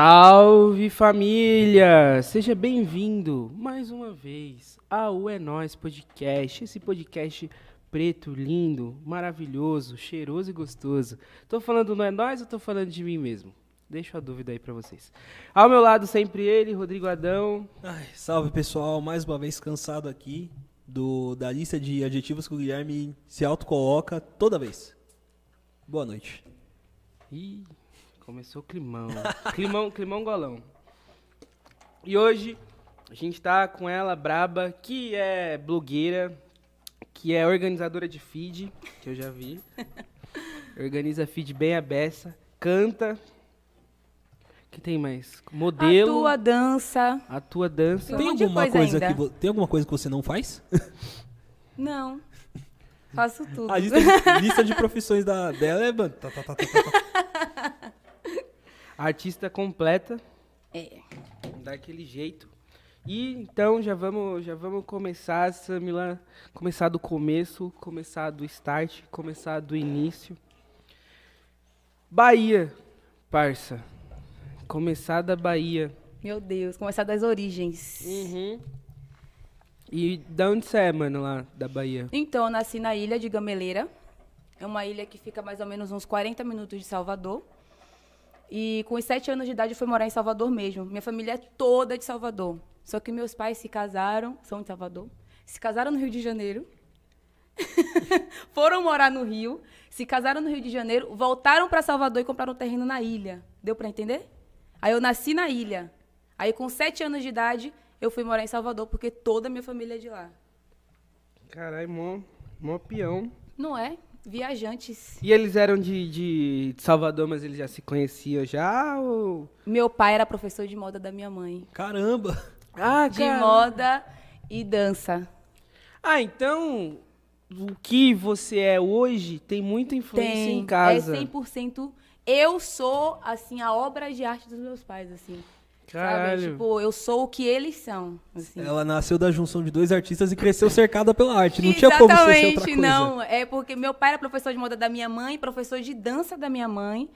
Salve família! Seja bem-vindo mais uma vez ao É Nós Podcast, esse podcast preto, lindo, maravilhoso, cheiroso e gostoso. Tô falando não é nós ou tô falando de mim mesmo? Deixo a dúvida aí pra vocês. Ao meu lado sempre ele, Rodrigo Adão. Ai, salve pessoal, mais uma vez cansado aqui do, da lista de adjetivos que o Guilherme se autocoloca toda vez. Boa noite. Ih, começou o climão. climão, climão golão. E hoje a gente tá com ela, braba, que é blogueira, que é organizadora de feed, que eu já vi. Organiza feed bem a beça, canta. que tem mais? Modelo. Atua, dança. Atua, dança. Tem um Tem monte de alguma, coisa coisa ainda. que, vo- tem alguma coisa que você não faz? Não. Faço tudo. A lista de, lista de profissões da, dela é... mano, tá, tá, tá, tá, tá. Artista completa. É. daquele jeito. E então já vamos, já vamos começar, Samila, começar do começo, começar do start, começar do início. Bahia, parça. Começar da Bahia. Meu Deus, começar das origens. Uhum. E da onde você é, mano, lá da Bahia? Então, eu nasci na ilha de Gameleira. É uma ilha que fica mais ou menos uns 40 minutos de Salvador. E com os sete anos de idade eu fui morar em Salvador mesmo. Minha família é toda de Salvador. Só que meus pais se casaram, são de Salvador, se casaram no Rio de Janeiro. Foram morar no Rio, se casaram no Rio de Janeiro, voltaram para Salvador e compraram um terreno na ilha. Deu para entender? Aí eu nasci na ilha. Aí com sete anos de idade eu fui morar em Salvador porque toda a minha família é de lá. Caralho, mó, mó peão. Não é? Viajantes. E eles eram de, de Salvador, mas eles já se conheciam já? Ou... Meu pai era professor de moda da minha mãe. Caramba! Ah, De moda e dança. Ah, então o que você é hoje tem muita influência em casa. É 100%. Eu sou, assim, a obra de arte dos meus pais, assim. Caralho. Sabe? Tipo, eu sou o que eles são. Assim. Ela nasceu da junção de dois artistas e cresceu cercada pela arte. Não tinha como ser outra Exatamente, coisa. não. É porque meu pai era professor de moda da minha mãe, professor de dança da minha mãe.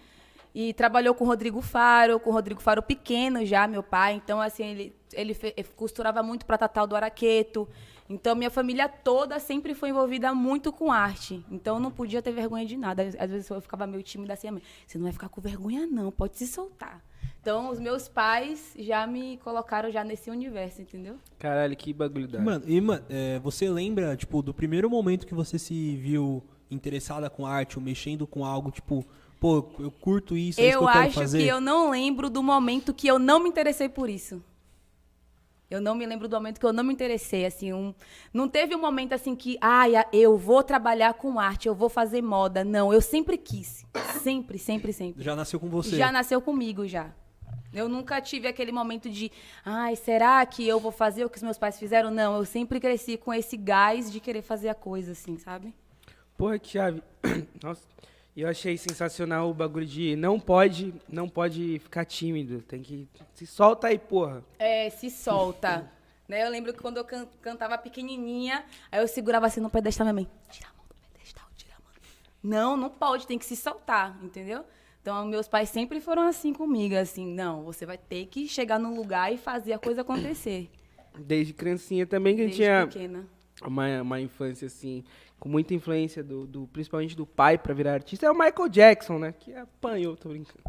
E trabalhou com o Rodrigo Faro, com o Rodrigo Faro pequeno já, meu pai. Então, assim, ele, ele costurava muito pra Tatal do Araqueto. Então, minha família toda sempre foi envolvida muito com arte. Então, eu não podia ter vergonha de nada. Às vezes eu ficava meio tímida assim, "Mãe, você não vai ficar com vergonha não, pode se soltar. Então, os meus pais já me colocaram já nesse universo, entendeu? Caralho, que bagulho da. Mano, e, mano, é, você lembra, tipo, do primeiro momento que você se viu interessada com arte ou mexendo com algo, tipo, pô, eu curto isso, é isso que Eu eu quero acho fazer? que eu não lembro do momento que eu não me interessei por isso. Eu não me lembro do momento que eu não me interessei, assim, um, não teve um momento assim que, ai, a- eu vou trabalhar com arte, eu vou fazer moda. Não, eu sempre quis. Sempre, sempre, sempre. Já nasceu com você. Já nasceu comigo já. Eu nunca tive aquele momento de, ai, será que eu vou fazer o que os meus pais fizeram? Não, eu sempre cresci com esse gás de querer fazer a coisa, assim, sabe? Porra, que chave. Nossa. Eu achei sensacional o bagulho de não pode, não pode ficar tímido. Tem que. Se solta aí, porra. É, se solta. né? Eu lembro que quando eu can- cantava pequenininha, aí eu segurava assim no pedestal, minha mãe, tira a mão do pedestal, tira a mão. Não, não pode, tem que se soltar, entendeu? Então, meus pais sempre foram assim comigo, assim, não, você vai ter que chegar num lugar e fazer a coisa acontecer. Desde criancinha também que a gente Desde tinha pequena. uma, uma infância assim, com muita influência do, do- principalmente do pai pra virar artista. É o Michael Jackson, né? Que apanhou, tô brincando.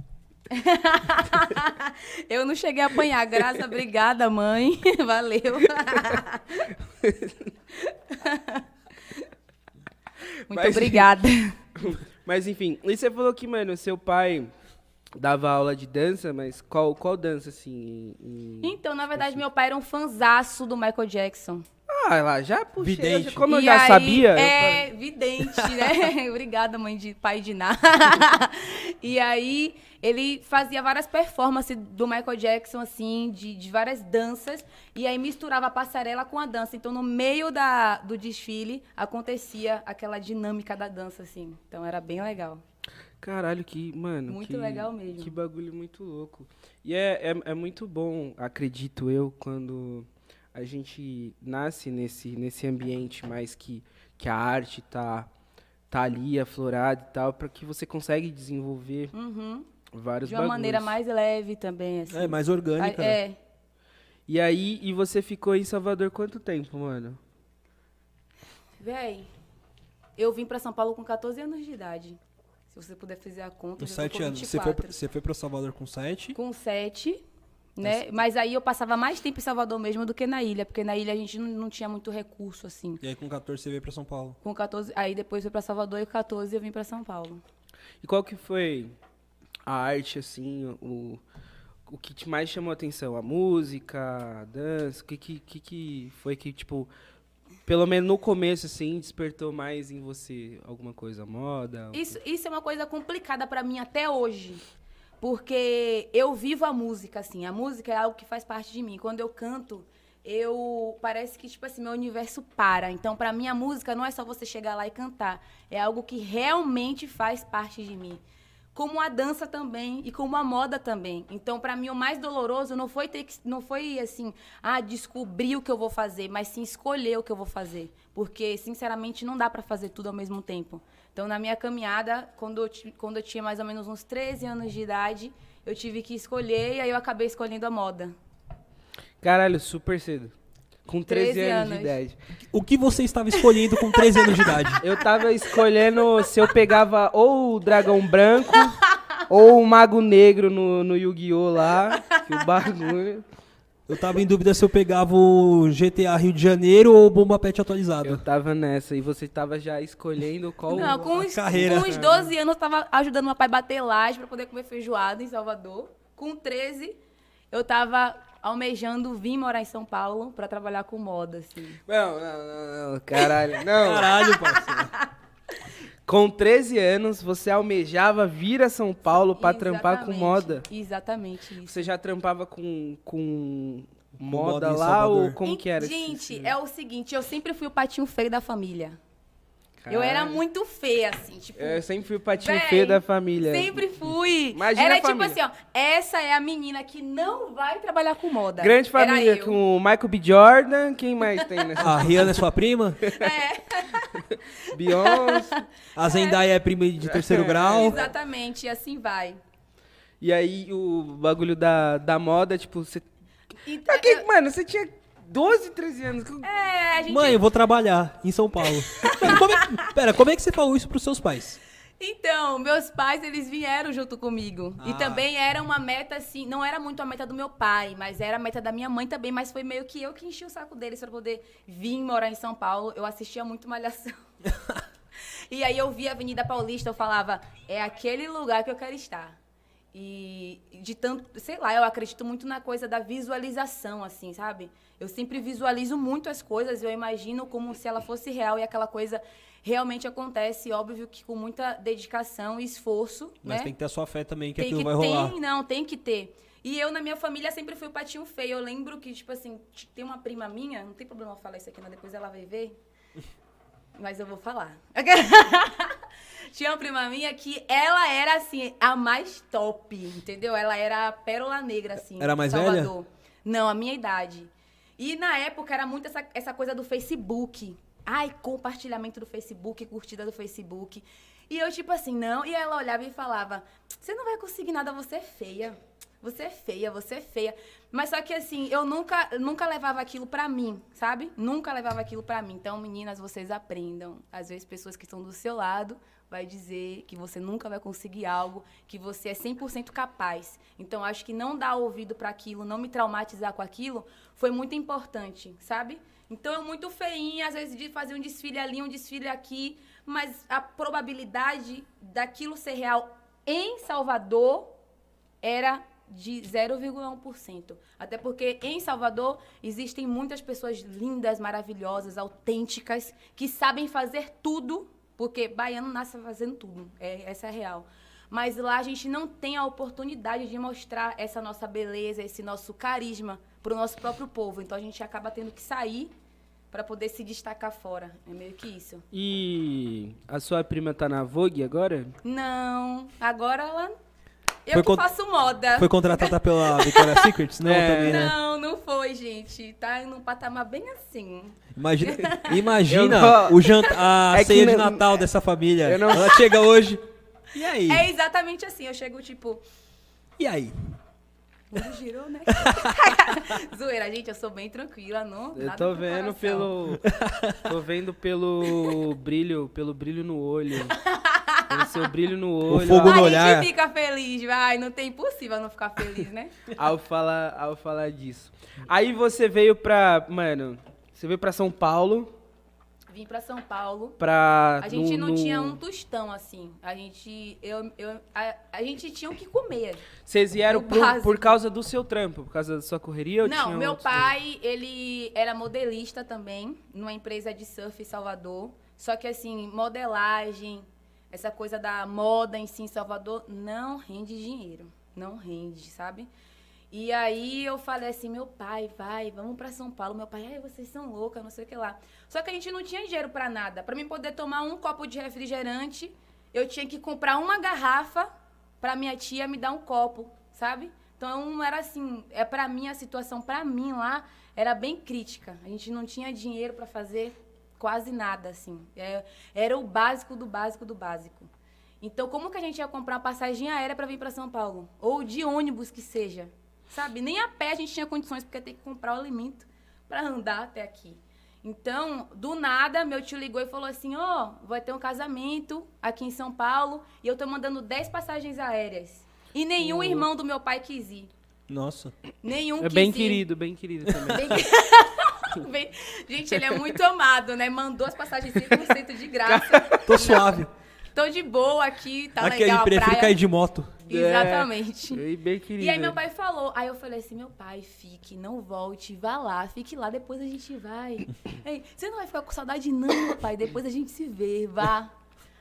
eu não cheguei a apanhar, graças, obrigada, mãe. Valeu. Muito Mas- obrigada. Mas enfim, e você falou que, mano, seu pai dava aula de dança, mas qual, qual dança, assim? em- Então, na verdade, meu pai era um fanzaço do Michael Jackson. Ah, lá, já puxei. Vidente. já- Como eu E já aí, sabia. eu É, vidente, né? Obrigada, mãe de pai de Ná. e aí, ele fazia várias performances do Michael Jackson, assim, de, de várias danças. E aí, misturava a passarela com a dança. Então, no meio da, do desfile, acontecia aquela dinâmica da dança, assim. Então, era bem legal. Caralho, que, mano. Muito que- legal mesmo. Que bagulho muito louco. E é, é, é muito bom, acredito eu, quando a gente nasce nesse, nesse ambiente mais que, que a arte tá, tá ali, aflorada e tal, para que você consegue desenvolver Uhum. Vários De uma maneira bagulhos. mais leve também, assim. É, mais orgânica. né? É. E aí, e você ficou em Salvador quanto tempo, mano? Véi, eu vim pra São Paulo com 14 anos de idade. Se você puder fazer a conta, Com eu já tô 7 com anos. Você foi, 24. pra, você foi pra Salvador com 7. Com 7, né? Mas aí eu passava mais tempo em Salvador mesmo do que na ilha, porque na ilha a gente não, não tinha muito recurso, assim. E aí com 14 você veio pra São Paulo. Com 14, aí depois fui pra Salvador e com 14 eu vim pra São Paulo. E qual que foi a arte, assim, o, o que te mais chamou a atenção? A música, a dança? O que, que, que, foi que, tipo, pelo menos no começo, assim, despertou mais em você alguma coisa? Moda? Isso, isso é uma coisa complicada pra mim até hoje. Porque eu vivo a música, assim. A música é algo que faz parte de mim. Quando eu canto, eu. Parece que, tipo assim, meu universo para. Então, pra mim, a música não é só você chegar lá e cantar. É algo que realmente faz parte de mim. Como a dança também e como a moda também. Então, pra mim, o mais doloroso não foi ter que, não foi assim, ah, descobrir o que eu vou fazer, mas sim escolher o que eu vou fazer, porque sinceramente não dá pra fazer tudo ao mesmo tempo. Então, na minha caminhada, quando eu, quando eu tinha mais ou menos uns 13 anos de idade, eu tive que escolher e aí eu acabei escolhendo a moda. Caralho, super cedo. Com 13, 13 anos, de idade. O que você estava escolhendo com 13 anos de idade? Eu tava escolhendo se eu pegava ou o dragão branco ou o mago negro no, no Yu-Gi-Oh! lá. Que o bagulho. Eu tava em dúvida se eu pegava o GTA Rio de Janeiro ou o Bomba Pet atualizado. Eu tava nessa. E você tava já escolhendo qual. Não, com uns, carreira. com uns 12 anos eu tava ajudando meu pai a bater laje pra poder comer feijoada em Salvador. Com 13, eu tava almejando vir morar em São Paulo pra trabalhar com moda, assim. Não, não, não, não, caralho. Não. Caralho, parceiro. Com 13 anos, você almejava vir a São Paulo pra trampar com moda. Exatamente isso. Você já trampava com, com moda moda lá ou como que era? esse- Gente, esse- é o seguinte, eu sempre fui o patinho feio da família. Eu era muito feia, assim, tipo... Eu sempre fui o patinho Véi, feio da família. Sempre fui. Imagina era a tipo assim, ó, essa é a menina que não vai trabalhar com moda. Grande Era família eu. com o Michael B. Jordan. Quem mais tem nessa? A Rihanna é sua prima? Beyoncé. A Zendaya é prima de terceiro grau? Exatamente, e assim vai. E aí o bagulho da, da moda, tipo, você. Então, Ah, que- Mano, você tinha 12, 13 anos. é, a gente... Mãe, eu vou trabalhar em São Paulo. Pera como, é, pera, como é que você falou isso pros seus pais? Então, meus pais, eles vieram junto comigo. Ah. E também era uma meta, assim, não era muito a meta do meu pai, mas era a meta da minha mãe também, mas foi meio que eu que enchi o saco deles pra poder vir morar em São Paulo. Eu assistia muito Malhação. e aí eu via a Avenida Paulista, eu falava, é aquele lugar que eu quero estar. E de tanto, sei lá, eu acredito muito na coisa da visualização, assim, sabe? Eu sempre visualizo muito as coisas, eu imagino como se ela fosse real e aquela coisa realmente acontece, óbvio que com muita dedicação e esforço, Mas né? tem que ter a sua fé também, que Tem aquilo que vai rolar. Tem, não, tem que ter. E eu, na minha família, sempre fui o patinho feio. Eu lembro que, tipo assim, tem uma prima minha, não tem problema eu falar isso aqui, não, depois ela vai ver. Mas eu vou falar. Tinha uma prima minha que ela era, assim, a mais top, entendeu? Ela era a pérola negra, assim. Era mais Salvador. Não, a minha idade. E na época era muito essa, essa coisa do Facebook. Ai, compartilhamento do Facebook, curtida do Facebook. E eu, tipo assim, não. E ela olhava e falava: Você não vai conseguir nada, você é feia. Você é feia, você é feia. Mas só que assim, eu nunca, nunca levava aquilo pra mim, sabe? Nunca levava aquilo pra mim. Então, meninas, vocês aprendam. Às vezes, pessoas que estão do seu lado vai dizer que você nunca vai conseguir algo, que você é 100% capaz. Então, acho que não dar ouvido pra aquilo, não me traumatizar com aquilo, foi muito importante, sabe? Então, eu muito feinha, às vezes, de fazer um desfile ali, um desfile aqui, mas a probabilidade daquilo ser real em Salvador era de 0,1%. Até porque em Salvador existem muitas pessoas lindas, maravilhosas, autênticas, que sabem fazer tudo, porque baiano nasce fazendo tudo. É, essa é a real. Mas lá a gente não tem a oportunidade de mostrar essa nossa beleza, esse nosso carisma para o nosso próprio povo. Então a gente acaba tendo que sair para poder se destacar fora. É meio que isso. E a sua prima tá na Vogue agora? Não, agora ela. Eu Foi que con- faço moda. Foi contratada pela Victoria's Secrets? Não, É. também, né? Não, não foi, gente. Tá num patamar bem assim. Imagina, imagina não- o janta, a É ceia de não- Natal dessa família. Não- Ela chega hoje. E aí? É exatamente assim. Eu chego, tipo, E aí? O mundo girou, né? Zoeira, gente, eu sou bem tranquila, não. Eu nada tô vendo coração. pelo. Tô vendo pelo brilho, pelo brilho no olho. Pelo seu brilho no olho. fogo ao- no a olhar. gente fica feliz, vai. Não tem impossível não ficar feliz, né? ao falar, ao falar disso. Aí você veio pra. Mano, você veio pra São Paulo Vim pra São Paulo. pra. A gente no- não no- tinha um tostão, assim. A gente. Eu, eu, a, a gente tinha o que comer. Vocês vieram por, por causa do seu trampo, por causa da sua correria? ou Não, meu pai, ele era modelista também, numa empresa de surf em Salvador. Só que, assim, modelagem, essa coisa da moda em si em Salvador, não rende dinheiro. Não rende, sabe? E aí eu falei assim, meu pai, vai, vamos pra São Paulo. Meu pai, ai, vocês são loucas, não sei o que lá. Só que a gente não tinha dinheiro pra nada. Pra mim poder tomar um copo de refrigerante, eu tinha que comprar uma garrafa pra minha tia me dar um copo, sabe? Então era assim, é para mim a situação para mim lá era bem crítica. A gente não tinha dinheiro para fazer quase nada assim. É, era o básico do básico do básico. Então como que a gente ia comprar uma passagem aérea para vir para São Paulo ou de ônibus que seja? Sabe? Nem a pé a gente tinha condições porque tem que comprar o alimento para andar até aqui. Então, do nada, meu tio ligou e falou assim: Ó, vai ter um casamento aqui em São Paulo e eu tô mandando 10 passagens aéreas. E nenhum Uhum. irmão do meu pai quis ir. Nossa. Nenhum É quis bem ir. querido, bem querido também. Bem- Bem- Gente, ele é muito amado, né? Mandou as passagens 100% de graça. Tô suave. Tô de boa aqui, tá Aqui legal a prefiro praia. cair de moto. Exatamente. É, bem querido. E aí meu pai falou, aí eu falei assim, meu pai, fique, não volte, vá lá, fique lá, depois a gente vai. Aí, você não vai ficar com saudade não, meu pai, depois a gente se vê, vá.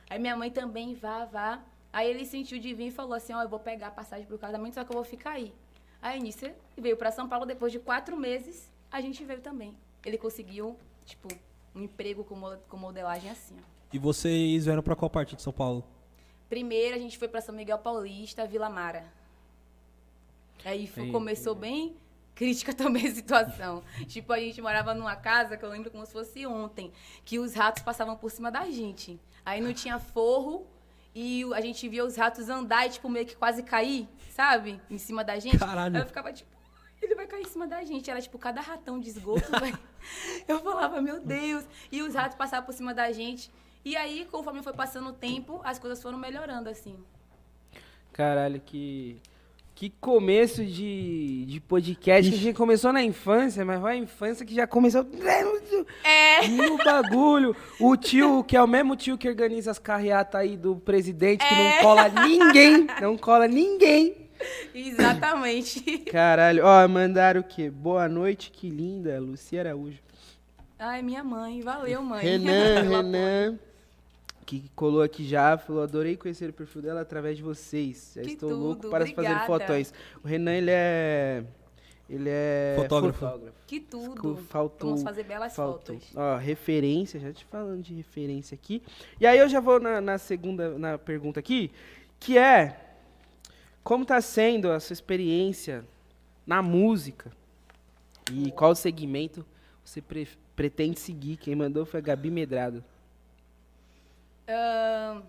Aí minha mãe também, vá, vá. Aí ele sentiu de vir e falou assim, ó, eu vou pegar a passagem pro casamento, só que eu vou ficar aí. Aí nisso, ele veio pra São Paulo, depois de quatro meses, a gente veio também. Ele conseguiu, tipo, um emprego com modelagem assim, ó. E vocês vieram pra qual parte de São Paulo? Primeiro a gente foi pra São Miguel Paulista, Vila Mara. Aí foi- começou bem crítica também a situação. tipo, a gente morava numa casa que eu lembro como se fosse ontem, que os ratos passavam por cima da gente. Aí não tinha forro e o- a gente via os ratos andar e tipo meio que quase cair, sabe? Em cima da gente. Caralho. Aí eu ficava tipo, ele vai cair em cima da gente. Era tipo cada ratão de esgoto, velho. Eu falava, meu Deus. E os ratos passavam por cima da gente. E aí, conforme foi passando o tempo, as coisas foram melhorando, assim. Caralho, que. Que começo de, de podcast que a gente começou na infância, mas vai a infância que já começou É. no bagulho. O tio, que é o mesmo tio que organiza as carreatas aí do presidente, que É. não cola ninguém, não cola ninguém. Exatamente. Caralho, ó, mandaram o quê? Boa noite, que linda, Lucia Araújo. Ai, minha mãe. Valeu, mãe. Renan, Renan, que colou aqui já, falou, adorei conhecer o perfil dela através de vocês. Já Que estou tudo, louco para fazer obrigada. fotões. O Renan, ele é... Ele é Fotógrafo. Que tudo. Faltou- Vamos fazer belas Faltou. fotos. Ó, referência, já te falando de referência aqui. E aí eu já vou na, na segunda na pergunta aqui, que é como tá sendo a sua experiência na música? E qual segmento você pre- pretende seguir? Quem mandou foi a Gabi Medrado. Ahn,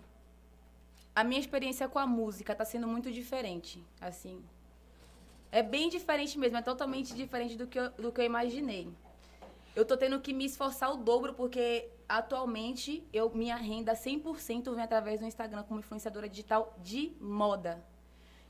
a minha experiência com a música está sendo muito diferente, assim. É bem diferente mesmo, é totalmente diferente do que eu, do que eu imaginei. Eu tô tendo que me esforçar o dobro, porque atualmente eu, minha renda 100% vem através do Instagram como influenciadora digital de moda.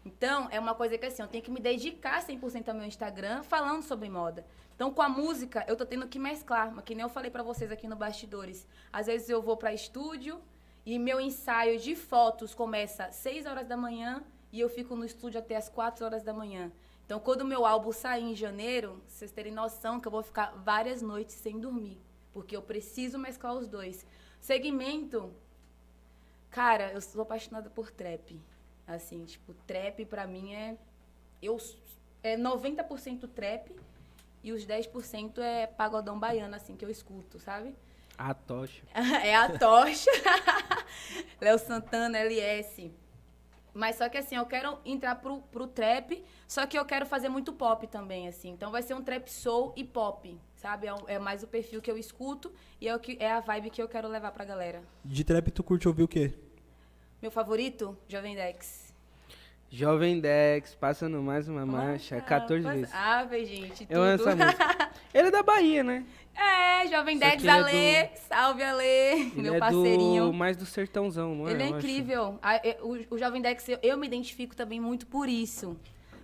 Então, é uma coisa que assim, eu tenho que me dedicar 100% ao meu Instagram falando sobre moda. Então, com a música, eu tô tendo que mesclar, mas que nem eu falei pra vocês aqui no bastidores. Às vezes eu vou pra estúdio e meu ensaio de fotos começa às 6 horas da manhã e eu fico no estúdio até às 4 horas da manhã. Então, quando o meu álbum sair em janeiro, vocês terem noção que eu vou ficar várias noites sem dormir, porque eu preciso mesclar os dois. Segmento, cara, eu sou apaixonada por trap. Assim, tipo, trap pra mim é eu é 90% trap e os 10% é pagodão baiano assim que eu escuto, sabe? A tocha. É a tocha. Léo Santana, LS. Mas só que assim, eu quero entrar pro, pro trap, só que eu quero fazer muito pop também, assim. Então vai ser um trap soul e pop, sabe? É, um- é mais o perfil que eu escuto e é, o que, é a vibe que eu quero levar pra galera. De trap, tu curte ouvir o quê? Meu favorito, Jovem Dex. Jovem Dex, passando mais uma marcha, 14 Ah, vezes. Ah, velho, gente, tudo. Eu amo essa música. Ele é da Bahia, né? É, Jovem que Dex, é Ale, salve Ale, Ele meu é parceirinho. do mais do sertãozão, não é? Ele é Eu incrível. A- O, Jovem Dex, eu, eu me identifico também muito por isso.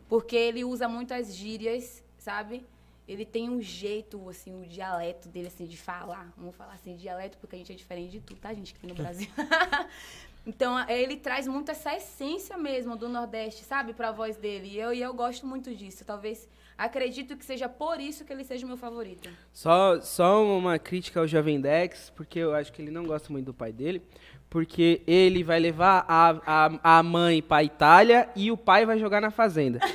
Porque ele usa muito as gírias, sabe? Ele tem um jeito, assim, o dialeto dele, assim, de falar. Vamos falar assim, dialeto, porque a gente é diferente de tudo, tá, gente, aqui no Brasil. então, ele traz muito essa essência mesmo do Nordeste, sabe? Pra voz dele. E eu, e eu gosto muito disso. Talvez, acredito que seja por isso que ele seja o meu favorito. Só, só uma crítica ao Jovem Dex, porque eu acho que ele não gosta muito do pai dele. Porque ele vai levar a, a, a mãe pra Itália e o pai vai jogar na fazenda.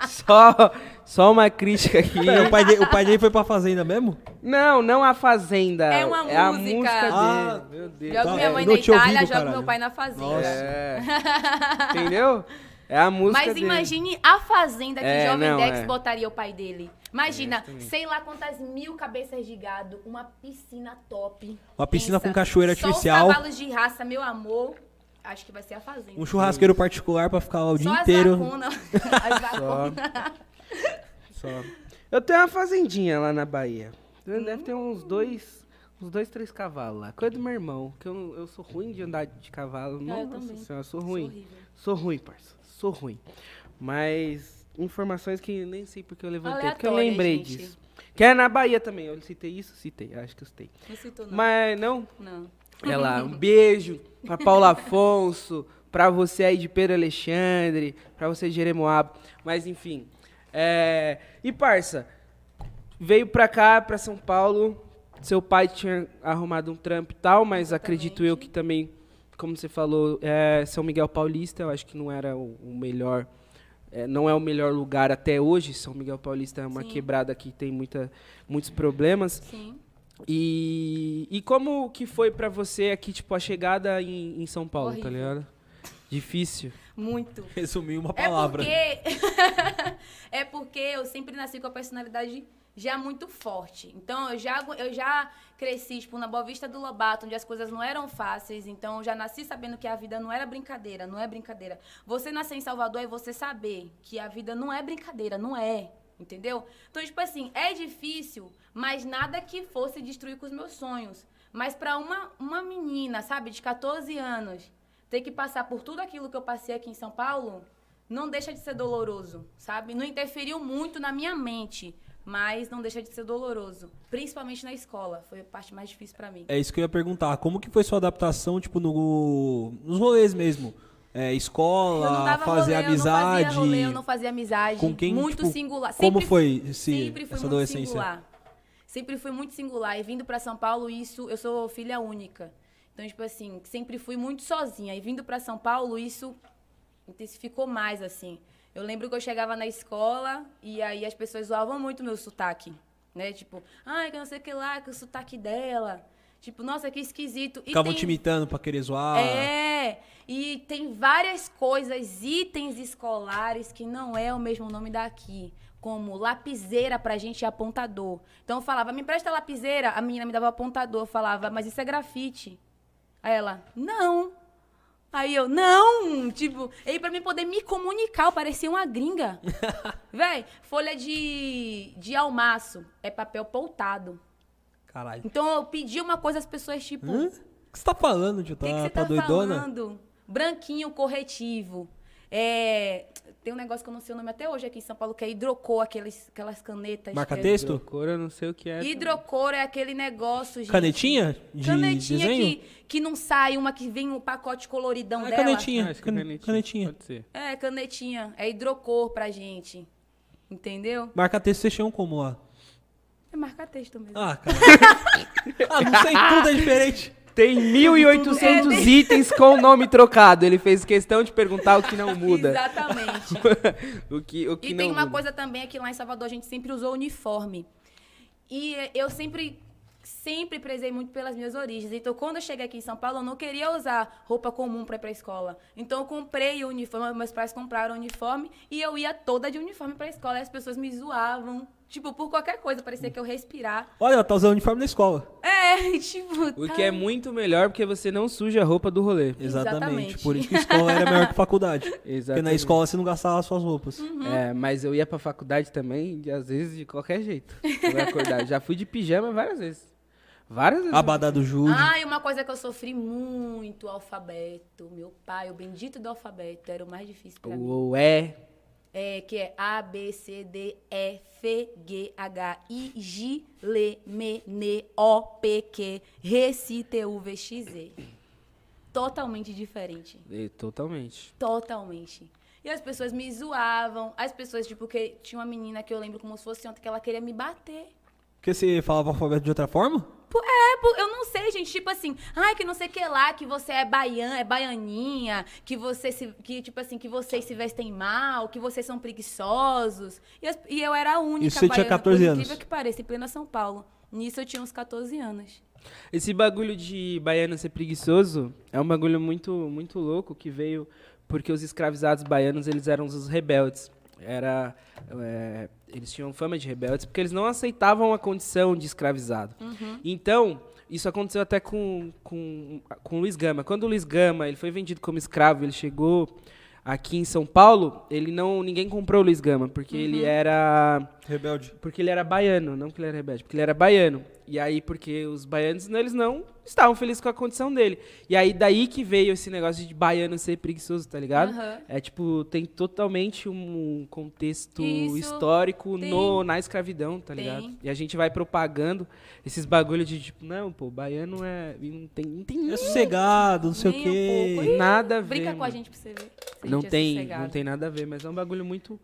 Então, só, só uma crítica aqui. Pera, o, pai dele, o pai dele foi pra fazenda mesmo? Não, não a fazenda. É uma a música. música dele. Ah, Meu Deus. Jogo Tá, minha é, mãe na tinha ouvido, Itália, jogo caralho. meu pai na fazenda. Nossa. É. Entendeu? É a música Mas dele. imagine a fazenda que É, Jovem não, Dex é. botaria o pai dele. Imagina, Exatamente. sei lá quantas mil cabeças de gado, uma piscina top. Uma piscina Pensa, com cachoeira Só artificial. os cavalos de raça, meu amor. Acho que vai ser a fazenda. Um churrasqueiro particular pra ficar lá o Só dia as inteiro. vacunas. As vacunas. Só. Eu tenho uma fazendinha lá na Bahia. Deve ter uns dois, uns dois, três cavalos lá. Coisa do meu irmão, que eu, eu sou ruim de andar de cavalo. Ah, eu Nossa também. senhora, eu sou Sou ruim. horrível. Sou ruim, parça. Sou ruim. Mas informações que nem sei porque eu levantei, porque eu Aleatória, lembrei gente. disso. Que é na Bahia também. Eu citei isso? Citei, acho que eu citei. Não citou, não. Mas não, Não. é lá, um beijo pra Paulo Afonso, pra você aí de Pedro Alexandre, pra você de Jeremoabo. Mas enfim. É... E parça, veio pra cá, pra São Paulo. Seu pai tinha arrumado um trampo e tal, mas acredito eu que também, como você falou, é, São Miguel Paulista, eu acho que não era o, o melhor. é, não é o melhor lugar até hoje. São Miguel Paulista é uma Sim. quebrada que tem muita, muitos problemas. Sim. E, e como que foi pra você aqui, tipo, a chegada em, em São Paulo, tá Horrível. ligado? Difícil. Muito. Resumir uma É palavra. porque... é porque eu sempre nasci com a personalidade já muito forte. Então, eu já, eu já cresci, tipo, na Boa Vista do Lobato, onde as coisas não eram fáceis. Então, eu já nasci sabendo que a vida não era brincadeira, não é brincadeira. Você nascer em Salvador é você saber que a vida não é brincadeira, não é. Entendeu? Então, tipo assim, é difícil, mas nada que fosse destruir com os meus sonhos. Mas pra uma, uma menina, sabe, de 14 anos, ter que passar por tudo aquilo que eu passei aqui em São Paulo, não deixa de ser doloroso, sabe? Não interferiu muito na minha mente, mas não deixa de ser doloroso. Principalmente na escola, foi a parte mais difícil pra mim. É isso que eu ia perguntar. Como que foi sua adaptação, tipo, no, nos rolês mesmo? É, escola, fazer rolê, amizade. Eu não fazia rolê, eu não fazia amizade. Com quem, Muito tipo, singular. como Sempre- foi esse- sempre fui essa muito adolescência? singular. Sempre fui muito singular. E vindo pra São Paulo, isso, eu sou filha única. Então, tipo assim, sempre fui muito sozinha. E vindo pra São Paulo, isso intensificou mais, assim. Eu lembro que eu chegava na escola e aí as pessoas zoavam muito meu sotaque. Né? Tipo, ai, que não sei o que lá, que o sotaque dela. Tipo, nossa, que esquisito. E Ficavam tem- te imitando pra querer zoar. é, e tem várias coisas, itens escolares que não é o mesmo nome daqui. Como lapiseira pra gente é apontador. Então eu falava, me empresta lapiseira. A menina me dava apontador. Eu falava, mas isso é grafite. Aí ela, não. Aí eu, não! Tipo, aí pra mim poder me comunicar, eu parecia uma gringa. Véi, folha de, de almaço é papel poltado. Caralho. Então eu pedi uma coisa às pessoas, tipo, Hã? O que você tá falando, tio? o Tá, que, que você tá tá, doidona? falando? Branquinho corretivo. É, tem um negócio que eu não sei o nome até hoje aqui em São Paulo, que é hidrocor, aqueles, aquelas canetas. Marca que é- texto? Hidrocor, eu não sei o que é. Hidrocor é aquele negócio, gente. Canetinha? De Canetinha desenho? que, que não sai, uma que vem um pacote coloridão Ah, é dela. canetinha. Ah, acho que é Cane- canetinha. canetinha. Pode ser. É, canetinha. É hidrocor pra gente. Entendeu? Marca texto, vocês chamam como lá? É marca-texto mesmo. Ah, cara. ah, não sei, tudo é diferente. Tem 1.800 itens com o nome trocado. Ele fez questão de perguntar o que não muda. Exatamente. o que, o que E não tem uma muda. coisa também aqui lá em Salvador, a gente sempre usou uniforme. E eu sempre, sempre prezei muito pelas minhas origens. Então, quando eu cheguei aqui em São Paulo, eu não queria usar roupa comum para ir pra escola. Então, eu comprei o uniforme, meus pais compraram o uniforme e eu ia toda de uniforme pra escola. E as pessoas me zoavam. Tipo, por qualquer coisa, parecia que eu respirar. Olha, ela tá usando o uniforme da escola. É, tipo. O tá- que é muito melhor porque você não suja a roupa do rolê. Exatamente. Exatamente. Por isso que a escola era melhor que faculdade. Porque na Exatamente. escola você não gastava as suas roupas. Uhum. É, mas eu ia pra faculdade também, de, às vezes, de qualquer jeito. Eu ia acordar. Já fui de pijama várias vezes. Várias vezes. Abadá do Júlio. Ah, e uma coisa que eu sofri muito, o alfabeto. Meu pai, o bendito do alfabeto, era o mais difícil pra mim. O é. É, que é A, B, C, D, E, F, G, H, I, J, L, M, N, O, P, Q, R, S, T, U, V, X, Z. Totalmente diferente. é, Totalmente. Totalmente. E as pessoas me zoavam. As pessoas, tipo, que tinha uma menina que eu lembro como se fosse ontem, que ela queria me bater. Porque você falava alfabeto de outra forma? É, eu não sei, gente. Tipo assim, ai, que não sei o que lá, que você é baiana, é baianinha, que você se. Que, tipo assim, que vocês se vestem mal, que vocês são preguiçosos. E, as- e eu era a única Isso você tinha baiana, 14 por anos? incrível que pareça, em plena São Paulo. Nisso eu tinha uns 14 anos. Esse bagulho de baiano ser preguiçoso é um bagulho muito, muito louco que veio porque os escravizados baianos eles eram os rebeldes. Era, é, eles tinham fama de rebeldes porque eles não aceitavam a condição de escravizado. Então, isso aconteceu até com, com, com o Luiz Gama. Quando o Luiz Gama ele foi vendido como escravo, ele chegou aqui em São Paulo, ele não ninguém comprou o Luiz Gama porque ele era Rebelde. porque ele era baiano, não porque ele era rebelde, porque ele era baiano. E aí, porque os baianos, não, eles não estavam felizes com a condição dele. E aí, daí que veio esse negócio de baiano ser preguiçoso, tá ligado? Aham. É tipo, tem totalmente um contexto Isso, histórico tem. no, na escravidão, tá Tem. ligado? E a gente vai propagando esses bagulhos de tipo, não, pô, baiano é. Não tem, não tem É sossegado, não sei o quê. um pouco. Nada a ver. Brinca com a mano. gente pra você ver. se a Não gente é tem, sossegado. não tem nada a ver, mas é um bagulho muito.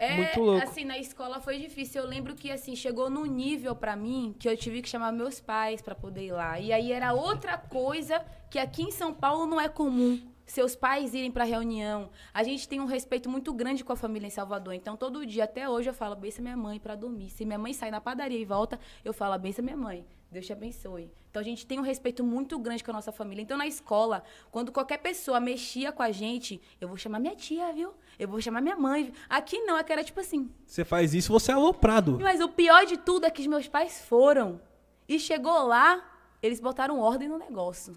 É, Muito louco. assim, na escola foi difícil. Eu lembro que, assim, chegou num nível pra mim que eu tive que chamar meus pais pra poder ir lá. E aí era outra coisa que aqui em São Paulo não é comum. Seus pais irem pra reunião. A gente tem um respeito muito grande com a família em Salvador. Então, todo dia, até hoje, eu falo, bença minha mãe pra dormir. Se minha mãe sai na padaria e volta, eu falo, bença minha mãe. Deus te abençoe. Então, a gente tem um respeito muito grande com a nossa família. Então, na escola, quando qualquer pessoa mexia com a gente, eu vou chamar minha tia, viu? Eu vou chamar minha mãe. viu? Aqui não, é que era tipo assim, Você faz isso, você é aloprado. mas o pior de tudo é que os meus pais foram. E chegou lá, eles botaram ordem no negócio.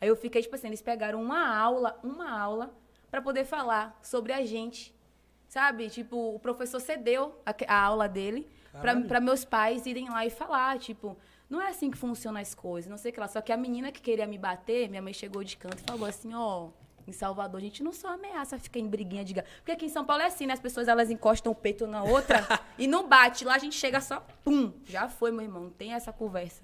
Aí eu fiquei, tipo assim, eles pegaram uma aula, uma aula, pra poder falar sobre a gente. Sabe? Tipo, o professor cedeu a, a aula dele pra meus pais irem lá e falar, tipo, não é assim que funcionam as coisas, não sei o que lá. Só que a menina que queria me bater, minha mãe chegou de canto e falou assim, ó, em Salvador a gente não só ameaça ficar em briguinha de gato. Porque aqui em São Paulo é assim, né? As pessoas elas encostam o peito na outra e não bate. Lá a gente chega só, pum, já foi, meu irmão. Não tem essa conversa.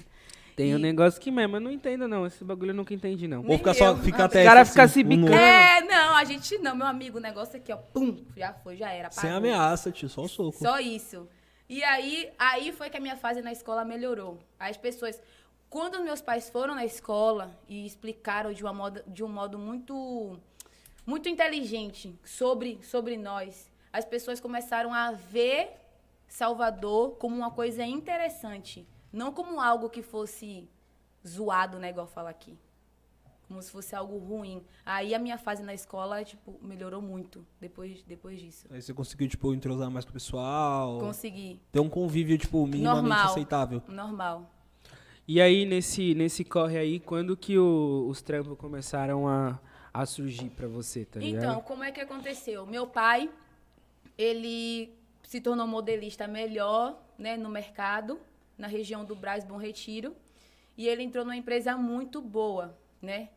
Tem um E- negócio que mesmo, eu não entendo, não. Esse bagulho eu nunca entendi, não. Ou Nem ficar só, eu. ficar Ah, até os cara assim, fica se um bicando. É, não, a gente não, meu amigo, o negócio aqui, ó, pum, já foi, já era. Sem apagou. ameaça, tio, só o soco. Só isso. E aí, aí foi que a minha fase na escola melhorou. As pessoas, quando meus pais foram na escola e explicaram de, uma moda, de um modo muito, muito inteligente sobre, sobre nós, as pessoas começaram a ver Salvador como uma coisa interessante, não como algo que fosse zoado, né, igual fala aqui. Como se fosse algo ruim. Aí a minha fase na escola, tipo, melhorou muito depois, depois disso. Aí você conseguiu, tipo, entrosar mais com o pessoal. Consegui. Ter um convívio, tipo, minimamente Normal. aceitável. Normal. E aí, nesse, nesse corre aí, quando que o- os trampos começaram a, a surgir pra você, tá ligado? Então, como é que aconteceu? Meu pai, ele se tornou modelista melhor, né, no mercado, na região do Brás Bom Retiro, e ele entrou numa empresa muito boa, né?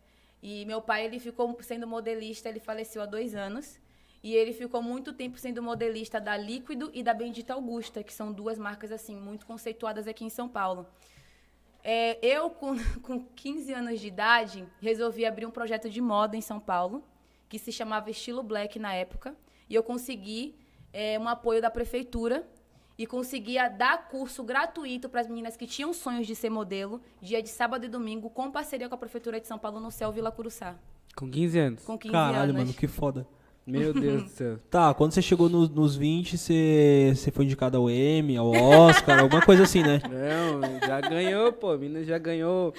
E meu pai, ele ficou sendo modelista, ele faleceu há dois anos, e ele ficou muito tempo sendo modelista da Líquido e da Bendita Augusta, que são duas marcas, assim, muito conceituadas aqui em São Paulo. É, eu, com, com 15 anos de idade, resolvi abrir um projeto de moda em São Paulo, que se chamava Estilo Black na época. E eu consegui é, um apoio da prefeitura e conseguia dar curso gratuito para as meninas que tinham sonhos de ser modelo, dia de sábado e domingo, com parceria com a prefeitura de São Paulo no Céu Vila Curuçá. Com 15 anos. Com 15 Caralho, anos. mano, que foda. Meu Deus do céu. Tá, quando você chegou nos, nos 20, você, você foi indicado ao Emmy, ao Oscar, alguma coisa assim, né? Não, já ganhou, pô. A mina já ganhou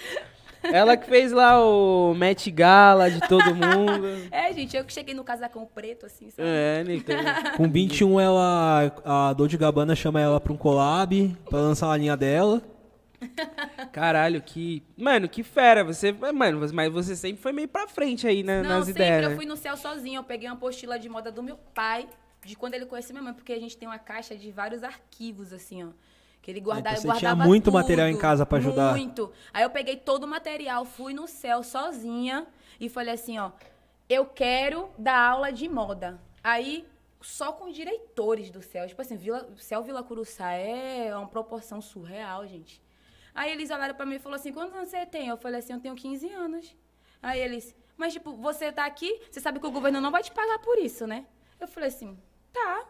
Ela que fez lá o Met Gala de todo mundo. É, gente, eu que cheguei no casacão preto, assim, sabe? É, Nicole. Com 21, ela, a Dolce Gabbana chama ela pra um collab, pra lançar a linha dela. Caralho, que. Mano, que fera. Você. Mano, mas você sempre foi meio pra frente aí na- Não, nas sempre ideias. eu né? fui no céu sozinha. Eu peguei uma apostila de moda do meu pai, de quando ele conheceu minha mãe, porque a gente tem uma caixa de vários arquivos, assim, ó. Que ele guardava, Então você guardava tinha muito tudo, material em casa pra ajudar. Muito. Aí eu peguei todo o material, fui no céu sozinha e falei assim, ó, eu quero dar aula de moda. Aí, só com diretores do céu. Tipo assim, Vila, Céu Vila Curuçá é uma proporção surreal, gente. Aí eles olharam pra mim e falaram assim, quantos anos você tem? Eu falei assim, eu tenho 15 anos. Aí eles, mas tipo, você tá aqui, você sabe que o governo não vai te pagar por isso, né? Eu falei assim, tá.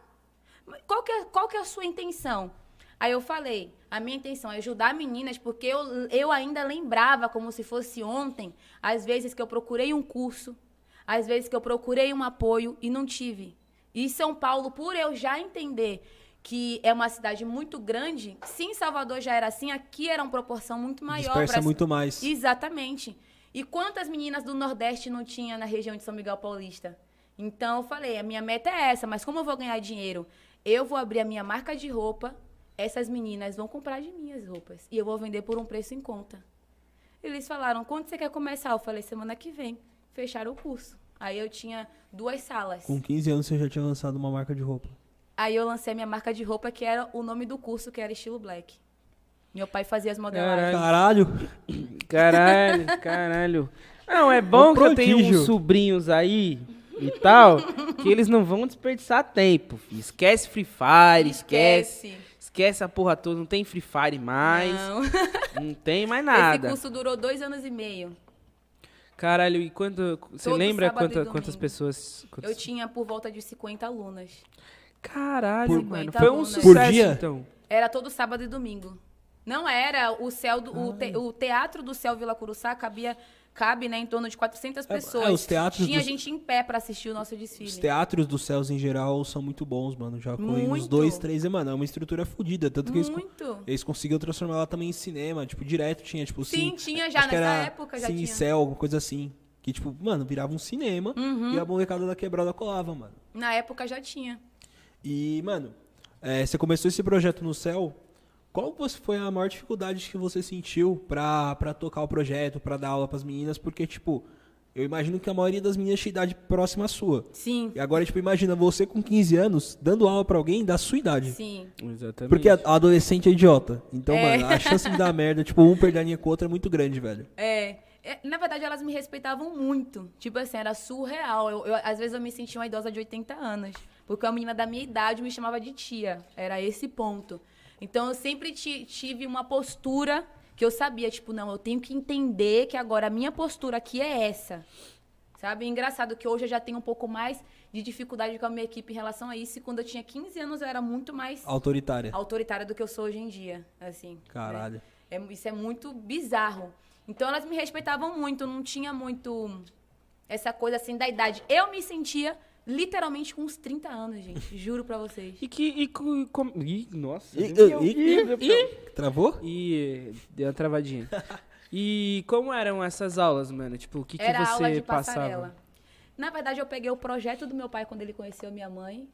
Qual que é, qual que é a sua intenção? Aí eu falei, a minha intenção é ajudar meninas, porque eu, eu ainda lembrava, como se fosse ontem, as vezes que eu procurei um curso, às vezes que eu procurei um apoio e não tive. E São Paulo, por eu já entender que é uma cidade muito grande, se em Salvador já era assim, aqui era uma proporção muito maior. Dispersa pras- muito mais. Exatamente. E quantas meninas do Nordeste não tinha na região de São Miguel Paulista? Então eu falei, a minha meta é essa, mas como eu vou ganhar dinheiro? Eu vou abrir a minha marca de roupa, essas meninas vão comprar de mim as roupas e eu vou vender por um preço em conta. Eles falaram, quando você quer começar? Eu falei, semana que vem. Fecharam o curso. Aí eu tinha duas salas. Com 15 anos você já tinha lançado uma marca de roupa. Aí eu lancei a minha marca de roupa, que era o nome do curso, que era estilo black. Meu pai fazia as modelagens. Caralho. Caralho. Caralho, caralho. Não, é bom Um que eu tenho prodígio. uns sobrinhos aí e tal, que eles não vão desperdiçar tempo. Esquece Free Fire, esquece. Esquece a porra toda, não tem Free Fire mais, não, Não. tem mais Esse nada. curso durou dois anos e meio. Caralho, e quanto. Você Todo lembra e quanta- quantas pessoas. quantas- Eu tinha por volta de 50 alunas. Caralho, Por- mano. 50 Foi um alunas. sucesso, Por dia? então. Era todo sábado e domingo. Não era o céu do, o, te- o teatro do Céu Vila Curuçá cabia cabe, né, em torno de 400 pessoas. é, os teatros Tinha dos- gente em pé pra assistir o nosso desfile. Os teatros dos céus em geral são muito bons, mano. Já com uns dois, três, mano. É uma estrutura fodida. Tanto que eles, eles conseguiram transformar ela também em cinema. Tipo, direto tinha, tipo, Sim, Cine- tinha já, nessa era época já Cine tinha. Céu, alguma coisa assim. Que, tipo, mano, virava um cinema Uhum. e a molecada da quebrada colava, mano. Na época já tinha. E, mano, é, você começou esse projeto no céu. Qual foi a maior dificuldade que você sentiu pra, pra tocar o projeto, pra dar aula pras meninas? Porque, tipo, eu imagino que a maioria das meninas tinha idade próxima à sua. Sim, E agora, tipo, imagina você com 15 anos dando aula pra alguém da sua idade. sim. Exatamente. Porque a, a adolescente é idiota. Então, É. mano, a chance de dar merda, tipo, um perder a linha com o outro é muito grande, velho. É, é, na verdade, elas me respeitavam muito. Tipo assim, era surreal. Eu, eu- às vezes eu me sentia uma idosa de 80 anos. Porque uma menina da minha idade me chamava de tia. Era esse ponto. Então eu sempre ti- tive uma postura que eu sabia, tipo, não, eu tenho que entender que agora a minha postura aqui é essa. Sabe? Engraçado que hoje eu já tenho um pouco mais de dificuldade com a minha equipe em relação a isso. E quando eu tinha 15 anos, eu era muito mais Autoritária. autoritária do que eu sou hoje em dia. Assim. né? Caralho. É, isso é muito bizarro. Então elas me respeitavam muito, não tinha muito essa coisa assim da idade. Eu me sentia literalmente com uns 30 anos, gente. Juro pra vocês. E que. E, co- com- Ih, nossa. Ih, Ih, Deus. Travou? E deu uma travadinha. E como eram essas aulas, mano? Tipo, o que, que Era você aula de passava? passarela. Na verdade, eu peguei o projeto do meu pai quando ele conheceu minha mãe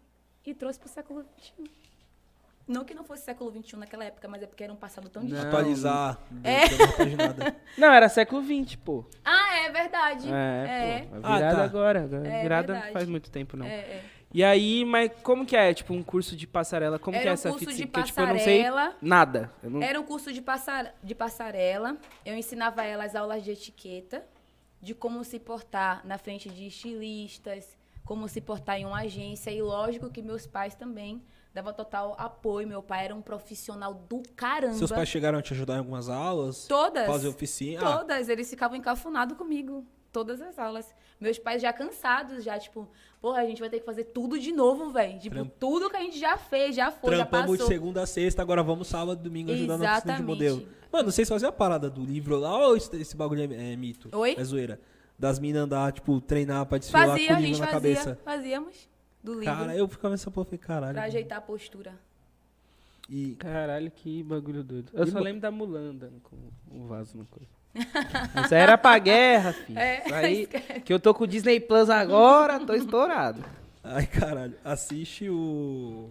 e trouxe pro século XXI. Não que não fosse século XXI naquela época, mas é porque era um passado tão distante. Atualizar. É. Não, era século XX, pô. Ah, é verdade. É, pô. A Ah, virada tá. agora. A É virada faz muito tempo, não. É, é. E aí, mas como que é? Tipo, um curso de passarela, como que Era é um essa curso fita? de Porque, tipo, eu não sei passarela. nada. Eu não... Era um curso de, passar, de passarela. Eu ensinava elas aulas de etiqueta, de como se portar na frente de estilistas, como se portar em uma agência. E lógico que meus pais também davam total apoio. Meu pai era um profissional do caramba. Seus pais chegaram a te ajudar em algumas aulas? Todas. Fazer oficina? Ah, Todas. Eles ficavam encafunados comigo. Todas as aulas. Meus pais já cansados, já, tipo, porra, a gente vai ter que fazer tudo de novo, velho. Tipo, Tramp- tudo que a gente já fez, já foi, já Trampamos de passou. segunda a sexta, agora vamos sábado, domingo ajudando na oficina de modelo. Mano, vocês faziam a parada do livro lá ou esse, esse bagulho é, é mito? Oi? É zoeira. Das minas andar, tipo, treinar pra desfilar Fazia, com a o livro gente na fazia, cabeça. fazíamos do livro. Cara, eu ficava nessa porra, falei, caralho. Pra ajeitar a postura. E Caralho, que bagulho doido. Eu E só lembro da Mulan andando com o vaso na coisa. Isso era pra guerra, filho. É, Isso aí, esquece. que eu tô com o Disney Plus agora, tô estourado. Ai, caralho. Assiste o.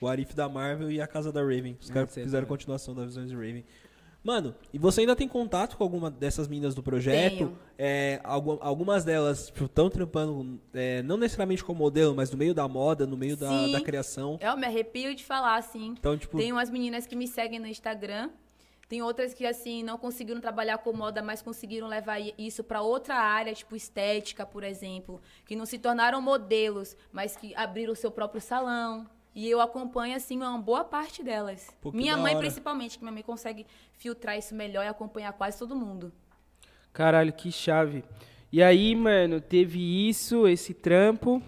O Arif da Marvel e a Casa da Raven. Os caras sei, fizeram continuação da Visões de Raven. Mano, e você ainda tem contato com alguma dessas meninas do projeto? É, algu- algumas delas estão trampando, é, não necessariamente como modelo, mas no meio da moda, no meio da, da criação. Eu me arrepio de falar, assim. Então, tipo, Tem umas meninas que me seguem no Instagram. Tem outras que, assim, não conseguiram trabalhar com moda, mas conseguiram levar isso para outra área, tipo estética, por exemplo. Que não se tornaram modelos, mas que abriram o seu próprio salão. E eu acompanho, assim, uma boa parte delas. Pô, minha mãe, hora. principalmente, que minha mãe consegue filtrar isso melhor e acompanhar quase todo mundo. Caralho, que chave. E aí, mano, teve isso, esse trampo.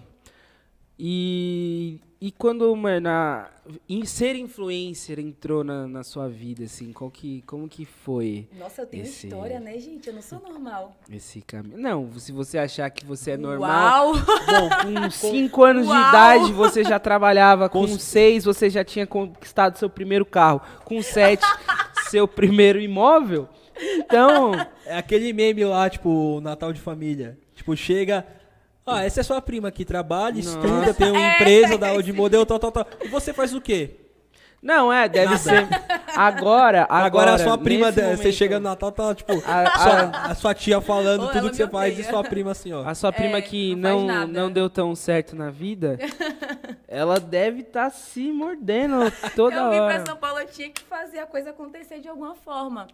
E, e quando, mano, a, em ser influencer entrou na, na sua vida, assim, qual que, como que foi Nossa, eu tenho Esse- história, né, gente? Eu não sou normal. esse caminho? Não, se você achar que você é normal, Uau! Bom, com 5 anos de Uau! idade você já trabalhava, com 6 você já tinha conquistado seu primeiro carro, com 7 seu primeiro imóvel. Então, é aquele meme lá, tipo, Natal de família. Tipo, chega. Ah, essa é sua prima que trabalha, estuda, tem uma É, empresa da de modelo, tal, tal, tal. E você faz o quê? não é, deve ser agora, agora, Agora, a sua prima, nesse você momento, chega no Natal, tá tipo, A- sua- a, sua tia falando tudo que você faz e sua prima assim, ó. a sua prima É, que não não, nada. não deu tão certo na vida, ela deve estar se mordendo toda eu vim hora. pra São Paulo, eu tinha que fazer a coisa acontecer de alguma forma.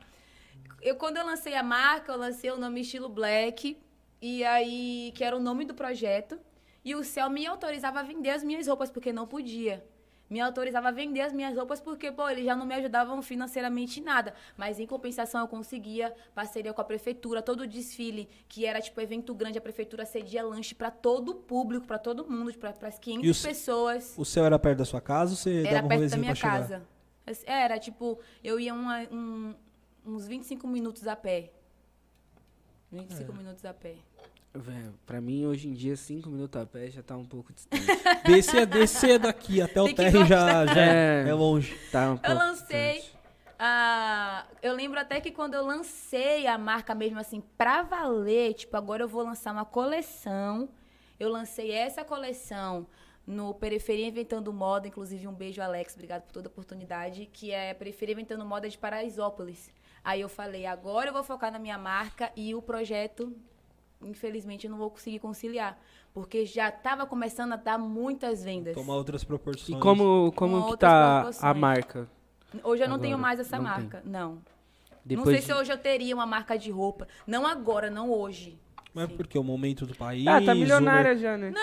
Eu, quando eu lancei a marca, eu lancei o nome Estilo Black, e aí, que era o nome do projeto, e o Céu me autorizava a vender as minhas roupas, porque não podia. Me autorizava a vender as minhas roupas porque, pô, eles já não me ajudavam financeiramente em nada. Mas, em compensação, eu conseguia parceria com a prefeitura. Todo o desfile, que era, tipo, evento grande, a prefeitura cedia lanche pra todo o público, pra todo mundo, pra, pras 500 E o pessoas. O céu era perto da sua casa ou você Era dava um perto da minha chegar? casa. Era, tipo, eu ia uma- um- uns 25 minutos a pé. 25 É. minutos a pé. Velho, pra mim, hoje em dia, 5 minutos a pé já tá um pouco distante. Descer, descer daqui até o térreo já, já É. é longe. Tá um Eu lancei. a- eu lembro até que quando eu lancei a marca mesmo assim, pra valer, tipo, agora eu vou lançar uma coleção. Eu lancei essa coleção no Periferia Inventando Moda, inclusive um beijo, Alex, obrigado por toda a oportunidade, que é Periferia Inventando Moda de Paraisópolis. Aí eu falei, agora eu vou focar na minha marca e o projeto, infelizmente, eu não vou conseguir conciliar. Porque já estava começando a dar muitas vendas. Tomar outras proporções. E como, como Com que tá a marca? Hoje eu não Agora, tenho mais essa não tem. marca, não. Depois não sei de- se hoje eu teria uma marca de roupa. Não agora, não hoje. Mas porque o momento do país. Ah, tá o milionária mer- já, né?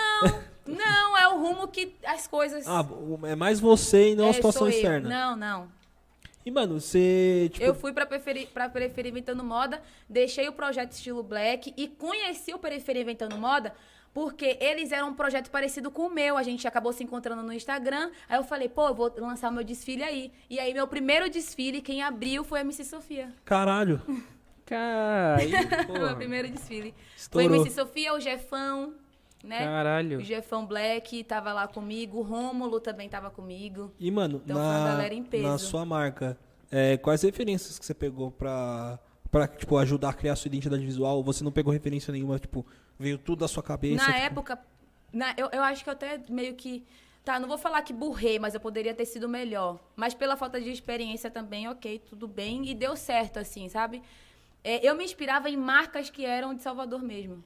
Não, é o rumo que as coisas. Ah, o- é mais você e não é, a situação externa. Não, não. E, mano, você. Tipo, eu fui pra Periferia, pra Periferia Inventando Moda, deixei o projeto Estilo Black e conheci o Periferia Inventando Moda porque eles eram um projeto parecido com o meu. A gente acabou se encontrando no Instagram. Aí eu falei, pô, eu vou lançar o meu desfile aí. E aí, meu primeiro desfile, quem abriu foi a MC Sofia. Caralho. Cara, aí, Foi o porra. meu primeiro desfile. Foi a Estourou. MC Sofia, o Jefão, né? Caralho. O Jefão Black tava lá comigo, o Rômulo também tava comigo. E, mano, Então, foi uma na, galera em peso. na sua marca, é, quais referências que você pegou pra, pra tipo, ajudar a criar sua identidade visual? Você não pegou referência nenhuma, tipo, veio tudo da sua cabeça? Na tipo, época, na- eu, eu acho que eu até meio que. Tá, não vou falar que burrei, mas eu poderia ter sido melhor. Mas pela falta de experiência também, ok, tudo bem. E deu certo, assim, sabe? É, eu me inspirava em marcas que eram de Salvador mesmo.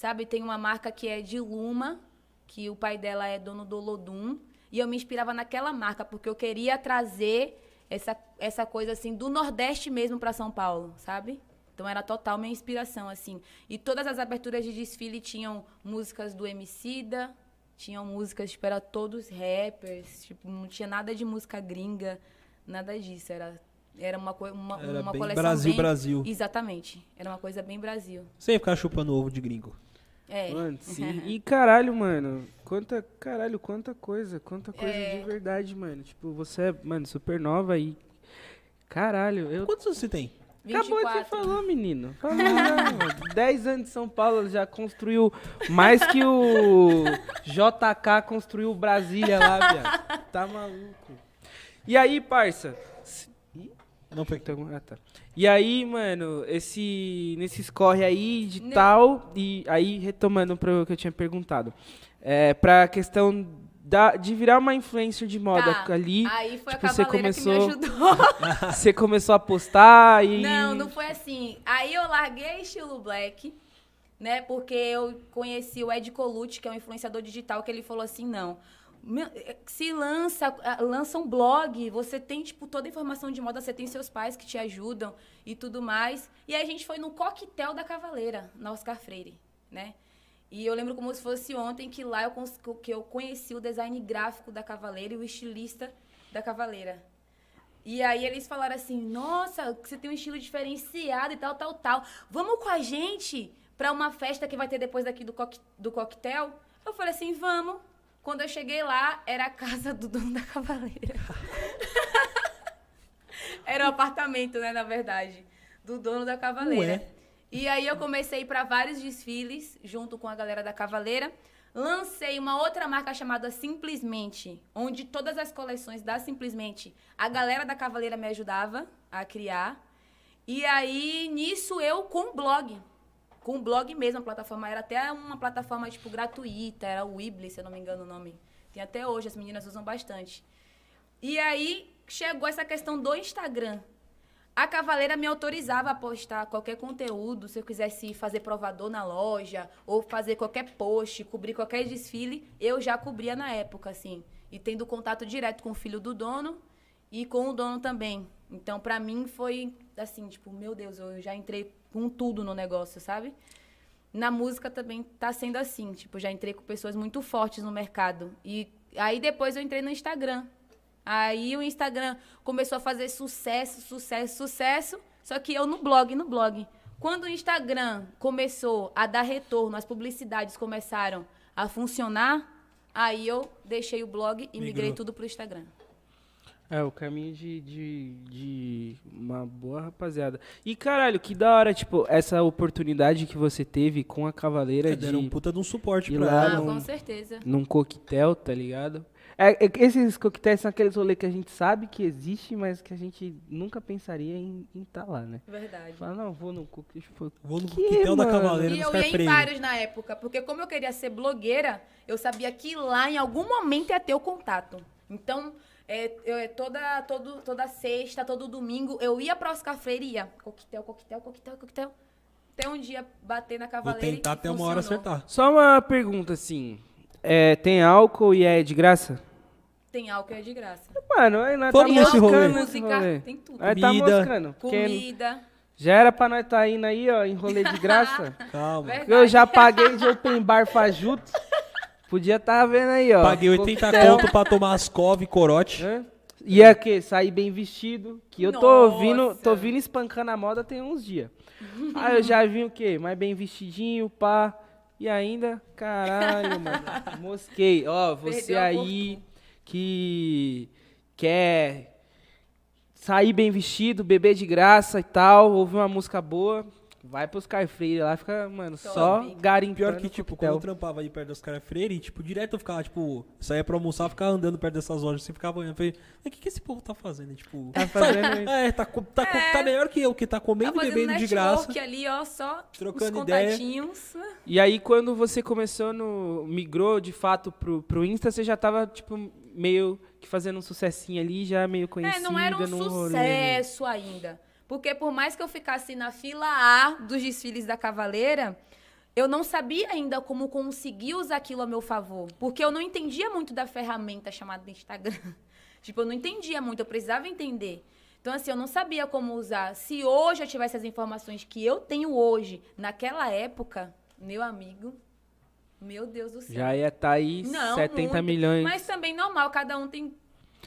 Sabe? Tem uma marca que é de Luma, que o pai dela é dono do Lodum. E eu me inspirava naquela marca, porque eu queria trazer essa, essa coisa, assim, do Nordeste mesmo para São Paulo, sabe? Então era total minha inspiração, assim. E todas as aberturas de desfile tinham músicas do Emicida, tinham músicas, tipo, era todos rappers, tipo, não tinha nada de música gringa, nada disso. Era, era uma, uma, Era uma bem coleção Brasil, bem... Brasil. Exatamente. Era uma coisa bem Brasil. Sem ficar chupando ovo de gringo. É. Mano, sim. E caralho, mano. Quanta, caralho, quanta coisa. Quanta coisa É. de verdade, mano. Tipo, você é, mano, super nova e. Caralho, eu. Quantos anos você tem? Acabou de 24. falar, menino. Falou, já, mano. 10 anos de São Paulo já construiu mais que o JK construiu Brasília lá, viado. Tá maluco. E aí, parça? Não foi. Então, ah, tá. E aí, mano, esse nesses corre aí de Ne- tal e aí retomando para o que eu tinha perguntado, é para questão da, de virar uma influencer de moda Tá. ali, Aí foi tipo, a você cavaleira que me começou- ajudou. você começou a postar e Não, não foi assim. Aí eu larguei estilo black, né? Porque eu conheci o Ed Colucci, que é um influenciador digital, que ele falou assim, não. Eh, Se lança, lança um blog, você tem, tipo, toda a informação de moda, você tem seus pais que te ajudam e tudo mais. E aí a gente foi no coquetel da Cavaleira, na Oscar Freire, né? E eu lembro como se fosse ontem que lá eu, que eu conheci o design gráfico da Cavaleira e o estilista da Cavaleira. E aí eles falaram assim: "Nossa, você tem um estilo diferenciado e tal, tal, tal. Vamos com a gente pra uma festa que vai ter depois daqui do, coque- do coquetel?" Eu falei assim: "Vamos". Quando eu cheguei lá, era a casa do dono da Cavaleira. era o apartamento, né, na verdade, do dono da Cavaleira. Ué. E aí eu comecei para vários desfiles junto com a galera da Cavaleira. Lancei uma outra marca chamada Simplesmente, onde todas as coleções da Simplesmente a galera da Cavaleira me ajudava a criar. E aí nisso eu com blog, com o blog mesmo, a plataforma era até uma plataforma tipo gratuita, era o Weebly, se eu não me engano o nome. Tem até hoje, as meninas usam bastante. E aí chegou essa questão do Instagram. A Cavaleira me autorizava a postar qualquer conteúdo, se eu quisesse fazer provador na loja, ou fazer qualquer post, cobrir qualquer desfile, eu já cobria na época, assim. E tendo contato direto com o filho do dono e com o dono também. Então, pra mim, foi assim, tipo, meu Deus, eu já entrei com tudo no negócio, sabe? Na música também tá sendo assim, tipo, já entrei com pessoas muito fortes no mercado. E aí depois eu entrei no Instagram. Aí o Instagram começou a fazer sucesso, sucesso, sucesso, só que eu no blog, no blog. Quando o Instagram começou a dar retorno, as publicidades começaram a funcionar, aí eu deixei o blog e migrei tudo pro Instagram. É, o caminho de, de, de uma boa rapaziada. E caralho, que da hora, tipo, essa oportunidade que você teve com a Cavaleira É, de deram um puta de um suporte pra lá Ah, ela. no- com certeza. num coquetel, tá ligado? É, é esses coquetéis são aqueles rolês que a gente sabe que existe, mas que a gente nunca pensaria em estar lá, né? Verdade. Fala, não, vou no coquetel. Tipo, Vou no que, coquetel da mano? Cavaleira E eu ia em vários na época, porque como eu queria ser blogueira, eu sabia que lá em algum momento ia ter o contato. Então, é, eu, é, toda, todo, toda sexta, todo domingo, eu ia pra Oscar Freire e ia. Coquetel, coquetel, coquetel, coquetel. Até um dia bater na Vou cavaleira e tentar até uma hora funcionou. acertar. Só uma pergunta, assim. É, tem álcool e é de graça? Tem álcool é de graça. Mano, aí nós Vamos tá nesse rolê. música, rolê. tem tudo. Aí tá Comida. moscando. Comida. já era pra nós tá indo aí, ó, em rolê de graça. Calma. Verdade. Eu já paguei de open bar fajuto. Podia tá vendo aí, ó. Paguei 80 Coquetel. conto pra tomar as cove e corote. Hã? Ia que sair bem vestido, que eu tô Nossa. ouvindo, tô vindo espancando a moda tem uns dias. Aí eu já vi o quê? Mais bem vestidinho, pá. E ainda, caralho, mano. Mosquei. Ó, você Perdeu aí que quer sair bem vestido, beber de graça e tal, ouvir uma música boa, vai pros Carfreire lá, fica, mano, só Top. garimpando. Pior que, tipo, quando eu trampava ali perto dos caras freire, tipo, direto eu ficava, tipo, saía pra almoçar, ficava andando perto dessas lojas, você ficava olhando, falei, o que, que esse povo tá fazendo? Tipo, Tá fazendo é, tá, tá, co- É. tá melhor que eu, que tá Tá comendo e fazendo bebendo de graça. ali, ó, só Trocando os ideia. contatinhos. E aí, quando você começou no. migrou de fato pro, pro Insta, você já tava, tipo, meio que fazendo um sucessinho ali, já meio conhecida É, não era um no rolê. sucesso ainda. Porque por mais que eu ficasse na fila A dos desfiles da Cavaleira, eu não sabia ainda como conseguir usar aquilo a meu favor. Porque eu não entendia muito da ferramenta chamada Instagram. tipo, eu não entendia muito, eu precisava entender. Então, assim, eu não sabia como usar. Se hoje eu tivesse as informações que eu tenho hoje, naquela época, meu amigo, meu Deus do céu. Já ia estar aí Não, 70 muito. milhões. Mas também normal, cada um tem.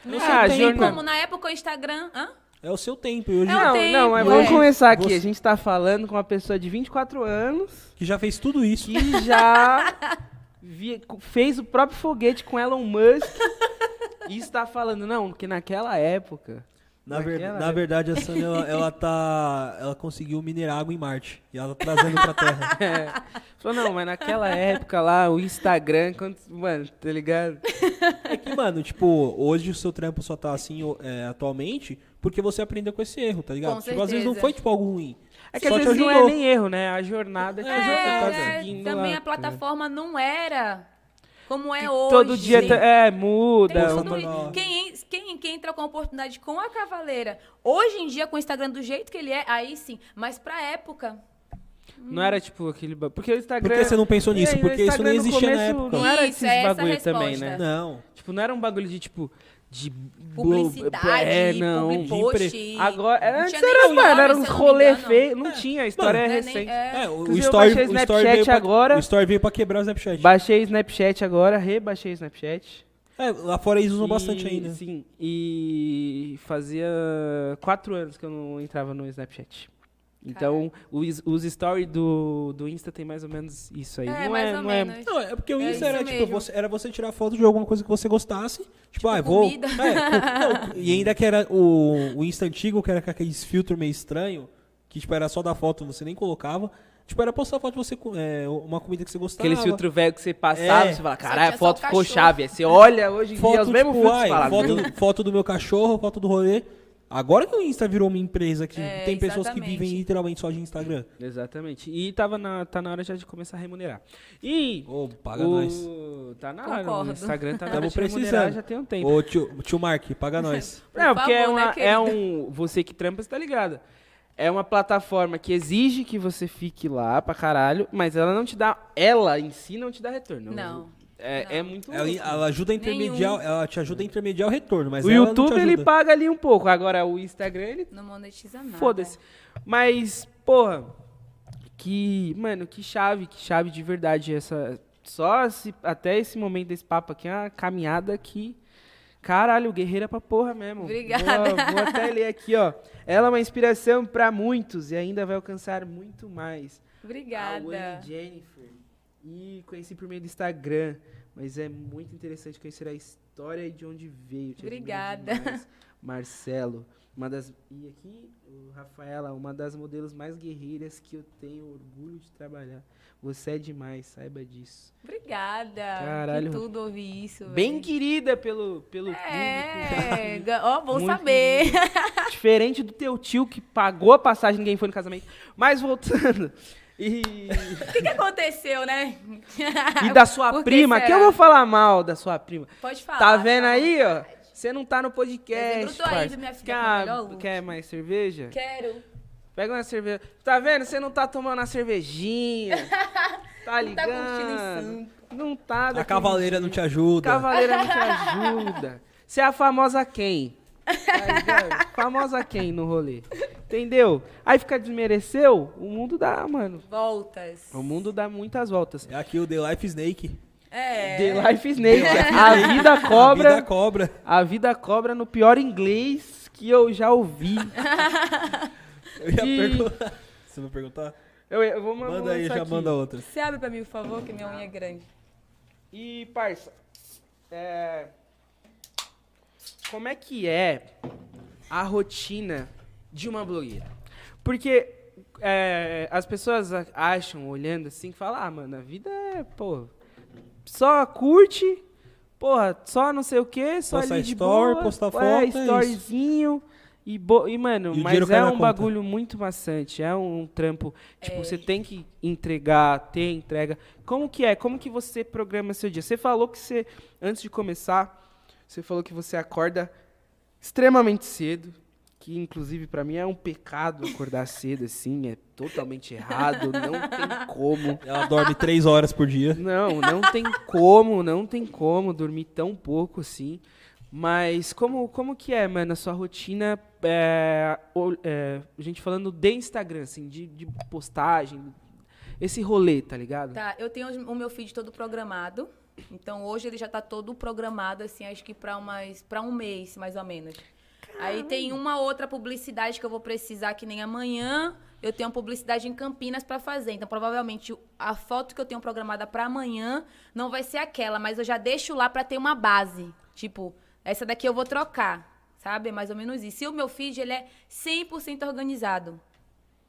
Né? Ah, Tem jornal- como na época o Instagram. Hã? É o seu tempo. E hoje, É Não, tempo, não, mas é. vamos começar aqui. Você- A gente tá falando com uma pessoa de 24 anos que já fez tudo isso. que já vi- fez o próprio foguete com Elon Musk e está falando, não, porque naquela época Na, ver- na verdade, a Sânia, ela, ela tá. Ela conseguiu minerar água em Marte. E ela tá trazendo pra Terra. É. Falou, não, mas naquela época lá, o Instagram, quando, mano, tá ligado? É que, mano, tipo, hoje o seu trampo só tá assim é, atualmente porque você aprendeu com esse erro, tá ligado? Com tipo, às vezes não foi, tipo, algo ruim. É que Só às vezes não é nem erro, né? A jornada que É, você É, tá seguindo também lá, a plataforma não era como é Que hoje. Todo dia tá- é, muda. Isso. Quem, quem, quem entra com a oportunidade com a Cavaleira, hoje em dia, com o Instagram do jeito que ele é, aí sim. Mas pra época, Não era tipo aquele. Porque o Instagram. Por que você não pensou nisso? É, e o Porque isso no existia na época. Não era Isso, esses é bagulho também, né? Não. Tipo, não era um bagulho de tipo. De publicidade, é, não. public post. empre- Agora, era, Não antes era, nome, mano, era uns rolê feio. Não tinha, a história é Não é recente. é. É, o, o story, baixei o story Snapchat veio pra, agora. O story veio pra quebrar o Snapchat. Baixei o Snapchat agora, rebaixei o Snapchat. É, lá fora eles usam E- bastante ainda. Sim, e fazia quatro anos que eu não entrava no Snapchat. Então, os, os stories do, do Insta tem mais ou menos isso aí. É, não mais é, ou não é, menos. Não, é porque o É Insta isso era, tipo, você, era você tirar foto de alguma coisa que você gostasse. Tipo, ah, eu vou. comida. É, não, e ainda que era o, o Insta antigo, que era com aqueles filtros meio estranho, que tipo, era só da foto, você nem colocava. Tipo, era postar foto de você com é, uma comida que você gostava. Aquele filtro velho que você passava, É. você fala, caralho, a foto ficou cachorro." chave. Aí você olha hoje em Foto, dia, os mesmos tipo, filtros ai, foto, foto do meu cachorro, foto do rolê. Agora que o Insta virou uma empresa que É, tem pessoas que vivem literalmente só de Instagram. Exatamente. E tava na, tá na hora já de começar a remunerar. E Ô, paga o... nós. Tá na hora, o. Instagram tá na hora de remunerar precisando. já tem um tempo. Ô, tio, tio Mark, paga nós. Por Não, porque é, favor, né, uma, é querida? um. Você que trampa, você tá ligado? É uma plataforma que exige que você fique lá pra caralho, mas ela não te dá. Ela em si não te dá retorno. Não. É, é muito. Ela, louco. ela ajuda a intermediar, ela te ajuda a intermediar o retorno, mas o ela não YouTube te ele ajuda. paga ali um pouco. Agora o Instagram ele. Não monetiza nada. Foda-se. Mas, porra. Que. Mano, que chave, que chave de verdade essa. Só se, até esse momento desse papo aqui é uma caminhada que. Caralho, guerreira pra porra mesmo. Obrigada. Vou, vou até ler aqui, ó. Ela é uma inspiração pra muitos e ainda vai alcançar muito mais. A Obrigada. Wayne Jennifer. E conheci por meio do Instagram. Mas é muito interessante conhecer a história e de onde veio. Te Obrigada. demais. Marcelo. Uma das. E aqui, o Rafaela, uma das modelos mais guerreiras que eu tenho orgulho de trabalhar. Você é demais, saiba disso. Obrigada. Caralho. Que tudo ouvir isso. Bem querida pelo, pelo É, ga- ó, bom Muito saber. público. Diferente do teu tio que pagou a passagem, ninguém foi no casamento. Mas voltando. E, O que, que aconteceu, né? e da sua Por que prima, que, será? eu vou falar mal da sua prima. Pode falar. Tá vendo à aí, ó? Você não tá no podcast. Parça. viu, minha filha, quer, quer mais cerveja? Quero. Pega uma cerveja. Tá vendo? Você não tá tomando a cervejinha. Tá Não tá curtindo em ligado? Não tá. A cavaleira não te ajuda. Cavaleira não te ajuda. Você é a famosa quem? Ligado? famosa quem no rolê? Entendeu? Aí fica desmereceu, o mundo dá, mano. Voltas. O mundo dá muitas voltas. É aqui o The Life Snake. É. The Life Snake. A vida A cobra. vida cobra. A vida cobra no pior inglês que eu já ouvi. Eu ia E- perguntar. Você vai perguntar? Eu, eu vou mandar Manda aí, já manda outra. Você abre pra mim, por favor, que minha unha é grande. E, parça, é, como é que é a rotina de uma blogueira? Porque é, as pessoas acham, olhando assim, que falam, ah, mano, a vida é, pô, só curte, porra, só não sei o quê, só Posta ali de story, boa, posta é, foto, é storyzinho. E, bo- e, mano, E mas é um conta. bagulho muito maçante, é um trampo, tipo, É. você tem que entregar, ter entrega. Como que é? Como que você programa seu dia? Você falou que você, antes de começar, você falou que você acorda extremamente cedo, que inclusive pra mim é um pecado acordar cedo assim, é totalmente errado, não tem como. Ela dorme três horas por dia. Não, não tem como, não tem como dormir tão pouco assim. Mas como, como que é, mano, a sua rotina, é, é, a gente falando de Instagram, assim, de, de postagem, esse rolê, tá ligado? Tá, eu tenho o meu feed todo programado. Então hoje ele já tá todo programado, assim, acho que pra, umas, pra um mês, mais ou menos. Aí tem uma outra publicidade que eu vou precisar, que nem amanhã. Eu tenho uma publicidade em Campinas pra fazer. Então, provavelmente, a foto que eu tenho programada pra amanhã não vai ser aquela, mas eu já deixo lá pra ter uma base. Tipo, essa daqui eu vou trocar. sabe? É mais ou menos isso. E o meu feed, ele é 100% organizado.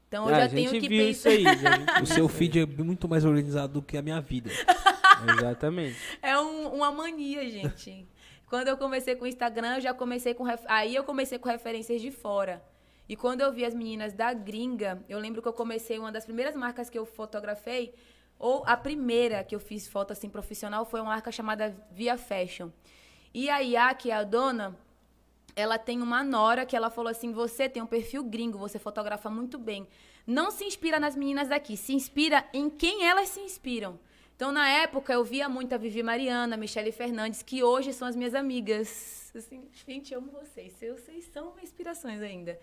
Então, eu Ah, já tenho que pensar... isso aí. O seu feed é muito mais organizado do que a minha vida. Exatamente. É um- uma mania, gente. quando eu comecei com o Instagram, eu já comecei com... ref- Aí eu comecei com referências de fora. E quando eu vi as meninas da gringa, eu lembro que eu comecei, uma das primeiras marcas que eu fotografei, ou a primeira que eu fiz foto assim profissional, foi uma marca chamada Via Fashion. E a Iá, que é a dona, ela tem uma nora que ela falou assim: você tem um perfil gringo, você fotografa muito bem. Não se inspira nas meninas daqui, se inspira em quem elas se inspiram. Então, na época, eu via muito a Vivi Mariana, Michele Fernandes, que hoje são as minhas amigas. Assim, gente, amo vocês. Vocês são inspirações ainda.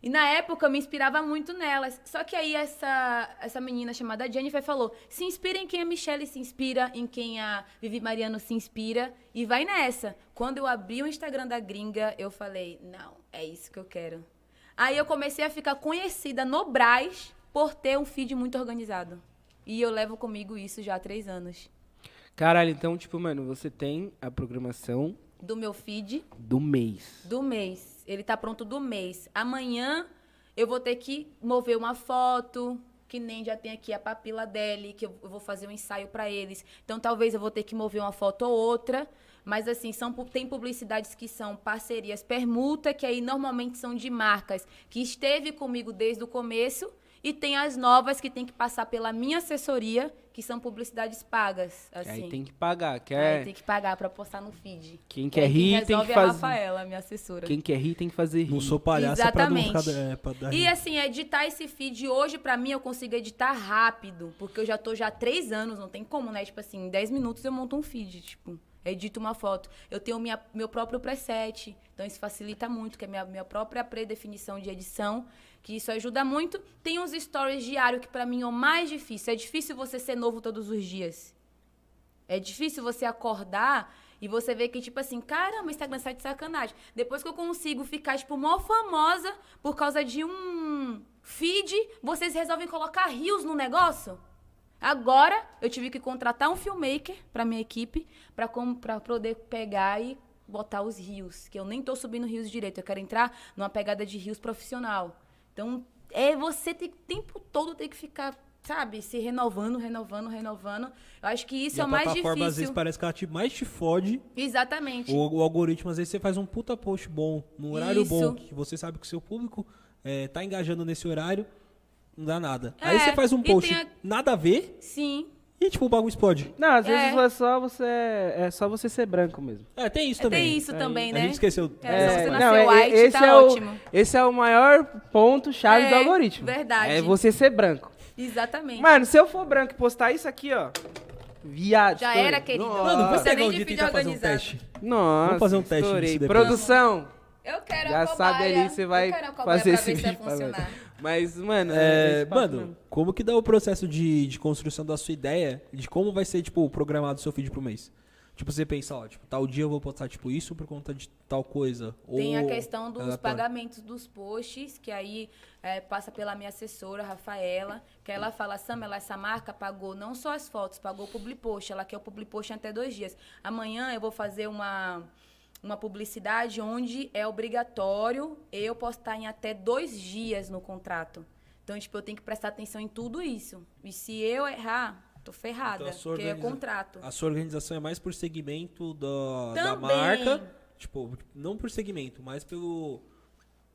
E na época eu me inspirava muito nelas. Só que aí essa, essa menina chamada Jennifer falou: se inspira em quem a Michelle se inspira, em quem a Vivi Mariano se inspira, e vai nessa. Quando eu abri o Instagram da gringa, eu falei: não, é isso que eu quero. Aí eu comecei a ficar conhecida no Braz por ter um feed muito organizado. E eu levo comigo isso já há três anos. Caralho, então, tipo, mano, você tem a programação Do meu feed, do mês. do mês. Ele tá pronto do mês. Amanhã eu vou ter que mover uma foto, que nem já tem aqui a papila dele, que eu vou fazer um ensaio pra eles. Então talvez eu vou ter que mover uma foto ou outra. Mas assim, são, tem publicidades que são parcerias permuta, que aí normalmente são de marcas que esteve comigo desde o começo. E tem as novas que tem que passar pela minha assessoria, que são publicidades pagas. Que Assim. Aí tem que pagar. Aí Quer... tem que pagar pra postar no feed. Quem quer aí rir tem resolve que é fazer. a Rafaela, minha assessora. Quem quer rir tem que fazer rir. Não sou palhaça pra não Exatamente. ficar. É, pra dar E rir. assim, editar esse feed hoje, pra mim, eu consigo editar rápido. Porque eu já tô já há três anos, não tem como, né? Tipo assim, em 10 minutos eu monto um feed, tipo, edito uma foto. Eu tenho minha, meu próprio preset, então isso facilita muito, que é minha, minha própria predefinição de edição, que isso ajuda muito. Tem uns stories diários que pra mim é o mais difícil. É difícil você ser novo todos os dias. É difícil você acordar e você ver que, tipo assim, caramba, o Instagram sai de sacanagem. Depois que eu consigo ficar, tipo, mó famosa por causa de um feed, vocês resolvem colocar rios no negócio? Agora, eu tive que contratar um filmmaker pra minha equipe pra, pra poder pegar e botar os rios. Que eu nem tô subindo rios direito. Eu quero entrar numa pegada de rios profissional. Então, é você tem, o tempo todo tem que ficar, sabe, se renovando, renovando, renovando. Eu acho que isso E é a o mais plataforma, difícil. às vezes, parece que ela te, mais te fode. Exatamente. O, o algoritmo, às vezes, você faz um puta post bom, num horário Isso. bom, que você sabe que o seu público é, tá engajando nesse horário, não dá nada. Aí É, você faz um post a- nada a ver Sim. E, tipo, o bagulho explode. Não, às vezes É. é só você. É só você ser branco mesmo. É, tem isso É, também. Tem isso Aí, também, A né? gente esqueceu. É, se você não, nasceu é- white, esse tá é o, ótimo. Esse é o maior ponto chave É, do algoritmo. verdade. É você ser branco. Exatamente. Mano, se eu for branco e postar isso aqui, ó. Viado. Já estourei. era, querido. Mano, vamos Você pegar nem um de e feed fazer um organizado. teste. Nossa, Vamos fazer um teste estourei. disso depois. Produção. Eu quero Já a sabe cobaia. ali, você vai Eu quero a cobaia fazer pra esse ver se vai vídeo funcionar. Mas, mano, É, papo mano, mesmo. como que dá o processo de, de construção da sua ideia de como vai ser, tipo, programado o seu feed pro mês? Tipo, você pensa, ó, tipo, tal dia eu vou postar, tipo, isso por conta de tal coisa. Tem a ou questão dos aleatório. pagamentos dos posts, que aí é, passa pela minha assessora, Rafaela, que ela fala, Samela, essa marca pagou não só as fotos, pagou o public post. Ela quer o public post em até dois dias. Amanhã eu vou fazer uma, uma publicidade onde é obrigatório eu postar em até dois dias no contrato. Então, tipo, eu tenho que prestar atenção em tudo isso. E se eu errar, tô ferrada, Então, porque é contrato. A sua organização é mais por segmento da, da marca. Tipo, não por segmento, mas pelo,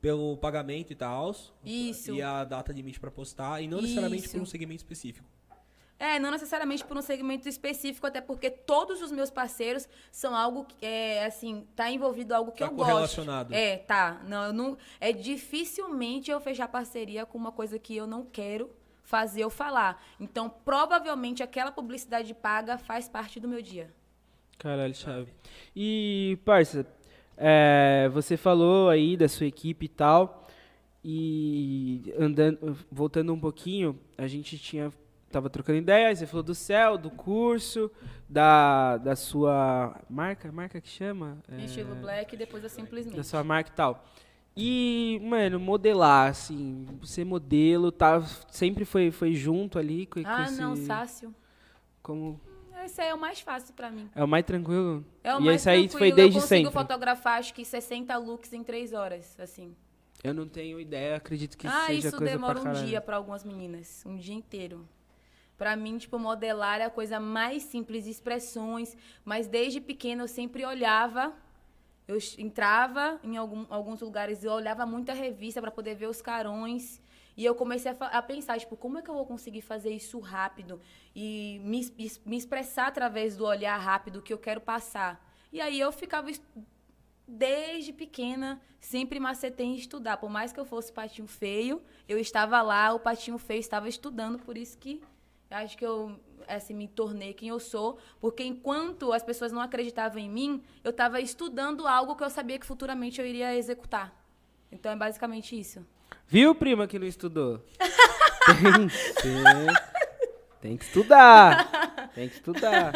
pelo pagamento e tal. Isso. E a data limite pra postar. E não necessariamente Isso. por um segmento específico. É, não necessariamente por um segmento específico, até porque todos os meus parceiros são algo que, é, assim, tá envolvido algo que Tá eu gosto. correlacionado. É, tá. Não, eu não, é dificilmente eu fechar parceria com uma coisa que eu não quero fazer ou falar. Então, provavelmente aquela publicidade paga faz parte do meu dia. Caralho, chave. E, parça, é, você falou aí da sua equipe e tal. E andando, voltando um pouquinho, a gente tinha tava trocando ideias, você falou do céu, do curso, da, da sua marca, marca que chama? É, estilo black e depois eu simplesmente. da sua marca e tal. E, mano, modelar, assim, ser modelo, tá, sempre foi, foi junto ali com, com Ah, esse, não, Sácio. como esse aí é o mais fácil pra mim. É o mais tranquilo? É o e mais esse aí tranquilo. foi desde Eu consigo sempre? fotografar, acho que 60 looks em 3 horas, assim. Eu não tenho ideia, acredito que ah, seja isso coisa demora pra um caralho. dia pra algumas meninas. Um dia inteiro. Pra mim, tipo, modelar é a coisa mais simples, expressões. Mas desde pequena eu sempre olhava. Eu entrava em algum- alguns lugares e olhava muita revista pra poder ver os carões. E eu comecei a, a pensar, tipo, como é que eu vou conseguir fazer isso rápido? E me, me expressar através do olhar rápido que eu quero passar. E aí eu ficava es- desde pequena, sempre macetei em estudar. Por mais que eu fosse patinho feio, eu estava lá, o patinho feio estava estudando, por isso que acho que eu assim, me tornei quem eu sou, porque enquanto as pessoas não acreditavam em mim, eu estava estudando algo que eu sabia que futuramente eu iria executar. Então é basicamente isso. Viu, prima, que não estudou? tem, que tem que estudar. Tem que estudar.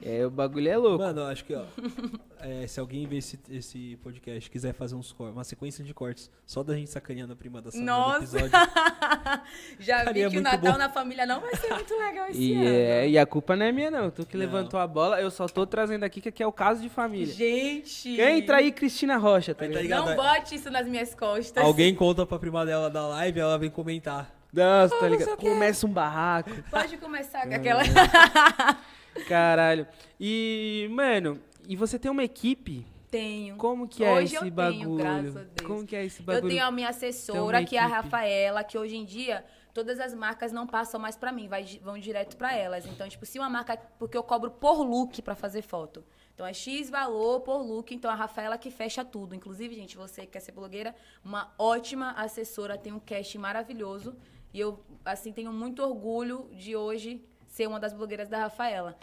É, o bagulho é louco. Mano, eu acho que, ó. é, se alguém ver esse, esse podcast e quiser fazer uns cor- uma sequência de cortes só da gente sacaneando a prima da Samira no Nossa. episódio. Já Cara, vi é que o Natal bom. na família não vai ser muito legal esse E, ano. é, e a culpa não é minha, não. Tu que Não. levantou a bola, eu só tô trazendo aqui que aqui é o caso de família. Gente! Entra aí, Cristina Rocha, tá tá ligado? Não bote isso nas minhas costas. Alguém conta pra prima dela da live ela vem comentar. Nossa, tá ligado? Começa um barraco. Pode começar com aquela. Caralho. E, mano, e você tem uma equipe? Tenho. Como que é Hoje eu esse tenho, bagulho? graças a Deus. Como que é esse Eu bagulho? tenho a minha assessora, que é a. Rafaela, que hoje em dia todas as marcas não passam mais pra mim, vai, vão direto pra elas. Então, tipo, se uma marca. Porque eu cobro por look pra fazer foto. Então é X valor por look, então a Rafaela que fecha tudo. Inclusive, gente, você que quer ser blogueira, uma ótima assessora, tem um cast maravilhoso. E eu, assim, tenho muito orgulho de hoje ser uma das blogueiras da Rafaela.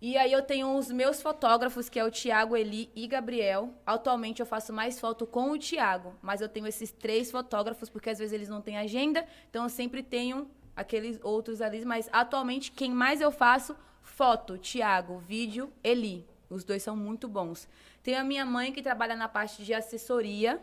E aí eu tenho os meus fotógrafos, que é o Tiago, Eli e Gabriel. Atualmente eu faço mais foto com o Tiago, mas eu tenho esses três fotógrafos, porque às vezes eles não têm agenda, então eu sempre tenho aqueles outros ali, mas atualmente quem mais eu faço, foto, Tiago, vídeo, Eli. Os dois são muito bons. Tem a minha mãe que trabalha na parte de assessoria,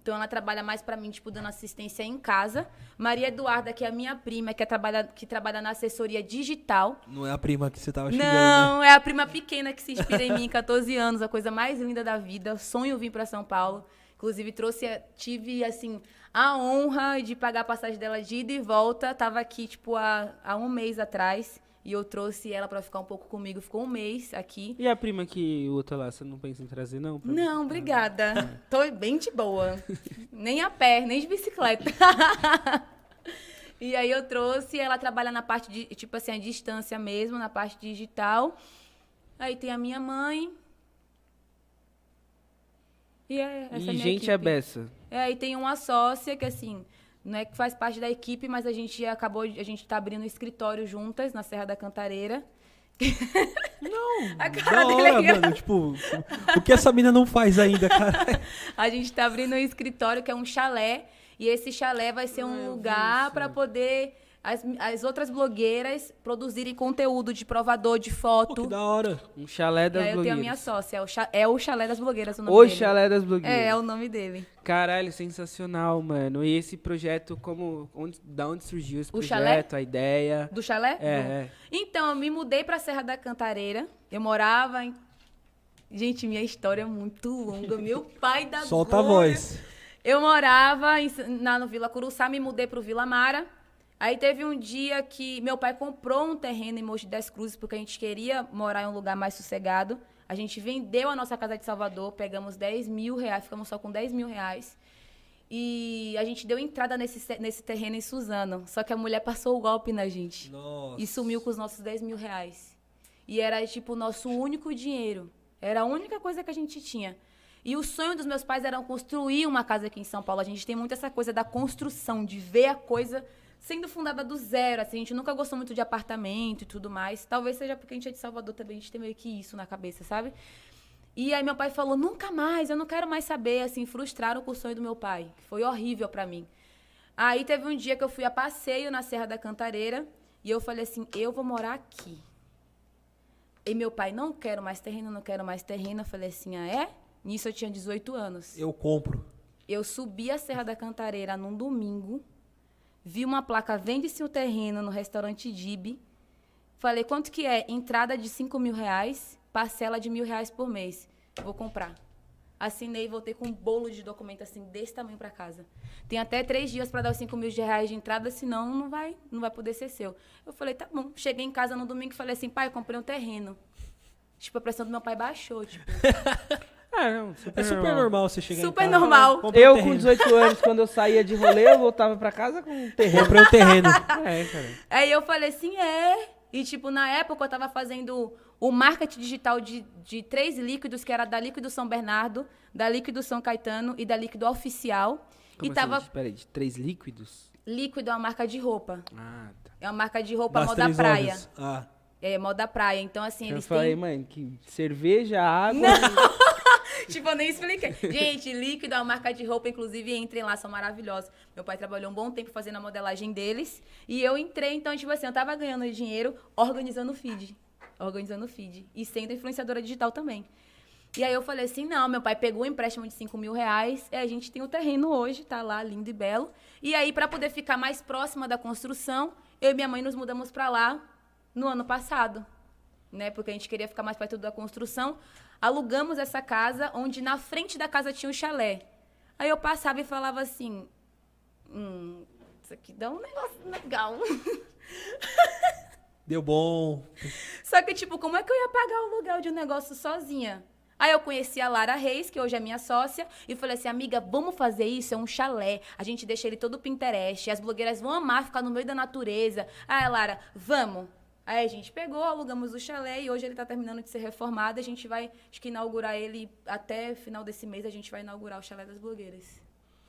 então ela trabalha mais pra mim, tipo, dando assistência em casa. Maria Eduarda, que é a minha prima, que, é trabalha, que trabalha na assessoria digital. Não é a prima que você tava xingando, né? Não, é a prima pequena que se inspira em mim, 14 anos, a coisa mais linda da vida. Sonho vir para São Paulo. Inclusive, trouxe, tive, assim, a honra de pagar a passagem dela de ida e volta. Tava aqui, tipo, há, há um mês atrás. E eu trouxe ela para ficar um pouco comigo. Ficou um mês aqui. E a prima que outra lá, você não pensa em trazer, não? Não, obrigada. Tô bem de boa. Nem a pé, nem de bicicleta. e aí eu trouxe, ela trabalha na parte de, tipo assim, a distância mesmo, na parte digital. Aí tem a minha mãe. E é, essa é E gente equipe. é beça. É, aí tem uma sócia que, assim, não é que faz parte da equipe, mas a gente acabou, de- a gente tá abrindo um escritório juntas na Serra da Cantareira. Não, A cara da dele é hora, mano. Tipo, o que essa mina não faz ainda, cara? A gente tá abrindo um escritório que é um chalé. E esse chalé vai ser um lugar para poder as, as outras blogueiras produzirem conteúdo de provador, de Pô, foto. que da hora. Um chalé e das aí eu tenho a minha blogueiras. sócia. É o, cha- é o chalé das blogueiras o nome O dele. chalé das blogueiras. É, é o nome dele. Caralho, sensacional, mano. E esse projeto, como, onde, da onde surgiu esse O projeto, chalé? a ideia? Do chalé? É, é. Então, eu me mudei pra Serra da Cantareira. Eu morava em. Gente, minha história é muito longa. Meu pai da Solta a glória. voz. Eu morava em, na, no Vila Curuçá, me mudei pro Vila Mara. Aí teve um dia que meu pai comprou um terreno em Mogi das Cruzes, porque a gente queria morar em um lugar mais sossegado. A gente vendeu a nossa casa de Salvador, pegamos 10 mil reais, ficamos só com 10 mil reais. E a gente deu entrada nesse, nesse terreno em Suzano. Só que a mulher passou o golpe na gente. Nossa. E sumiu com os nossos 10 mil reais. E era, tipo, o nosso único dinheiro. Era a única coisa que a gente tinha. E o sonho dos meus pais era construir uma casa aqui em São Paulo. A gente tem muito essa coisa da construção, de ver a coisa sendo fundada do zero. Assim, a gente nunca gostou muito de apartamento e tudo mais. Talvez seja porque a gente é de Salvador também, a gente tem meio que isso na cabeça, sabe? E aí meu pai falou, nunca mais, eu não quero mais saber, assim, frustraram com o sonho do meu pai. que Foi horrível pra mim. Aí teve um dia que eu fui a passeio na Serra da Cantareira e eu falei assim, eu vou morar aqui. E meu pai, não quero mais terreno, não quero mais terreno. Eu falei assim, ah, é? Nisso eu tinha 18 anos. Eu compro. Eu subi a Serra da Cantareira num domingo, vi uma placa, vende-se o terreno no restaurante Dib. Falei, quanto que é? Entrada de 5 mil reais, parcela de mil reais por mês. Vou comprar. Assinei e voltei com um bolo de documento assim, desse tamanho pra casa. Tem até três dias pra dar os 5 mil de reais de entrada, senão não vai, não vai poder ser seu. Eu falei, tá bom. Cheguei em casa no domingo e falei assim, pai, comprei um terreno. Tipo, a pressão do meu pai baixou, tipo. Não, super É super normal. normal você chegar em Super casa, normal. comprar um Eu, com terreno. 18 anos, quando eu saía de rolê, eu voltava pra casa com um terreno. Comprei um terreno. É, cara. Aí eu falei assim, é. E, tipo, na época eu tava fazendo o marketing digital de, de três líquidos, que era da Líquido São Bernardo, da Líquido São Caetano e da Líquido Oficial. Como e tava. assim? Peraí, de três líquidos? Líquido é uma marca de roupa. Ah, tá. É uma marca de roupa Das moda praia. horas. Ah, É, moda praia. Então, assim, Eu eles falei, têm. mãe, que cerveja, água... tipo, eu nem expliquei. Gente, líquido é uma marca de roupa, inclusive entrem lá, são maravilhosos. Meu pai trabalhou um bom tempo fazendo a modelagem deles. E eu entrei, então, tipo assim, eu tava ganhando dinheiro organizando o feed. Organizando o feed. E sendo influenciadora digital também. E aí eu falei assim, não, meu pai pegou um empréstimo de 5 mil reais, e a gente tem o terreno hoje, tá lá, lindo e belo. E aí, pra poder ficar mais próxima da construção, eu e minha mãe nos mudamos pra lá no ano passado né? Porque a gente queria ficar mais perto da construção. Alugamos essa casa, onde na frente da casa tinha um chalé. Aí eu passava e falava assim: Hum, isso aqui dá um negócio legal. deu bom. Só que, tipo, como é que eu ia pagar o aluguel de um negócio sozinha? Aí eu conheci a Lara Reis, que hoje é minha sócia, e falei assim, amiga, vamos fazer isso? É um chalé. A gente deixa ele todo Pinterest. As blogueiras vão amar ficar no meio da natureza. Aí, Lara, vamos. Aí a gente pegou, alugamos o chalé e hoje ele tá terminando de ser reformado. A gente vai, acho que inaugurar ele até final desse mês, a gente vai inaugurar o chalé das blogueiras.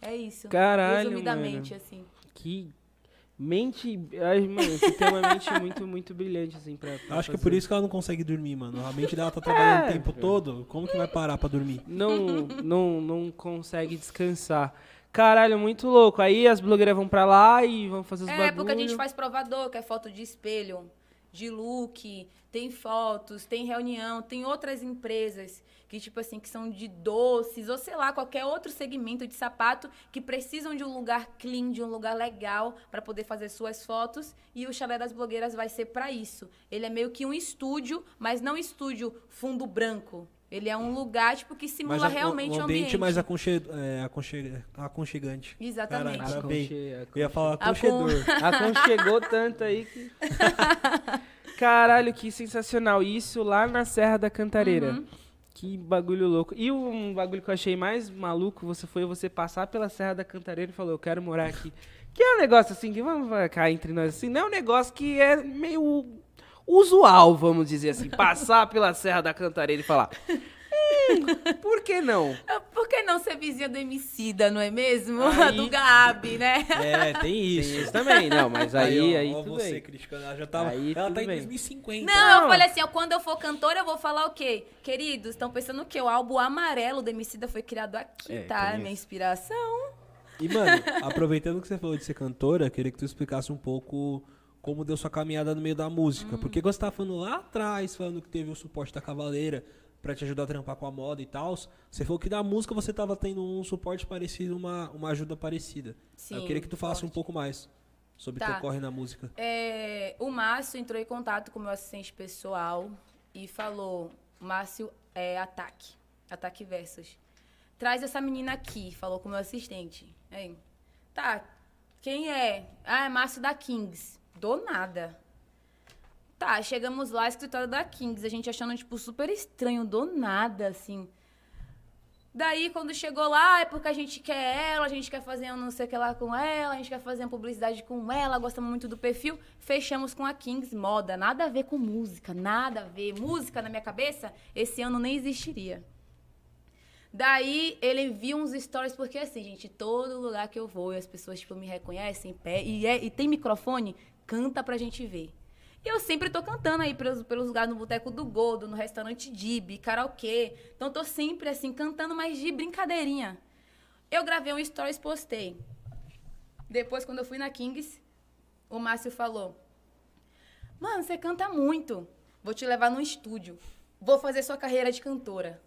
É isso. Caralho, Resumidamente, mano. assim. Que mente... Ai, mano, você tem uma mente muito, muito brilhante, assim, pra, pra Acho que é fazer. por isso que ela não consegue dormir, mano. A mente dela tá trabalhando É, o tempo cara. todo. Como que vai parar pra dormir? Não, não, não consegue descansar. Caralho, muito louco. Aí as blogueiras vão pra lá e vão fazer os É, bagulho. porque a gente faz provador, que é foto de espelho, de look, tem fotos, tem reunião, tem outras empresas que, tipo assim, que são de doces, ou sei lá, qualquer outro segmento de sapato que precisam de um lugar clean, de um lugar legal para poder fazer suas fotos. E o Chalé das Blogueiras vai ser para isso. Ele é meio que um estúdio, mas não estúdio fundo branco. Ele é um lugar, tipo, que simula a- realmente um o ambiente ambiente. mais aconche, é, aconche, aconchegante. Exatamente. Caralho, tá bem. Aconche- Eu ia falar Acon- aconchedor. Aconchegou tanto aí que. Caralho, que sensacional. Isso lá na Serra da Cantareira. Uhum. Que bagulho louco. E um bagulho que eu achei mais maluco, você foi você passar pela Serra da Cantareira e falou, eu quero morar aqui. Que é um negócio assim, que vamos cá entre nós assim, não é um negócio que é meio usual, vamos dizer assim. Passar pela Serra da Cantareira e falar. Hum, por que não? Por que não ser vizinha do Emicida, não é mesmo? Aí- Do Gabi, né? É, tem isso. Tem isso também, não, mas aí, aí, ó, ó tudo você bem. criticando, ela já tava. Aí ela tá em bem. 2050. Não, Não. eu falei assim, ó, quando eu for cantora, eu vou falar o quê? Queridos, estão pensando o quê? O álbum amarelo do Emicida foi criado aqui, É, tá? Minha isso. inspiração. E, mano, aproveitando que você falou de ser cantora, queria que tu explicasse um pouco como deu sua caminhada no meio da música. Hum. Porque você tava falando lá atrás, falando que teve o suporte da Cavaleira pra te ajudar a trampar com a moda e tal. Você falou que da música você tava tendo um suporte parecido, uma, uma ajuda parecida. Sim, Eu queria que tu falasse um forte. pouco mais sobre o Tá. teu corre na música. É, o Márcio entrou em contato com o meu assistente pessoal e falou: Márcio, é ataque. Ataque versus. Traz essa menina aqui, falou com o meu assistente. Aí, tá, quem é? Ah, é Márcio da Kings. Do nada. Tá, chegamos lá, escritório da Kings, a gente achando, tipo, super estranho, do nada, assim. Daí, quando chegou lá, é porque a gente quer ela, a gente quer fazer um não sei o que lá com ela, a gente quer fazer uma publicidade com ela, gostamos muito do perfil. Fechamos com a Kings Moda. Nada a ver com música, nada a ver. Música, na minha cabeça, esse ano nem existiria. Daí, ele viu uns stories, porque assim, gente, todo lugar que eu vou e as pessoas, tipo, me reconhecem, pé, e, é, e tem microfone, canta pra gente ver. E eu sempre tô cantando aí pelos, pelos lugares no Boteco do Gordo, no restaurante Dib, karaokê. Então tô sempre assim, cantando, mas de brincadeirinha. Eu gravei um stories, postei. Depois, quando eu fui na Kings, o Márcio falou: Mano, você canta muito. Vou te levar no estúdio. Vou fazer sua carreira de cantora.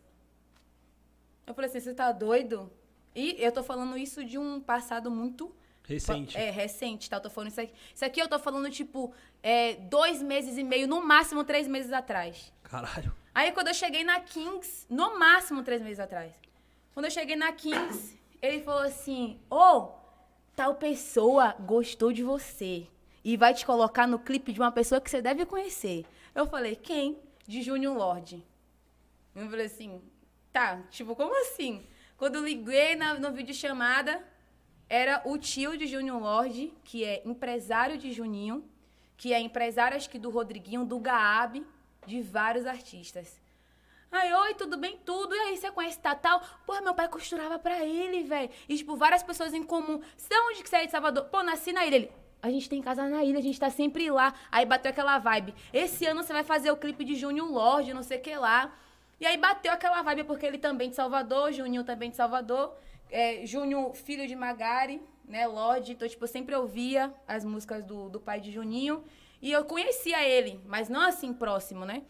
Eu falei assim: você tá doido? E eu tô falando isso de um passado muito Recente. É, recente, tá? Eu tô falando isso aqui. Isso aqui eu tô falando, tipo, é, dois meses e meio, no máximo três meses atrás. Caralho. Aí quando eu cheguei na Kings, no máximo três meses atrás. Quando eu cheguei na Kings, ele falou assim: Ô, tal pessoa gostou de você. E vai te colocar no clipe de uma pessoa que você deve conhecer. Eu falei, quem? De Junior Lord. Eu falei assim, tá, tipo, como assim? Quando eu liguei na, no vídeo chamada, era o tio de Junior Lord, que é empresário de Juninho, que é empresário, acho que do Rodriguinho, do Gaab, de vários artistas. Aí, oi, tudo bem? Tudo. E aí, você conhece Tatal? Porra, meu pai costurava pra ele, velho. E, tipo, várias pessoas em comum. Você onde que você é de Salvador? Pô, nasci na ilha. Ele, a gente tem casa na ilha, a gente tá sempre lá. Aí bateu aquela vibe. Esse ano você vai fazer o clipe de Junior Lorde, não sei o que lá. E aí bateu aquela vibe, porque ele também de Salvador, Juninho também de Salvador. É, Júnior, filho de Magari, né, Lorde. Então, tipo, eu sempre ouvia as músicas do, do pai de Juninho. E eu conhecia ele, mas não assim próximo, né?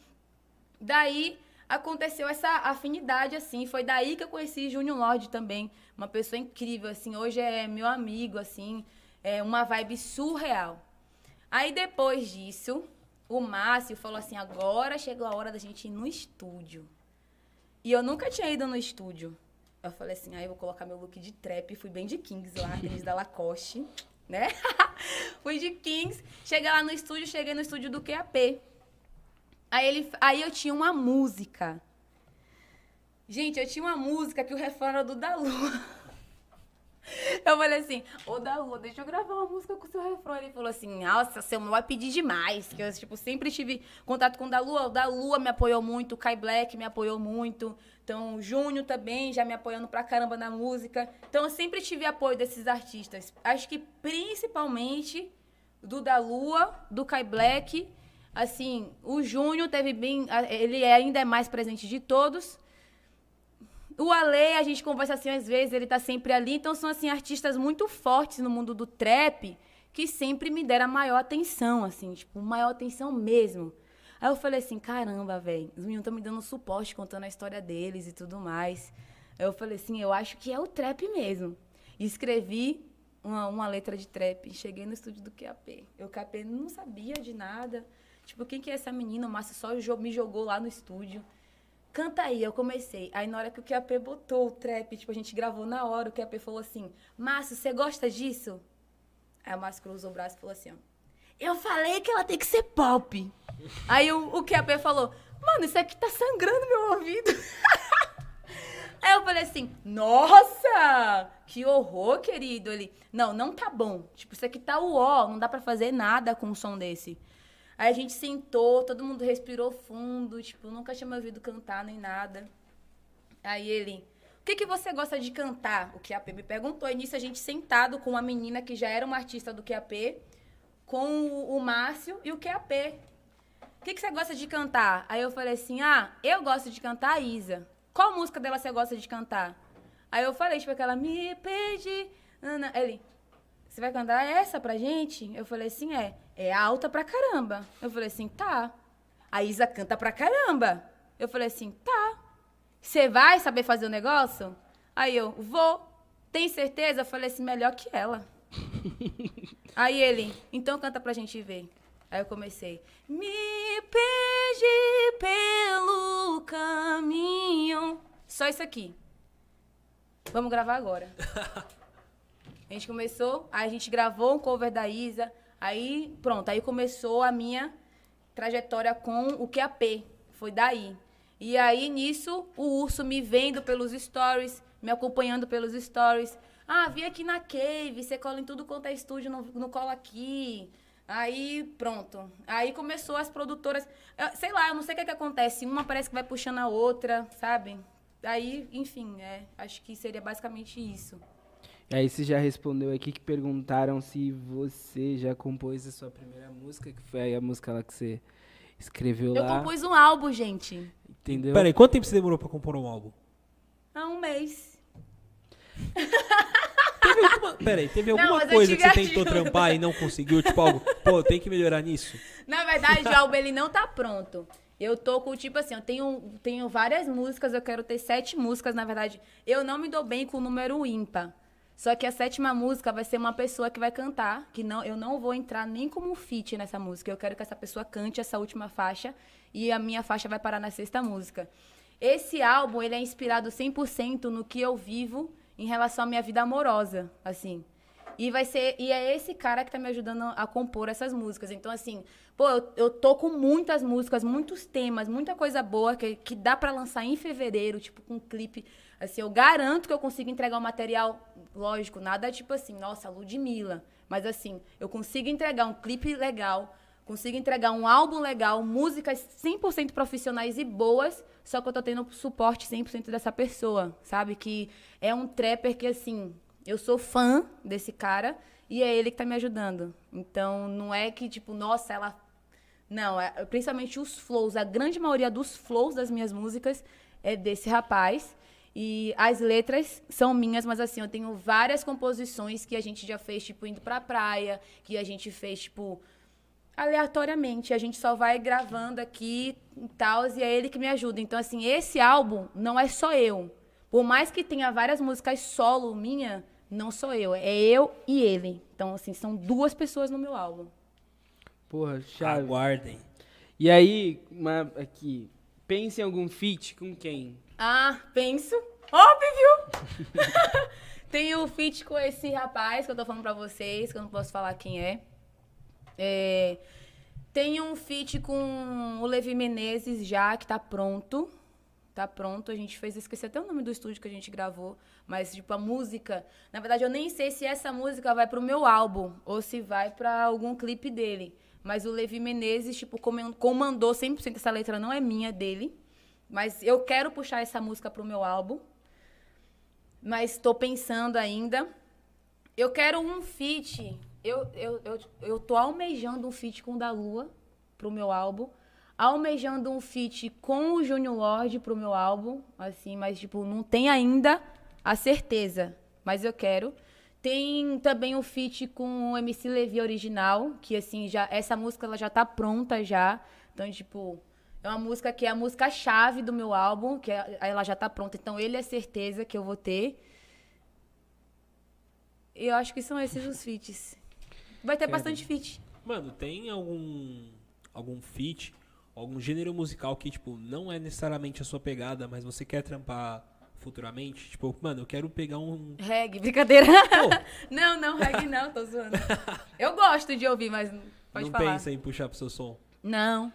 Daí aconteceu essa afinidade, assim. Foi daí que eu conheci Júnior Lorde também. Uma pessoa incrível, assim. Hoje é meu amigo, assim. É uma vibe surreal. Aí depois disso, o Márcio falou assim: agora chegou a hora da gente ir no estúdio. E eu nunca tinha ido no estúdio. Eu falei assim, aí ah, eu vou colocar meu look de trap. Fui bem de Kings lá, tênis da Lacoste, né? Fui de Kings. Cheguei lá no estúdio, cheguei no estúdio do QAP. Aí, ele, aí eu tinha uma música. Gente, eu tinha uma música que o refrão era do da Lua. Eu falei assim, ô da Lua, deixa eu gravar uma música com o seu refrão. Ele falou assim, nossa, seu vai pedir demais. Que eu, tipo, sempre tive contato com o da Lua. O da Lua me apoiou muito, o Kai Black me apoiou muito. Então, o Júnior também já me apoiando pra caramba na música. Então, eu sempre tive apoio desses artistas. Acho que principalmente do da Lua, do Kai Black. Assim, o Júnior teve bem. Ele ainda é mais presente de todos. O Ale, a gente conversa assim às vezes, ele tá sempre ali. Então, são, assim, artistas muito fortes no mundo do trap que sempre me deram a maior atenção, assim, tipo, maior atenção mesmo. Aí eu falei assim, caramba, velho, os meninos estão me dando suporte, contando a história deles e tudo mais. Aí eu falei assim, eu acho que é o trap mesmo. E escrevi uma, uma letra de trap. Cheguei no estúdio do QAP. Eu, QAP, não sabia de nada. Tipo, quem que é essa menina? O Márcio só me jogou lá no estúdio. Canta aí, eu comecei. Aí na hora que o QAP botou o trap, tipo, a gente gravou na hora, o QAP falou assim, Márcio, você gosta disso? Aí o Márcio cruzou o braço e falou assim, ó. Eu falei que ela tem que ser pop. Aí o, o QAP falou, mano, isso aqui tá sangrando meu ouvido. Aí eu falei assim, nossa, que horror, querido. Ele, não, não tá bom. Tipo, isso aqui tá uó, não dá pra fazer nada com um som desse. Aí a gente sentou, todo mundo respirou fundo, tipo, nunca tinha me ouvido cantar nem nada. Aí ele, o que, que você gosta de cantar? O QAP me perguntou. E nisso a gente sentado com uma menina que já era uma artista do QAP com o, Márcio e o QAP. O que, que você gosta de cantar? Aí eu falei assim, ah, eu gosto de cantar a Isa. Qual música dela você gosta de cantar? Aí eu falei, tipo, aquela, me pede... Ele, você vai cantar essa pra gente? Eu falei assim, é. É alta pra caramba. Eu falei assim, tá. A Isa canta pra caramba. Eu falei assim, tá. Você vai saber fazer o negócio? Aí eu, vou. Tem certeza? Eu falei assim, melhor que ela. Aí ele, então canta pra gente ver. Aí eu comecei. Me pede pelo caminho. Só isso aqui. Vamos gravar agora. A gente começou, aí a gente gravou um cover da Isa. Aí, pronto, aí começou a minha trajetória com o QAP. Foi daí. E aí, nisso, o urso me vendo pelos stories, me acompanhando pelos stories. Ah, vim aqui na Cave, você cola em tudo quanto é estúdio, não, não cola aqui. Aí, pronto. Aí começou as produtoras. Eu, sei lá, eu não sei o que, é que acontece. Uma parece que vai puxando a outra, sabe? Aí, enfim, é, acho que seria basicamente isso. E aí você já respondeu aqui que perguntaram se você já compôs a sua primeira música, que foi a música lá que você escreveu eu lá. Eu compus um álbum, gente. Entendeu? Peraí, quanto tempo você demorou pra compor um álbum? Há um mês teve alguma, peraí, teve alguma não, coisa que você tentou trampar e não conseguiu? Tipo, algo, pô, tem que melhorar nisso? Na verdade, o álbum ele não tá pronto. Eu tô com, tipo assim, eu tenho, tenho várias músicas, eu quero ter sete músicas, na verdade. Eu não me dou bem com o número ímpar. Só que a sétima música vai ser uma pessoa que vai cantar, que não, eu não vou entrar nem como um feat nessa música. Eu quero que essa pessoa cante essa última faixa e a minha faixa vai parar na sexta música. Esse álbum, ele é inspirado 100% no que eu vivo em relação à minha vida amorosa, assim. E vai ser e é esse cara que tá me ajudando a compor essas músicas. Então assim, pô, eu, eu tô com muitas músicas, muitos temas, muita coisa boa que, que dá para lançar em fevereiro, tipo com um clipe. Assim, eu garanto que eu consigo entregar um material, lógico, nada tipo assim, nossa, Ludmilla, mas assim, eu consigo entregar um clipe legal, consigo entregar um álbum legal, músicas 100% profissionais e boas, só que eu tô tendo suporte 100% dessa pessoa, sabe? Que é um trapper que assim, eu sou fã desse cara e é ele que tá me ajudando. Então, não é que, tipo, nossa, ela. Não, é, principalmente os flows. A grande maioria dos flows das minhas músicas é desse rapaz. E as letras são minhas, mas assim, eu tenho várias composições que a gente já fez, tipo, indo pra praia, que a gente fez, tipo, aleatoriamente. A gente só vai gravando aqui e tal, e é ele que me ajuda. Então, assim, esse álbum não é só eu. Por mais que tenha várias músicas solo minha, não sou eu, é eu e ele. Então, assim, são duas pessoas no meu álbum. Porra, chave. Aguardem. E aí, uma, aqui, pense em algum feat com quem? Ah, penso. Óbvio! Tem o feat com esse rapaz que eu tô falando pra vocês, que eu não posso falar quem é. é um feat com o Levi Menezes já, que tá pronto. Tá pronto, a gente fez, esqueci até o nome do estúdio que a gente gravou, mas tipo a música, na verdade eu nem sei se essa música vai pro meu álbum ou se vai para algum clipe dele. Mas o Levi Menezes, tipo, comandou 100% essa letra não é minha dele, mas eu quero puxar essa música pro meu álbum. Mas estou pensando ainda. Eu quero um feat. Eu, eu, eu, eu tô almejando um feat com o da Lua pro meu álbum almejando um feat com o Junior Lord pro meu álbum, assim, mas tipo, não tem ainda a certeza, mas eu quero. Tem também o feat com o MC Levi original, que assim, já essa música ela já tá pronta já. Então, tipo, é uma música que é a música chave do meu álbum, que é, ela já tá pronta. Então, ele é certeza que eu vou ter. E eu acho que são esses os feats. Vai ter bastante feat. Mano, tem algum algum feat algum gênero musical que, tipo, não é necessariamente a sua pegada, mas você quer trampar futuramente? Tipo, mano, eu quero pegar um. Reggae, brincadeira. não, não, reggae não, tô zoando. Eu gosto de ouvir, mas pode não falar. pensa em puxar pro seu som? Não.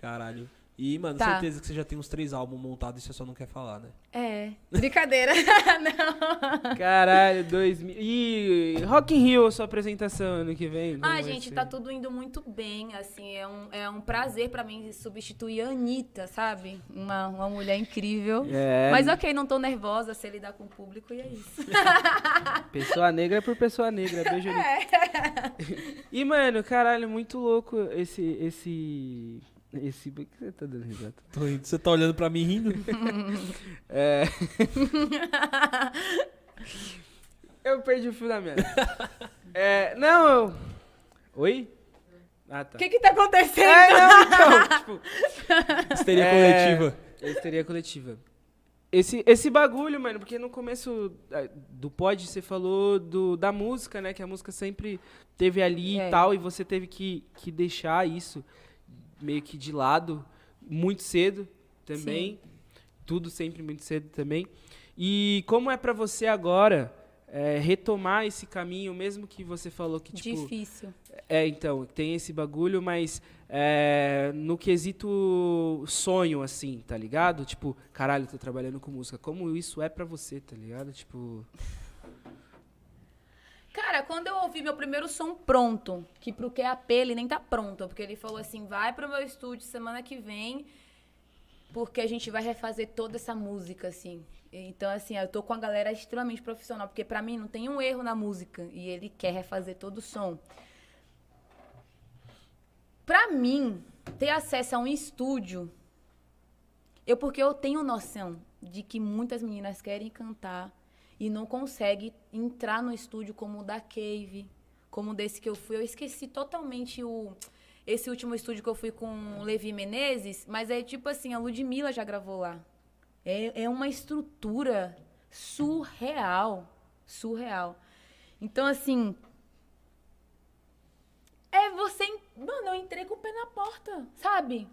Caralho. E, mano, Tá. certeza que você já tem uns três álbuns montados e você só não quer falar, né? É. Brincadeira. não. Caralho, 2000. E Rock in Rio, sua apresentação ano que vem? Ah, gente, ser? tá tudo indo muito bem, assim, é um, é um prazer pra mim substituir a Anitta, sabe? Uma, uma mulher incrível. É, Mas ok, não tô nervosa, sei lidar com o público e é isso. pessoa negra por pessoa negra, beijo ali. E, mano, caralho, muito louco esse. esse. Esse. Por que você tá dando risada? Tô rindo. Você tá olhando pra mim rindo? É. eu perdi o fio da meada. É. Não, eu. Oi? Ah, tá. O que que tá acontecendo? É, não, então, tipo. Histeria É, coletiva. Histeria coletiva. Esse, esse bagulho, mano, porque no começo ah, do pod você falou do, da música, né? Que a música sempre teve ali É. e tal, e você teve que, que deixar isso meio que de lado muito cedo também. Tudo sempre muito cedo também. E como é pra você agora é, retomar esse caminho, mesmo que você falou que, tipo. Difícil. É, então, tem esse bagulho, mas é, no quesito sonho, assim, tá ligado? Tipo, caralho, tô trabalhando com música. Como isso é pra você, tá ligado? Tipo. Cara, quando eu ouvi meu primeiro som pronto, que pro QAP ele nem tá pronto, porque ele falou assim, vai pro meu estúdio semana que vem, porque a gente vai refazer toda essa música, assim. Então, assim, eu tô com a galera extremamente profissional, porque pra mim não tem um erro na música, e ele quer refazer todo o som. Pra mim, ter acesso a um estúdio, eu porque eu tenho noção de que muitas meninas querem cantar e não conseguem entrar no estúdio como o da Cave, como desse que eu fui. Eu esqueci totalmente o esse último estúdio que eu fui com o Levi Menezes, mas é tipo assim, a Ludmilla já gravou lá. É, é uma estrutura surreal. Surreal. Então, assim. É você. Mano, eu entrei com o pé na porta, sabe?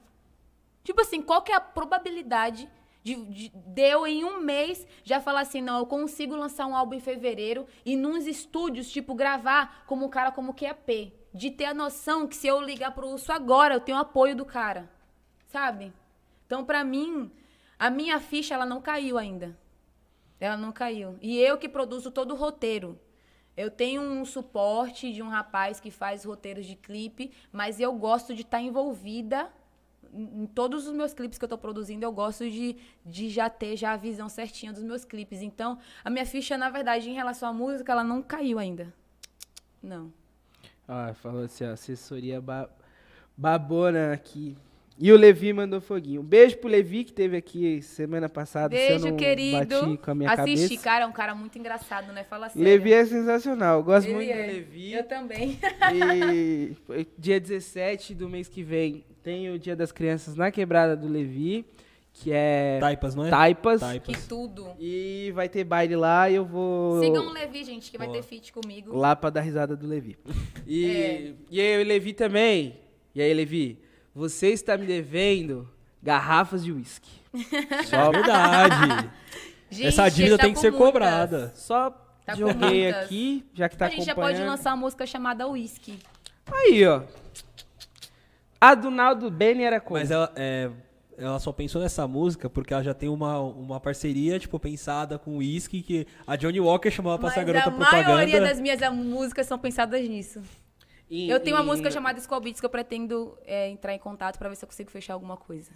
Tipo assim, qual que é a probabilidade de, de, de eu, em um mês, já falar assim, não, eu consigo lançar um álbum em fevereiro e nos estúdios, tipo, gravar como um cara como QAP. De ter a noção que se eu ligar pro Urso agora, eu tenho apoio do cara. Sabe? Então, pra mim, a minha ficha, ela não caiu ainda. Ela não caiu. E eu que produzo todo o roteiro. Eu tenho um suporte de um rapaz que faz roteiros de clipe, mas eu gosto de estar envolvida em todos os meus clipes que eu tô produzindo, eu gosto de, de já ter já a visão certinha dos meus clipes. Então, a minha ficha, na verdade, em relação à música, ela não caiu ainda. Não. Ah, falou assim, ó, assessoria ba babona aqui. E o Levi mandou foguinho. Um beijo pro Levi, que teve aqui semana passada. se eu Beijo, não querido. Bati com a minha Assisti, cabeça. cara, é um cara muito engraçado, né? Fala sério. Levi é sensacional. Eu gosto Ele muito é. do Levi. Eu também. E dia 17 do mês que vem tem o Dia das Crianças na Quebrada do Levi, que é Taipas, não é? Taipas. que Taipas. tudo. E vai ter baile lá e eu vou Sigam o Levi, gente, que vai Boa. ter feat comigo. lá pra dar risada do Levi. E, É. e aí, o Levi também. E aí, Levi, você está me devendo garrafas de uísque. Só verdade. Gente, Essa dívida tá tem que ser muitas. cobrada. Só Tá joguei aqui, já que tá a gente já acompanhando. pode lançar uma música chamada Whisky. Aí, ó. A do Naldo Beni era como? Mas ela, é, ela só pensou nessa música porque ela já tem uma, uma parceria, tipo, pensada com o Whisky, que a Johnny Walker chamou ela pra Mas ser a garota a propaganda. maioria das minhas ah, músicas são pensadas nisso. E- Eu tenho uma e- música chamada Skull Beats que eu pretendo é, entrar em contato pra ver se eu consigo fechar alguma coisa.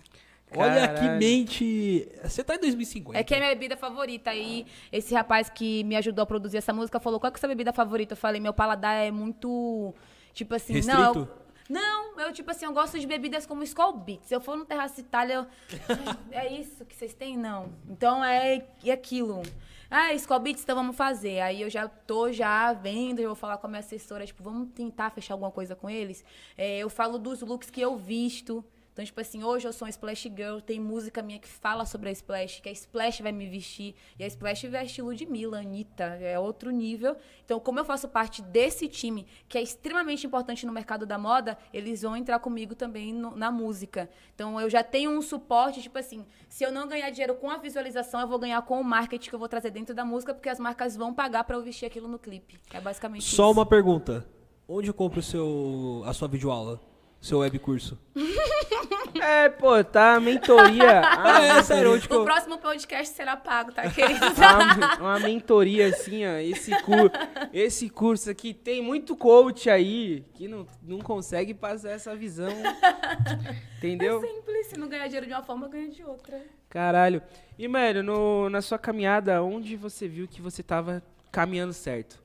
Olha que Caralho. mente... Você tá em 2050. É que é minha bebida favorita. Aí esse rapaz que me ajudou a produzir essa música falou: qual que é a sua bebida favorita? Eu falei: meu paladar é muito. Tipo assim, não. Restrito? Eu, não, eu, tipo assim, eu gosto de bebidas como Skull Beats. Se eu for no Terraço Itália, eu, é isso que vocês têm? Não. Então é, é aquilo. Ah, Skull Beats, então vamos fazer. Aí eu já tô já vendo, eu vou falar com a minha assessora, tipo, vamos tentar fechar alguma coisa com eles. É, eu falo dos looks que eu visto. Então, tipo assim, hoje eu sou uma Splash Girl, tem música minha que fala sobre a Splash, que a Splash vai me vestir. E a Splash veste Ludmilla, Anitta, é outro nível. Então, como eu faço parte desse time, que é extremamente importante no mercado da moda, eles vão entrar comigo também no- na música. Então, eu já tenho um suporte, tipo assim, se eu não ganhar dinheiro com a visualização, eu vou ganhar com o marketing que eu vou trazer dentro da música, porque as marcas vão pagar pra eu vestir aquilo no clipe. É basicamente Só isso. uma pergunta. Onde eu compro o seu, a sua videoaula? Seu web curso? É, pô, tá, mentoria. Ah, é, sério, que O próximo podcast será pago, tá, queridos? uma, uma mentoria assim, ó. Esse, cur, esse curso aqui tem muito coach aí que não, não consegue passar essa visão. Entendeu? Simples, se não ganhar dinheiro de uma forma, ganha de outra. Caralho. E, mano, no- na sua caminhada, onde você viu que você tava caminhando certo?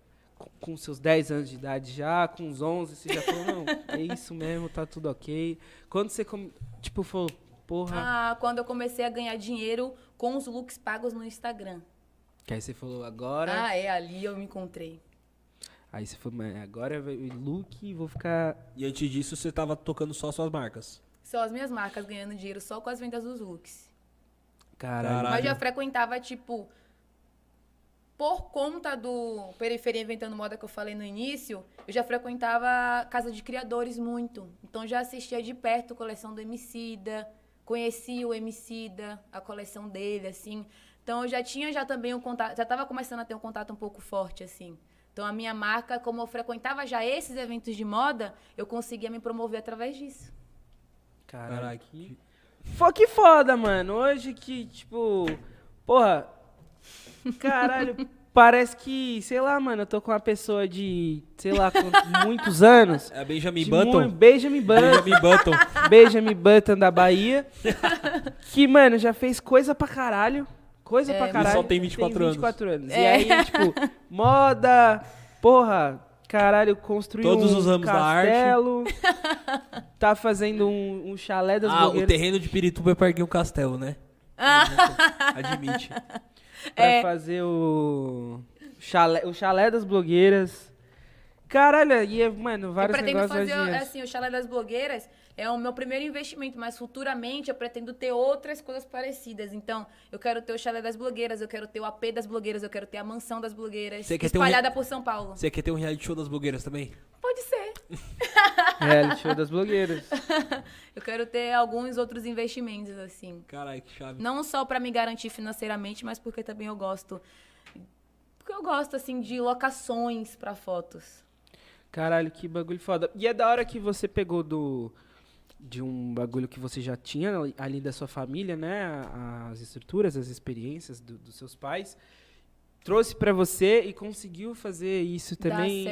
Com, seus 10 anos de idade já, com uns 11, você já falou, não, é isso mesmo, tá tudo ok. Quando você, come- tipo, falou, porra... Ah, quando eu comecei a ganhar dinheiro com os looks pagos no Instagram. Que aí você falou, agora... Ah, é, ali eu me encontrei. Aí você falou, "Mas agora vai o look, vou ficar... E antes disso, você tava tocando só suas marcas. Só as minhas marcas ganhando dinheiro só com as vendas dos looks. Caralho. Caralho. Mas eu já frequentava, tipo, por conta do Periferia Inventando Moda que eu falei no início, eu já frequentava casa de criadores muito. Então já assistia de perto a coleção do Emicida, conhecia o Emicida, a coleção dele, assim. Então eu já tinha já também um contato, já estava começando a ter um contato um pouco forte, assim. Então a minha marca, como eu frequentava já esses eventos de moda, eu conseguia me promover através disso. Caralho, que... Que foda, mano. Hoje que, tipo... Porra... Caralho, parece que... Sei lá, mano, eu tô com uma pessoa de... Sei lá, com muitos anos. É a Benjamin de Button? mu- Benjamin Button. Benjamin Button. Benjamin Button da Bahia. Que, mano, já fez coisa pra caralho. Coisa É, pra e caralho. só tem 24 anos. 24 anos. E É. aí, tipo, moda, porra, caralho, construiu Todos um os ramos da arte. castelo. tá fazendo um, um chalé das Ah, o blogueiras terreno de Pirituba é Parquinho Castelo, né? Admite. Pra É. fazer o chalé, o chalé das blogueiras. Caralho, e, é, mano, Eu vários pretendo negócios fazer, hoje- assim, o chalé das blogueiras, é o meu primeiro investimento, mas futuramente eu pretendo ter outras coisas parecidas. Então, eu quero ter o chalé das blogueiras, eu quero ter o AP das blogueiras, eu quero ter a mansão das blogueiras, Você quer ter um re- espalhada por São Paulo. Você quer ter um reality show das blogueiras também? Pode ser. Reality show das blogueiras. Eu quero ter alguns outros investimentos, assim. Caralho, que chave. Não só pra me garantir financeiramente, mas porque também eu gosto. Porque eu gosto, assim, de locações pra fotos. Caralho, que bagulho foda. E é da hora que você pegou do de um bagulho que você já tinha ali- da sua família, né? As estruturas, as experiências do- dos seus pais. Trouxe pra você e conseguiu fazer isso também.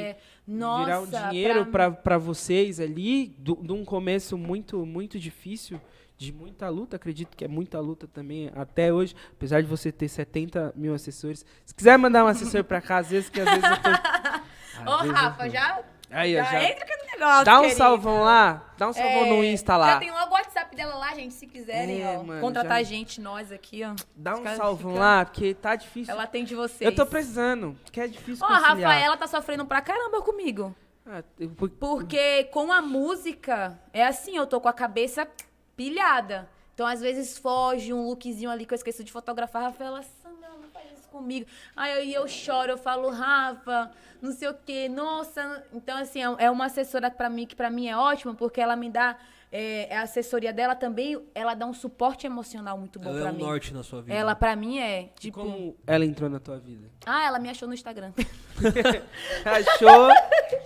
Nossa, virar um dinheiro pra vocês ali, de um começo muito, muito difícil, de muita luta, acredito que é muita luta também até hoje, apesar de você ter 70 mil assessores. Se quiser mandar um assessor pra cá, às vezes que às vezes eu tô. Ô, Rafa, já, Aí, já, já- entra aqui no negócio, Dá um querido. salvão lá, dá um salvão no É, Insta lá. Já tem logo o WhatsApp dela lá, gente, se quiserem, É, ó. mano, contratar já- a gente, nós aqui, ó. Dá um salvão ficam- lá, porque tá difícil. Ela atende vocês. Eu tô precisando, que é difícil Ó, a conciliar. Rafaela tá sofrendo pra caramba comigo. Ah, eu- por- Porque com a música, é assim, eu tô com a cabeça pilhada. Então, às vezes, foge um lookzinho ali que eu esqueço de fotografar. A Rafaela, Sandra, não faz isso comigo. Aí eu, eu choro, eu falo, Rafa, não sei o quê, nossa. Então, assim, é é uma assessora pra mim, que pra mim é ótima, porque ela me dá. É, a assessoria dela também, ela dá um suporte emocional muito bom Ela pra é um mim. norte na sua vida. Ela, pra mim, é, E tipo... como ela entrou na tua vida? Ah, ela me achou no Instagram. Achou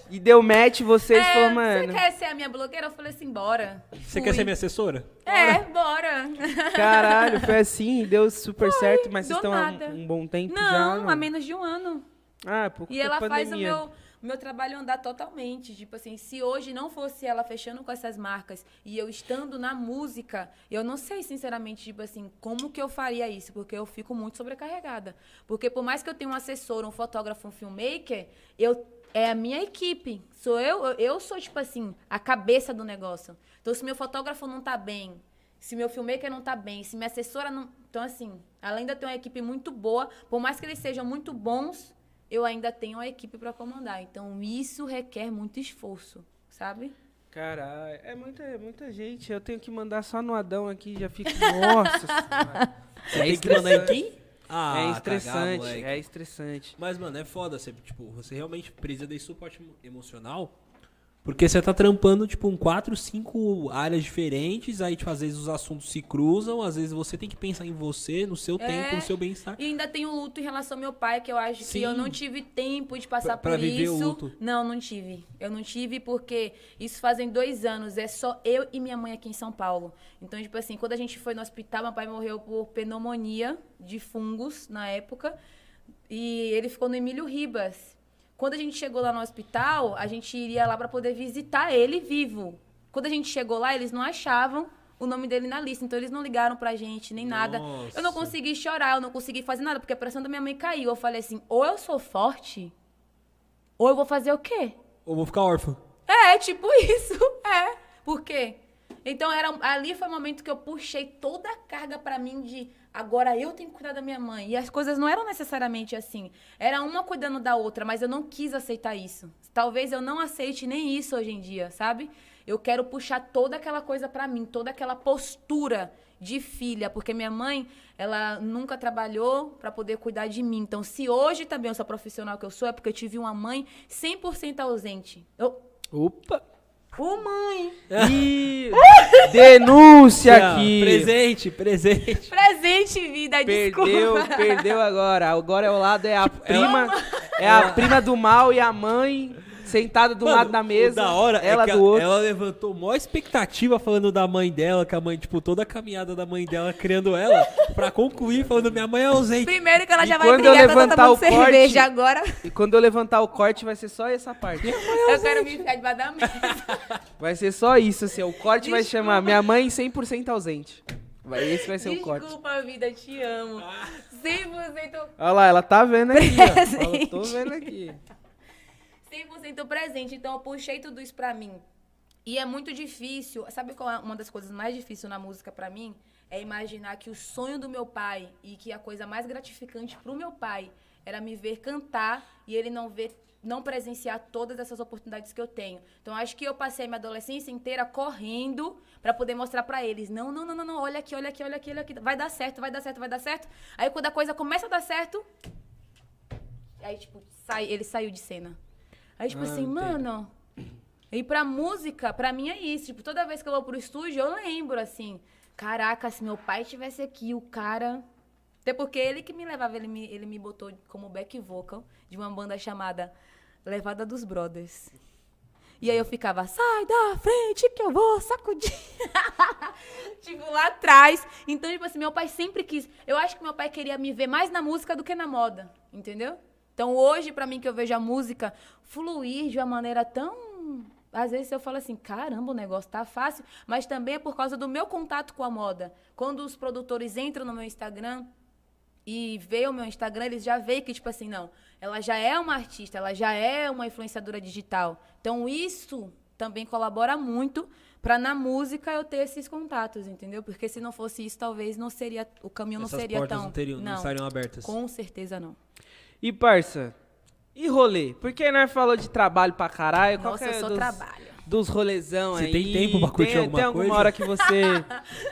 e deu match, vocês É, falou, você mano. quer ser a minha blogueira? Eu falei assim, bora. Você Fui. quer ser minha assessora? É, bora. Caralho, foi assim, deu super certo, mas vocês estão há um, um bom tempo já. Não, há menos de um ano. Ah, por E ela da faz o pandemia. meu, o meu trabalho andar totalmente. Tipo assim, se hoje não fosse ela fechando com essas marcas e eu estando na música, eu não sei, sinceramente, tipo assim, como que eu faria isso, porque eu fico muito sobrecarregada. Porque por mais que eu tenha um assessor, um fotógrafo, um filmmaker, eu é a minha equipe. Sou eu, eu- sou, tipo assim, a cabeça do negócio. Então, se meu fotógrafo não tá bem, se meu filmmaker não tá bem, se minha assessora não. Então, assim, além de eu ter uma equipe muito boa, por mais que eles sejam muito bons, eu ainda tenho uma equipe para comandar. Então, isso requer muito esforço, sabe? Caralho, é muita, muita gente. Eu tenho que mandar só no Adão aqui, já fico. Nossa senhora. Você tem que mandar em quem? Ah, é cagar, estressante, moleque. é estressante. Mas, mano, é foda. Você, tipo, você realmente precisa desse suporte emo- emocional. Porque você tá trampando, tipo, em quatro, cinco áreas diferentes. Aí, tipo, às vezes os assuntos se cruzam. Às vezes você tem que pensar em você, no seu É. tempo, no seu bem-estar. E ainda tem o luto em relação ao meu pai, que eu acho Sim. que eu não tive tempo de passar Pra- pra por viver o isso. luto. Não, não tive. Eu não tive porque isso fazem dois anos. É só eu e minha mãe aqui em São Paulo. Então, tipo assim, quando a gente foi no hospital, meu pai morreu por pneumonia de fungos na época. E ele ficou no Emílio Ribas. Quando a gente chegou lá no hospital, a gente iria lá para poder visitar ele vivo. Quando a gente chegou lá, eles não achavam o nome dele na lista. Então eles não ligaram pra gente, nem nada. Eu não Nossa. consegui chorar, eu não consegui fazer nada, porque a pressão da minha mãe caiu. Eu falei assim: ou eu sou forte, ou eu vou fazer o quê? Ou vou ficar órfão. É, tipo isso. É. Por quê? Então, era, ali foi o momento que eu puxei toda a carga pra mim de agora eu tenho que cuidar da minha mãe. E as coisas não eram necessariamente assim. Era uma cuidando da outra, mas eu não quis aceitar isso. Talvez eu não aceite nem isso hoje em dia, sabe? Eu quero puxar toda aquela coisa pra mim, toda aquela postura de filha, porque minha mãe, ela nunca trabalhou pra poder cuidar de mim. Então, se hoje também eu sou profissional que eu sou, é porque eu tive uma mãe 100% ausente. Eu, Opa! Ô, mãe! Ih, denúncia aqui! Presente, presente. Presente, vida, Perdeu, desculpa. perdeu agora. Agora é o lado, é a prima. É a prima do mal e a mãe sentada do Mano, lado da mesa. Da hora ela é que do outro. ela levantou maior expectativa falando da mãe dela, que a mãe, tipo, toda a caminhada da mãe dela criando ela, pra concluir falando minha mãe é ausente. Primeiro que ela E já vai quando eu brigar quando eu tô levantar tomando o corte- cerveja agora. E quando eu levantar o corte, vai ser só essa parte. Eu quero me ficar debaixo da mesa. Vai ser só isso, assim. O corte vai Desculpa. chamar Minha Mãe 100% ausente. Vai, esse vai ser o corte. Desculpa, vida, te amo. 100% Olha lá, ela tá vendo aqui, ó. Presente. tô vendo aqui. 100% presente. Então eu puxei tudo isso pra mim. E é muito difícil. Sabe qual é uma das coisas mais difíceis na música pra mim? É imaginar que o sonho do meu pai e que a coisa mais gratificante pro meu pai era me ver cantar e ele não ver não presenciar todas essas oportunidades que eu tenho. Então acho que eu passei minha adolescência inteira correndo para poder mostrar para eles, não, não, não, não, não, olha aqui, olha aqui, olha aqui, olha aqui, vai dar certo, vai dar certo, vai dar certo. Aí quando a coisa começa a dar certo, aí tipo, sai, ele saiu de cena. Aí tipo Ah, assim, mano, e pra música, pra mim é isso. Tipo, toda vez que eu vou pro estúdio, eu lembro, assim. Caraca, se meu pai tivesse aqui, o cara. Até porque ele que me levava, ele me, ele me botou como back vocal de uma banda chamada Levada dos Brothers. E aí eu ficava, sai da frente que eu vou sacudir. tipo, lá atrás. Então, tipo assim, meu pai sempre quis. Eu acho que meu pai queria me ver mais na música do que na moda. Entendeu? Então, hoje, pra mim, que eu vejo a música fluir de uma maneira tão. Às vezes eu falo assim, caramba, o negócio tá fácil, mas também é por causa do meu contato com a moda. Quando os produtores entram no meu Instagram e veem o meu Instagram, eles já veem que, tipo assim, não, ela já é uma artista, ela já é uma influenciadora digital. Então, isso também colabora muito pra na música eu ter esses contatos, entendeu? Porque se não fosse isso, talvez não seria, o caminho Essas não seria tão... não, não. estariam abertas. Com certeza não. E, parça, e rolê? Porque nós falou de trabalho pra caralho. qual Nossa, que é eu sou dos, trabalho. Dos rolezão Você aí. tem tempo pra curtir tem, alguma tem alguma coisa? hora que você,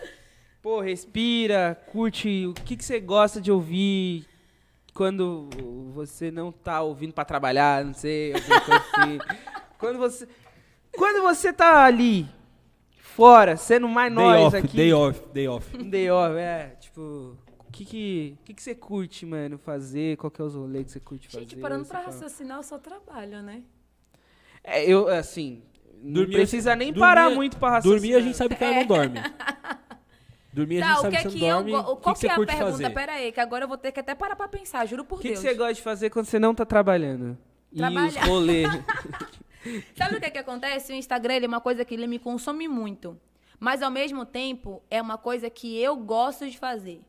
pô, respira, curte, o que, que você gosta de ouvir quando você não tá ouvindo pra trabalhar, não sei, alguma coisa assim. quando você... Quando você tá ali, fora, sendo mais Day nós off, aqui... day off, day off. Um day off, é, tipo... O que que, que que você curte, mano, fazer? Qual que é os rolês que você curte fazer? Gente, parando pra fala- raciocinar, eu só trabalho, né? É, eu, assim, não Dormir- precisa nem dormir- parar muito pra raciocinar. Dormir a gente sabe que ela não dorme. Dormir a Tá, gente o sabe que é que você que não eu... dorme. go- O que, Qual que que você é a curte pergunta? fazer? Pera aí, que agora eu vou ter que até parar pra pensar, juro por O que, que Deus. você gosta de fazer quando você não tá trabalhando? E os Trabalhar. rolês? Sabe o que que acontece? O Instagram ele é uma coisa que ele me consome muito. Mas, ao mesmo tempo, é uma coisa que eu gosto de fazer.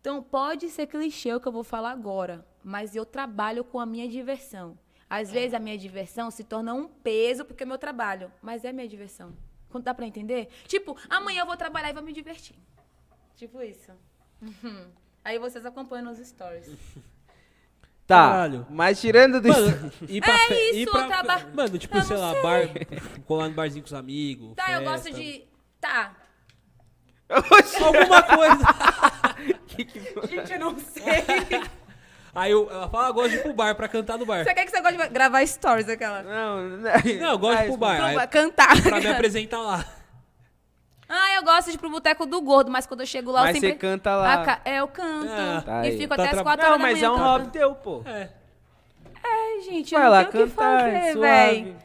Então, pode ser clichê o que eu vou falar agora, mas eu trabalho com a minha diversão. Às vezes, a minha diversão se torna um peso porque é meu trabalho, mas é minha diversão. Quando dá pra entender? Tipo, amanhã eu vou trabalhar e vou me divertir. Tipo isso. Uhum. Aí vocês acompanham nos stories. Tá, Caralho. mas tirando do... Mano, ir pra É isso, pra- eu traba- Mano, tipo, Eu sei lá, sei. bar, colar no barzinho com os amigos. Tá, eu festa. gosto de. Tá. Alguma coisa. Gente, eu não sei. Aí eu, ela fala, ah, gosto de ir pro bar pra cantar no bar. Você quer que você goste de gravar stories aquela? Não, não, Não, eu gosto de ir pro bar. Aí, Pra cantar. pra me apresentar lá. Ah, eu gosto de ir pro boteco do gordo, mas quando eu chego lá, Mas eu sempre. você canta lá. Ah, ca- É, eu canto. Ah, tá e aí. fico Tá até as tra- 4 Não, horas da mas manhã. é um hobby teu, pô. É. Ai, gente, eu Vai não lá tenho o que cantar, fazer, é velho.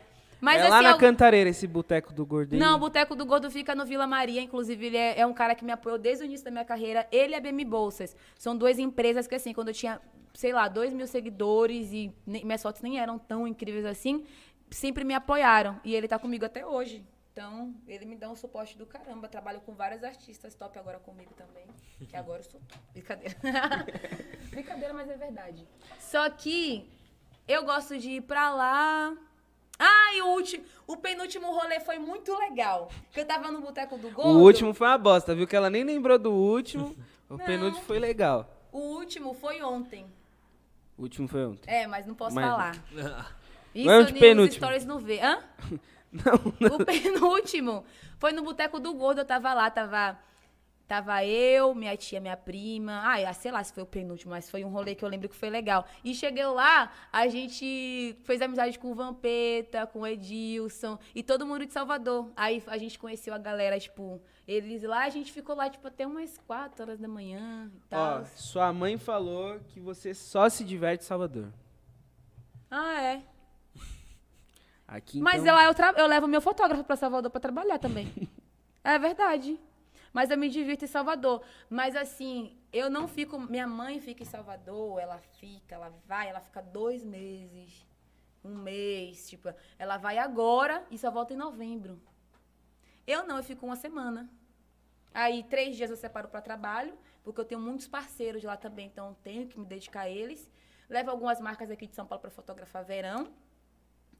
Mas é assim, lá na eu- Cantareira, esse boteco do gordinho. Não, o Boteco do Gordo fica no Vila Maria. Inclusive, ele é, é um cara que me apoiou desde o início da minha carreira. Ele a BM Bolsas. São duas empresas que, assim, quando eu tinha, sei lá, dois mil seguidores e nem- minhas fotos nem eram tão incríveis assim, sempre me apoiaram. E ele tá comigo até hoje. Então, ele me dá um suporte do caramba. Trabalho com vários artistas top agora comigo também. Que agora eu sou top. Brincadeira. Brincadeira, mas é verdade. Só que eu gosto de ir pra lá. Ah, e o último, o penúltimo rolê foi muito legal. Que eu tava no Boteco do Gordo. O último foi uma bosta, viu? Que ela nem lembrou do último. O Não. penúltimo foi legal. O último foi ontem. O último foi ontem. É, mas não posso Mas- falar. Isso de nem os penúltimo. stories não vê. Hã? Não, O penúltimo foi no Boteco do Gordo, eu tava lá, tava, tava eu, minha tia, minha prima. Ah, sei lá se foi o penúltimo, mas foi um rolê que eu lembro que foi legal. E cheguei lá, a gente fez amizade com o Vampeta, com o Edilson e todo mundo de Salvador. Aí a gente conheceu a galera, tipo, eles lá, a gente ficou lá, tipo, até umas 4 horas da manhã e tal. Ó, sua mãe falou que você só se diverte em Salvador. Ah, é. Aqui, Mas então... eu, eu, tra- eu levo meu fotógrafo pra Salvador pra trabalhar também. é verdade. Mas eu me divirto em Salvador. Mas assim, eu não fico. Minha mãe fica em Salvador, ela fica, ela vai, ela fica dois meses, um mês. Tipo, ela vai agora e só volta em novembro. Eu não, eu fico uma semana. Aí, três dias eu separo para trabalho, porque eu tenho muitos parceiros lá também, então tenho que me dedicar a eles. Levo algumas marcas aqui de São Paulo para fotografar verão.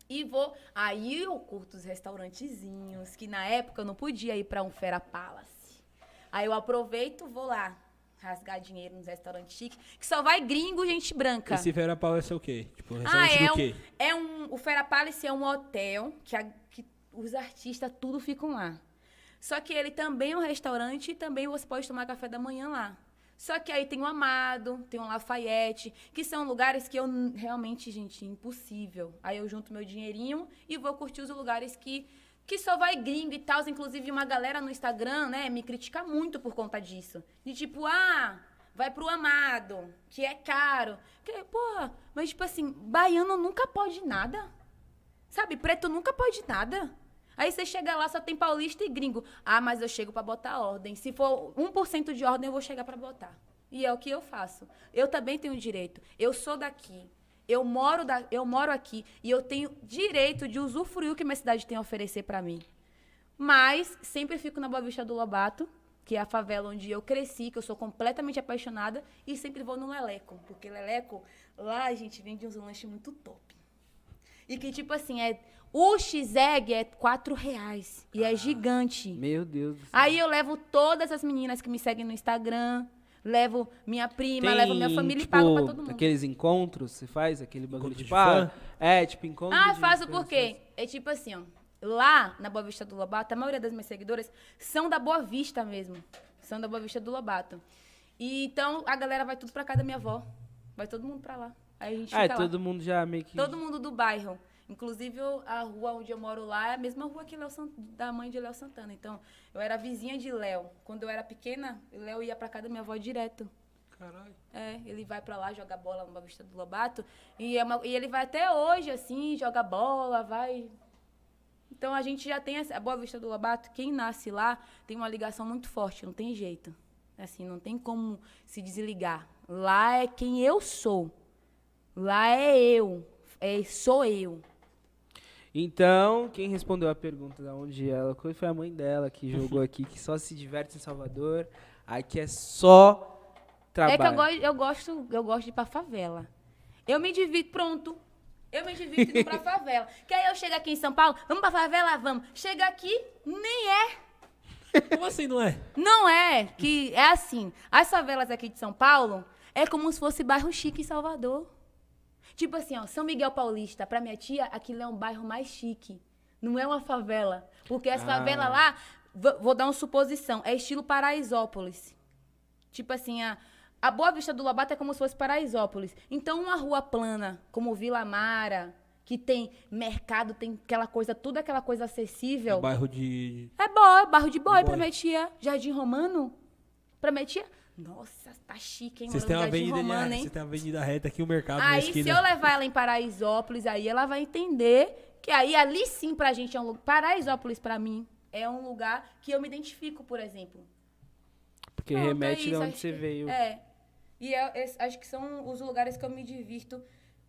E vou. Aí eu curto os restaurantezinhos, que na época eu não podia ir para um Fera Palace. Aí eu aproveito, vou lá. rasgar dinheiro nos restaurantes chiques, que só vai gringo, gente branca. Esse Vera Palace é o quê? Tipo, Ah, restaurante é do um, quê? é um. O Fera Palace é um hotel que, a- que os artistas tudo ficam lá. Só que ele também é um restaurante e também você pode tomar café da manhã lá. Só que aí tem o Amado, tem o Lafayette, que são lugares que eu realmente, gente, impossível. Aí eu junto meu dinheirinho e vou curtir os lugares que que só vai gringo e tal. Inclusive, uma galera no Instagram, né, me critica muito por conta disso. De tipo, ah, vai pro Amado, que é caro. Que, porra, mas tipo assim, baiano nunca pode nada. Sabe, preto nunca pode nada. Aí você chega lá, só tem paulista e gringo. Ah, mas eu chego pra botar ordem. Se for 1% de ordem, eu vou chegar pra botar. E é o que eu faço. Eu também tenho direito. Eu sou daqui. Eu moro, da, eu moro aqui. E eu tenho direito de usufruir o que minha cidade tem a oferecer pra mim. Mas sempre fico na Boa Vista do Lobato, que é a favela onde eu cresci, que eu sou completamente apaixonada. E sempre vou no Leleco. Porque Leleco, lá a gente vende uns lanches muito top. E que, tipo assim, é. O X-Egg é 4 reais. E Ah. é gigante. Meu Deus do céu. Aí eu levo todas as meninas que me seguem no Instagram. Levo minha prima, Tem, levo minha família tipo, e pago pra todo mundo. Aqueles encontros, você faz aquele bagulho Encontro de fã? É, tipo, encontro Ah, de faço por quê? É tipo assim, ó. Lá na Boa Vista do Lobato, a maioria das minhas seguidoras são da Boa Vista mesmo. São da Boa Vista do Lobato. E então a galera vai tudo pra casa da minha avó. Vai todo mundo pra lá. Aí a gente Ah, fica lá. todo mundo já meio que... Todo mundo do bairro. Inclusive, eu- a rua onde eu moro lá é a mesma rua que Léo Sant- da mãe de Léo Santana. Então, eu era vizinha de Léo. Quando eu era pequena, Léo ia pra casa da minha avó direto. Caralho. É, ele vai pra lá, joga bola no Boa Vista do Lobato. E, é uma- e ele vai até hoje, assim, joga bola, vai... Então, a gente já tem... essa- A Boa Vista do Lobato, quem nasce lá, tem uma ligação muito forte, não tem jeito. Assim, não tem como se desligar. Lá é quem eu sou. Lá é eu. É, sou eu. Então, quem respondeu a pergunta da onde ela foi foi a mãe dela, que jogou aqui, que só se diverte em Salvador. Aqui é só trabalho. É que eu gosto, eu gosto, eu gosto de ir pra favela. Eu me divirto, pronto. Eu me divirto indo pra favela. Que aí eu chego aqui em São Paulo, vamos pra favela, vamos. Chega aqui, nem é. Como assim não é? Não é. Que é assim. As favelas aqui de São Paulo é como se fosse bairro chique em Salvador. Tipo assim, ó, São Miguel Paulista, pra minha tia, aquilo é um bairro mais chique. Não é uma favela. Porque as Ah. favelas lá, vou dar uma suposição, é estilo Paraisópolis. Tipo assim, a, a Boa Vista do Lobato é como se fosse Paraisópolis. Então, uma rua plana, como Vila Mara, que tem mercado, tem aquela coisa, tudo aquela coisa acessível. Bairro de. É boy, bairro de boy, Boy. pra minha tia. Jardim Romano, pra minha tia. Nossa, tá chique, hein, Vocês têm uma avenida, Romano, linha- hein? você tem uma avenida reta aqui, o mercado Aí, se esquina. eu levar ela em Paraisópolis, aí ela vai entender que aí ali sim pra gente é um lugar. Paraisópolis pra mim é um lugar que eu me identifico, por exemplo. Porque Pronto, remete é de isso, onde acho você que- veio. É. E eu- es- acho que são os lugares que eu me divirto.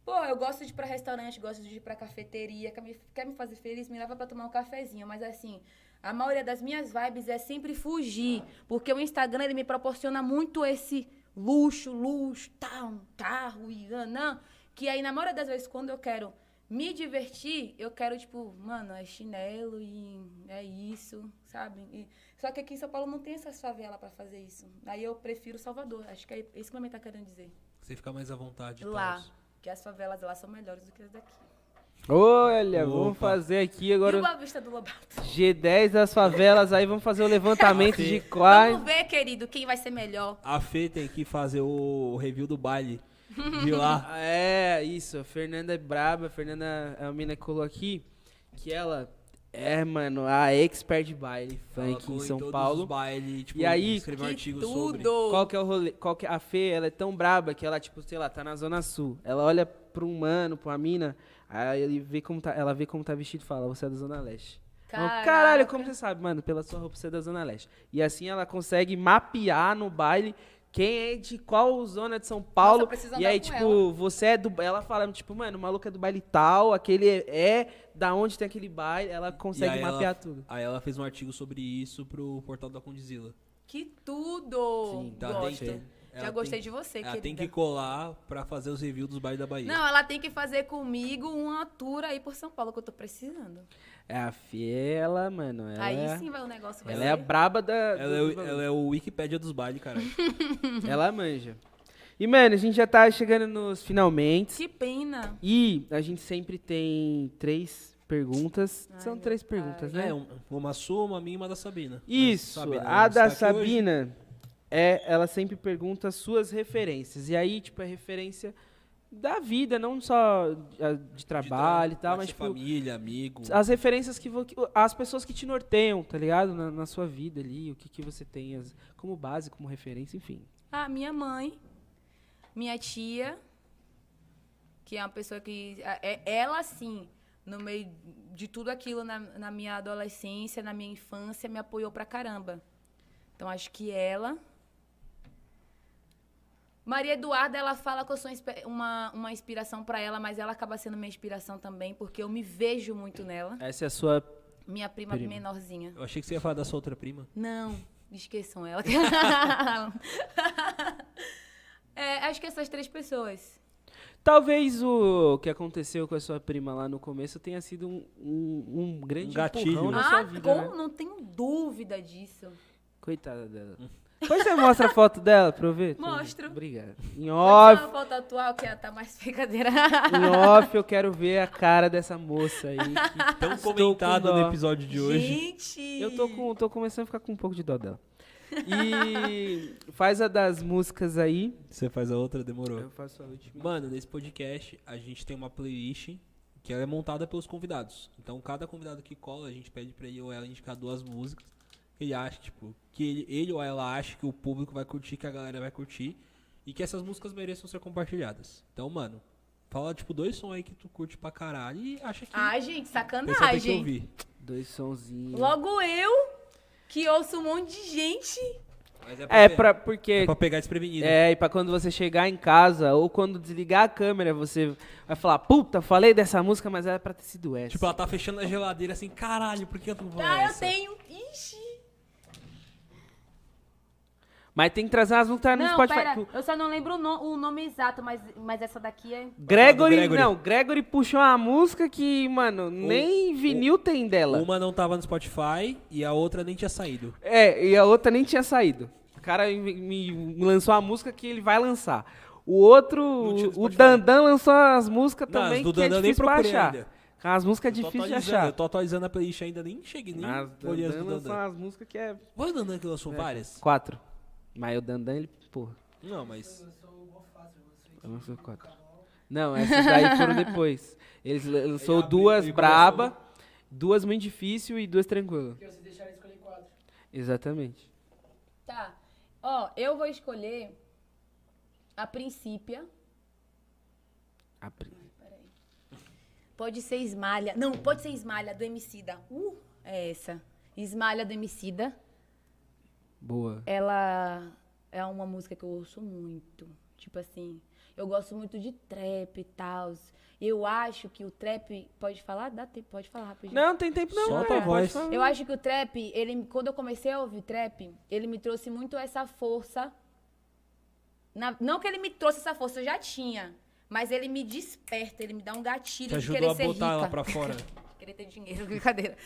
Pô, eu gosto de ir pra restaurante, gosto de ir pra cafeteria. Quer me, quer me fazer feliz? Me leva pra tomar um cafezinho. Mas assim, a maioria das minhas vibes é sempre fugir. Porque o Instagram, ele me proporciona muito esse luxo, luxo, tal, um carro e não. Que aí, na maioria das vezes, quando eu quero me divertir, eu quero, tipo, mano, é chinelo e é isso, sabe? E- só que aqui em São Paulo não tem essas favelas pra fazer isso. Aí eu prefiro Salvador. Acho que é isso que a mãe tá querendo dizer. Você fica mais à vontade. Lá. tals. Que as favelas lá são melhores do que as daqui. Olha, vamos Opa. fazer aqui agora o do Lobato? G10 das favelas, aí vamos fazer o levantamento de Vamos quais... ver, querido, quem vai ser melhor. A Fê tem que fazer o review do baile de lá. É, isso, a Fernanda é braba, a Fernanda é uma mina que colou aqui, que ela é, mano, a expert de baile funk em São todos Paulo. os baile, tipo, E aí, escreveu um artigo tudo! sobre. Qual que é o rolê? Qual que a Fê, ela é tão braba que ela, tipo, sei lá, tá na Zona Sul. Ela olha pra um mano, pra uma mina, aí ele vê como tá, ela vê como tá vestido e fala, você é da Zona Leste. Caraca. Caralho, como você sabe, mano? Pela sua roupa você é da Zona Leste. E assim ela consegue mapear no baile quem é de qual zona de São Paulo. preciso e aí, tipo, ela. você é do. Ela fala, tipo, mano, o maluco é do baile tal, aquele é, é da onde tem aquele baile. Ela consegue aí ela- mapear tudo. Aí ela fez um artigo sobre isso pro portal da Condizila. Que tudo! Sim, Tá dentro. Já gostei de você, Ela querida. tem que colar pra fazer os reviews dos bailes da Bahia. Não, ela tem que fazer comigo uma tour aí por São Paulo que eu tô precisando. É a Fiela, mano. Ela aí é, sim vai o negócio vai ela ser. é a braba da. Ela é, do- o, ela é o Wikipédia dos bailes, cara. ela manja. E, mano, a gente já tá chegando nos finalmente. Que pena. E a gente sempre tem três perguntas. Ai, São três perguntas, né? É, um- uma sua, uma minha e uma da Sabina. Isso, Sabina, a da tá? Sabina, é, ela sempre pergunta suas referências. E aí, tipo, é referência da vida, não só de, de trabalho e tal, mas, tipo, família, amigo. as referências que- as pessoas que te norteiam, tá ligado? Na, na sua vida ali, o que, que você tem as- como base, como referência, enfim. Ah, minha mãe, minha tia, que é uma pessoa que. É, ela, sim, no meio de tudo aquilo na, na minha adolescência, na minha infância, me apoiou pra caramba. Então, acho que ela. Maria Eduarda, ela fala que eu sou uma, uma inspiração pra ela, mas ela acaba sendo minha inspiração também, porque eu me vejo muito nela. Essa é a sua. Minha prima, Prima. menorzinha. Eu achei que você ia falar da sua outra prima. Não, esqueçam ela. É, acho que essas três pessoas. Talvez o que aconteceu com a sua prima lá no começo tenha sido um, um, um grande Um gatilho. na ah, sua vida, com, né? não tenho dúvida disso. Coitada dela. Depois você mostra a foto dela pra eu ver? Mostro. Obrigado. Em off, uma foto atual que ela tá mais brincadeira. em off eu quero ver a cara dessa moça aí. que Tão estou comentado com no episódio de hoje. Gente! Eu tô, com, tô começando a ficar com um pouco de dó dela. E faz a das músicas aí. Você faz a outra, demorou. Eu faço a última. Mano, nesse podcast a gente tem uma playlist que ela é montada pelos convidados. Então cada convidado que cola, a gente pede pra ele ou ela indicar duas músicas ele acha, tipo, que ele, ele ou ela acha que o público vai curtir, que a galera vai curtir e que essas músicas mereçam ser compartilhadas. Então, mano, fala tipo dois sons aí que tu curte pra caralho e acha que Ai, gente, pessoal tem que sacanagem. ouvir. Dois sonzinhos. Logo eu, que ouço um monte de gente. Mas É, pe- pra, é porque. pra pegar desprevenido. É, e pra quando você chegar em casa ou quando desligar a câmera, você vai falar: Puta, falei dessa música, mas era pra ter sido essa. Tipo, ela tá fechando a geladeira assim, caralho, por que eu não vou Ah, eu essa? tenho. Ixi! Mas tem que trazer as músicas no Não, Spotify. pera, eu só não lembro o, no- o nome exato, mas, mas essa daqui é. Gregory, Gregory. não, Gregory puxou uma música que, mano, nem vinil tem dela. Uma não tava no Spotify e a outra nem tinha saído. É, e a outra nem tinha saído. O cara me, me lançou a música que ele vai lançar. O outro, o. Dandan lançou as músicas Não, também as do que é Dandan nem difícil pra procurei achar. ainda. As músicas é difícil de achar. Eu tô atualizando a playlist ainda, nem cheguei, nem As olhei as Dandan Dandan. as músicas que é... Foi o Dandan que lançou várias? Quatro. Mas o Dandan, ele, porra, Não, mas... lançou quatro. Não, essas daí foram depois. Eles lan- lançou duas braba, duas muito difícil e duas tranquilas. Porque vocês deixaram escolher quatro. Exatamente. Tá. Ó, eu vou escolher a Princípia. A pri- Pode ser Esmalha. Não, pode ser Esmalha, do Emicida. Uh, é essa. Esmalha do Emicida. Boa. Ela é uma música que eu ouço muito. Tipo assim, eu gosto muito de trap e tal. Eu acho que o trap. Pode falar? Dá tempo, pode falar rapidinho. Não, tem tempo não. Solta é, a voz. Eu acho que o trap, ele, quando eu comecei a ouvir trap, ele me trouxe muito essa força. Na- não que ele me trouxe essa força, eu já tinha. Mas ele me desperta, ele me dá um gatilho Te de querer a ser botar rica. ela pra fora. querer ter dinheiro, brincadeira.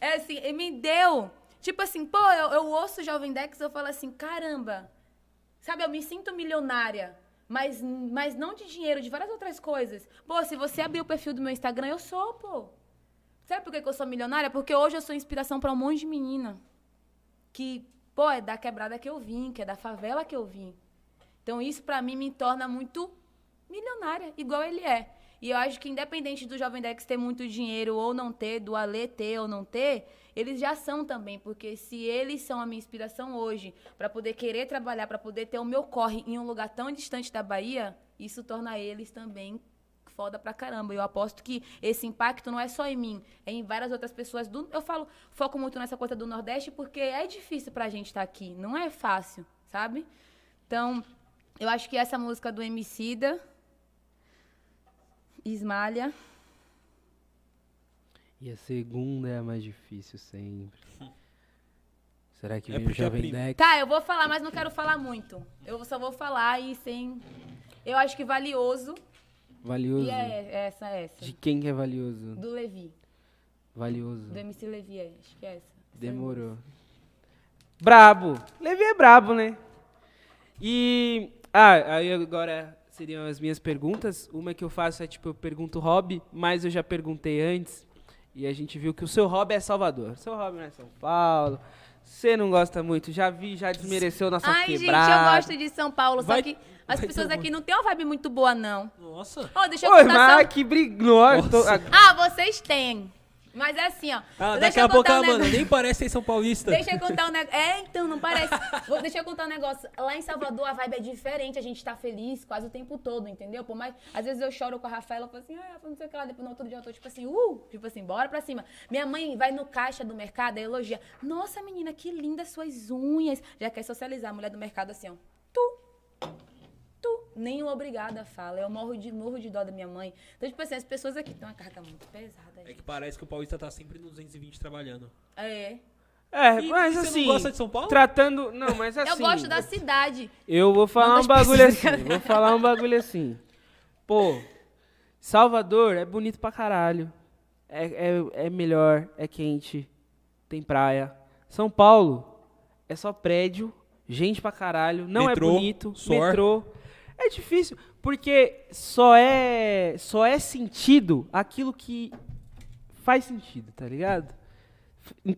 É assim, ele me deu. Tipo assim, pô, eu, eu ouço o Jovem Dex eu falo assim, caramba. Sabe, eu me sinto milionária. Mas, mas não de dinheiro, de várias outras coisas. Pô, se você abrir o perfil do meu Instagram, eu sou, pô. Sabe por que, que eu sou milionária? Porque hoje eu sou inspiração pra um monte de menina. Que, pô, é da quebrada que eu vim, que é da favela que eu vim. Então isso pra mim me torna muito milionária, igual ele é. E eu acho que independente do Jovem Dex ter muito dinheiro ou não ter, do Alê ter ou não ter, eles já são também, porque se eles são a minha inspiração hoje pra poder querer trabalhar, pra poder ter o meu corre em um lugar tão distante da Bahia, isso torna eles também foda pra caramba. Eu aposto que esse impacto não é só em mim, é em várias outras pessoas do. Eu falo, foco muito nessa coisa do Nordeste porque é difícil pra gente estar aqui, não é fácil, sabe? Então, eu acho que essa música do Emicida, Esmalha, E a segunda é a mais difícil sempre. Será que É vem o Jovem prim- Dex? Tá, eu vou falar, mas não quero falar muito. Eu só vou falar e sem. Eu acho que valioso. Valioso. E é essa, essa. De quem que é valioso? Do Levi. Valioso. Do MC Levi, é, acho que é essa. Essa Demorou. Brabo. Levi é brabo, né? E. Ah, aí agora seriam as minhas perguntas. Uma que eu faço é tipo, eu pergunto hobby, mas eu já perguntei antes. E a gente viu que o seu hobby é Salvador. Seu hobby não é São Paulo. Você não gosta muito. Já vi, já desmereceu nossa Ai, gente, quebrada. eu gosto de São Paulo, Vai- só que as vai pessoas aqui não têm uma vibe muito boa, não. Nossa. Ó, deixa eu Oi, contar mas São... que tô- Nossa. Ah, vocês têm. Mas é assim, ó. Ah, daqui eu a pouco, contar ah, um mano, nem parece ser São Paulista. Deixa eu contar um negócio. É, então, não parece. Vou- deixa eu contar um negócio. Lá em Salvador a vibe é diferente, a gente tá feliz quase o tempo todo, entendeu? Por mais. Às vezes eu choro com a Rafaela e falo assim, ah, não sei o que lá. Depois no outro dia eu tô tipo assim, uh, tipo assim, bora pra cima. Minha mãe vai no caixa do mercado e elogia. Nossa, menina, que lindas suas unhas. Já quer socializar a mulher do mercado assim, ó. Nem o obrigada fala. Eu morro de, morro de dó da minha mãe. Então, tipo assim, as pessoas aqui têm uma carga muito pesada. É gente. que parece que o Paulista tá sempre no 220 trabalhando. É. É, E- mas você não assim. gosta de São Paulo? Tratando. Não, mas assim. Eu gosto da cidade. Eu vou falar Não um das bagulho pessoas. assim. Vou falar um bagulho assim. Pô, Salvador é bonito pra caralho. É, é, é melhor, é quente, tem praia. São Paulo é só prédio, gente pra caralho, não Metrô, é bonito, suor. metrô. É difícil, porque só é, só é sentido aquilo que faz sentido, tá ligado?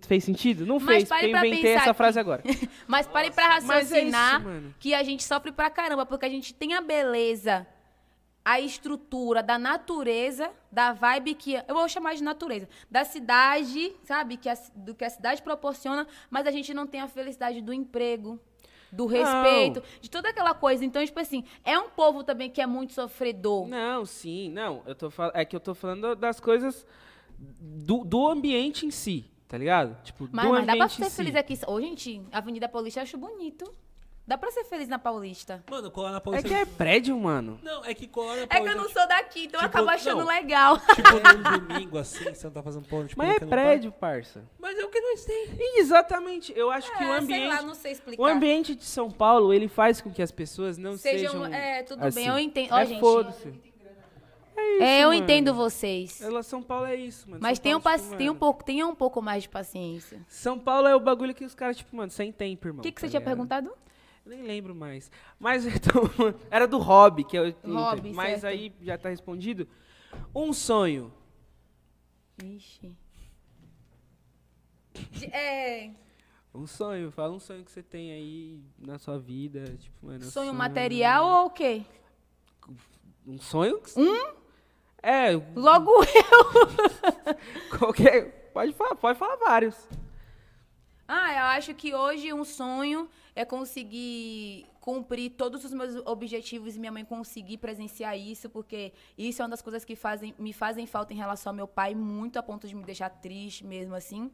Fez sentido? Não Mas fez, porque eu inventei pensar essa aqui. frase agora. Mas pare pra Mas é isso, raciocinar que a gente sofre pra caramba, porque a gente tem a beleza, a estrutura da natureza, da vibe que. Eu vou chamar de natureza. Da cidade, sabe? Que a, do que a cidade proporciona, mas a gente não tem a felicidade do emprego. Do respeito, de toda aquela coisa. Então, tipo assim, é um povo também que é muito sofredor. Não, sim, não. Eu tô fal... É que eu tô falando das coisas do, do ambiente em si, tá ligado? Tipo, Mas, do mas dá pra ambiente ser si. feliz aqui. Ô, gente, Avenida Paulista eu acho bonito. Dá pra ser feliz na Paulista. Mano, colar na É Paulista. que é prédio, mano. Não, é que colar na É que eu Paulista. não sou daqui, então eu Tipo, acabo achando não. legal. Tipo, num domingo assim, você não tá fazendo pão. Tipo, Mas é prédio, parça. Mas é o que nós tem. Exatamente. Eu acho que o É, sei ambiente. lá, não sei explicar. O ambiente de São Paulo, ele faz com que as pessoas não Sejam, sejam. é, tudo assim. bem, eu entendo. Ó, É gente. foda-se. É, isso, É, eu mano. entendo vocês. Ela, São Paulo é isso, mano. Mas tenham, tipo, tenham um mano, pouco, tenham um pouco mais de paciência. São Paulo é o bagulho que os caras, tipo, mano, sem tempo, irmão. O que, que tá você tinha ligado? perguntado? Nem lembro mais. Mas então, era do hobby que eu Hobby, Mas certo. aí já tá respondido. Um sonho. Ixi. É, Um sonho. Fala um sonho que você tem aí na sua vida. Tipo, mano, sonho material ou o quê? Um sonho? que- É, Logo eu. qualquer. Pode falar, pode falar vários. Ah, eu acho que hoje um sonho é conseguir cumprir todos os meus objetivos e minha mãe conseguir presenciar isso, porque isso é uma das coisas que fazem, me fazem falta em relação ao meu pai, muito a ponto de me deixar triste mesmo assim.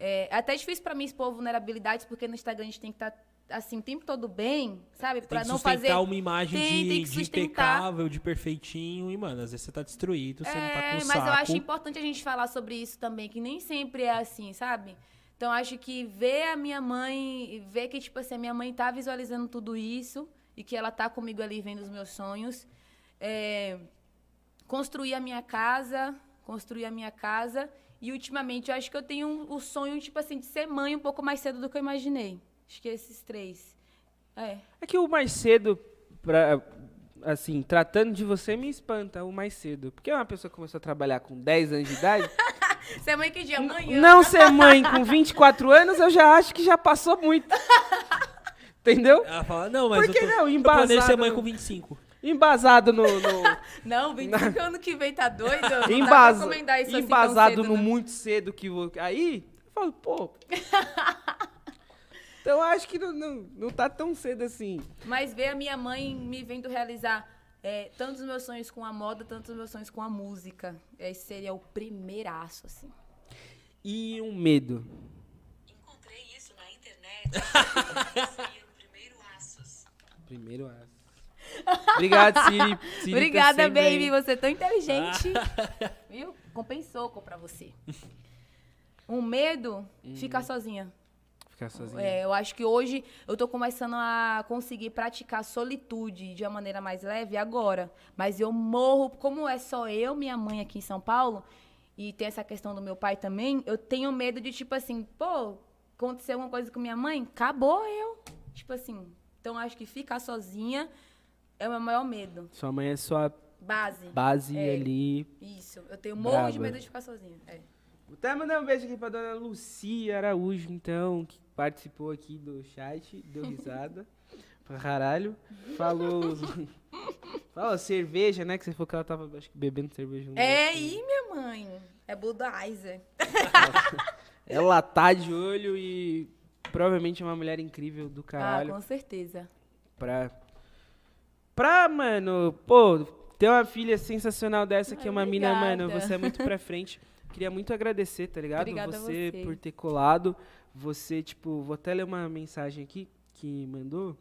É é até difícil pra mim expor vulnerabilidades, porque no Instagram a gente tem que estar assim o tempo todo bem, sabe? Tem Pra não fazer uma imagem Tem, de, tem de impecável, de perfeitinho. E, mano, às vezes você tá destruído, você não tá com É, saco. mas eu acho importante a gente falar sobre isso também, que nem sempre é assim, sabe? Então acho que ver a minha mãe, ver que, tipo assim, a minha mãe tá visualizando tudo isso e que ela tá comigo ali vendo os meus sonhos. é, construir a minha casa, construir a minha casa. E ultimamente eu acho que eu tenho o sonho, tipo assim, de ser mãe um pouco mais cedo do que eu imaginei. Acho que esses três. É. É que o mais cedo, pra, assim, tratando de você, me espanta o mais cedo. Porque é uma pessoa que começou a trabalhar com 10 anos de idade. Ser mãe que dia? Amanhã. não ser mãe com 24 anos, eu já acho que já passou muito. Entendeu? Ela fala, não, mas Por que eu tô, não? eu planejo ser Embasado mãe no- com 25. Embasado no. no Não, 25 ano que vem tá doido? Não dá pra embasa- recomendar isso assim embasado cedo, no não. muito cedo que vou. Aí, eu falo, pô. então eu acho que não, não, não tá tão cedo assim. Mas ver a minha mãe me vendo realizar é, tanto os meus sonhos com a moda, tanto os meus sonhos com a música. Esse seria o primeiraço, assim. E um medo. Encontrei isso na internet. Primeiro Asus. Primeiro aço. Obrigado, Siri. Siri tá Obrigada, aí. baby. Você é tão inteligente. Viu? Compensou comprar você. Um medo, Uhum. ficar sozinha. Ficar sozinha. É, eu acho que hoje eu tô começando a conseguir praticar solitude de uma maneira mais leve agora. Mas eu morro, como é só eu, minha mãe aqui em São Paulo, e tem essa questão do meu pai também, eu tenho medo de, tipo assim, pô, aconteceu alguma coisa com minha mãe, acabou eu. Tipo assim, então acho que ficar sozinha é o meu maior medo. Sua mãe é sua Base. base É. ali. Isso. Eu tenho morro de Braba. medo de ficar sozinha. É. Vou até mandar um beijo aqui pra dona Lucia Araújo, então, que participou aqui do chat, deu risada pra caralho. Falou. Falou cerveja, né? Que você falou que ela tava acho que, bebendo cerveja. um É, e minha mãe? É Budweiser. Ela tá de olho e provavelmente é uma mulher incrível do Ah, caralho. com certeza. pra. Pra, mano, pô, ter uma filha sensacional dessa que é uma mina, mano, Obrigada. você é muito pra frente. Queria muito agradecer, tá ligado? Obrigada você. por ter colado. Você, tipo, vou até ler uma mensagem aqui que mandou,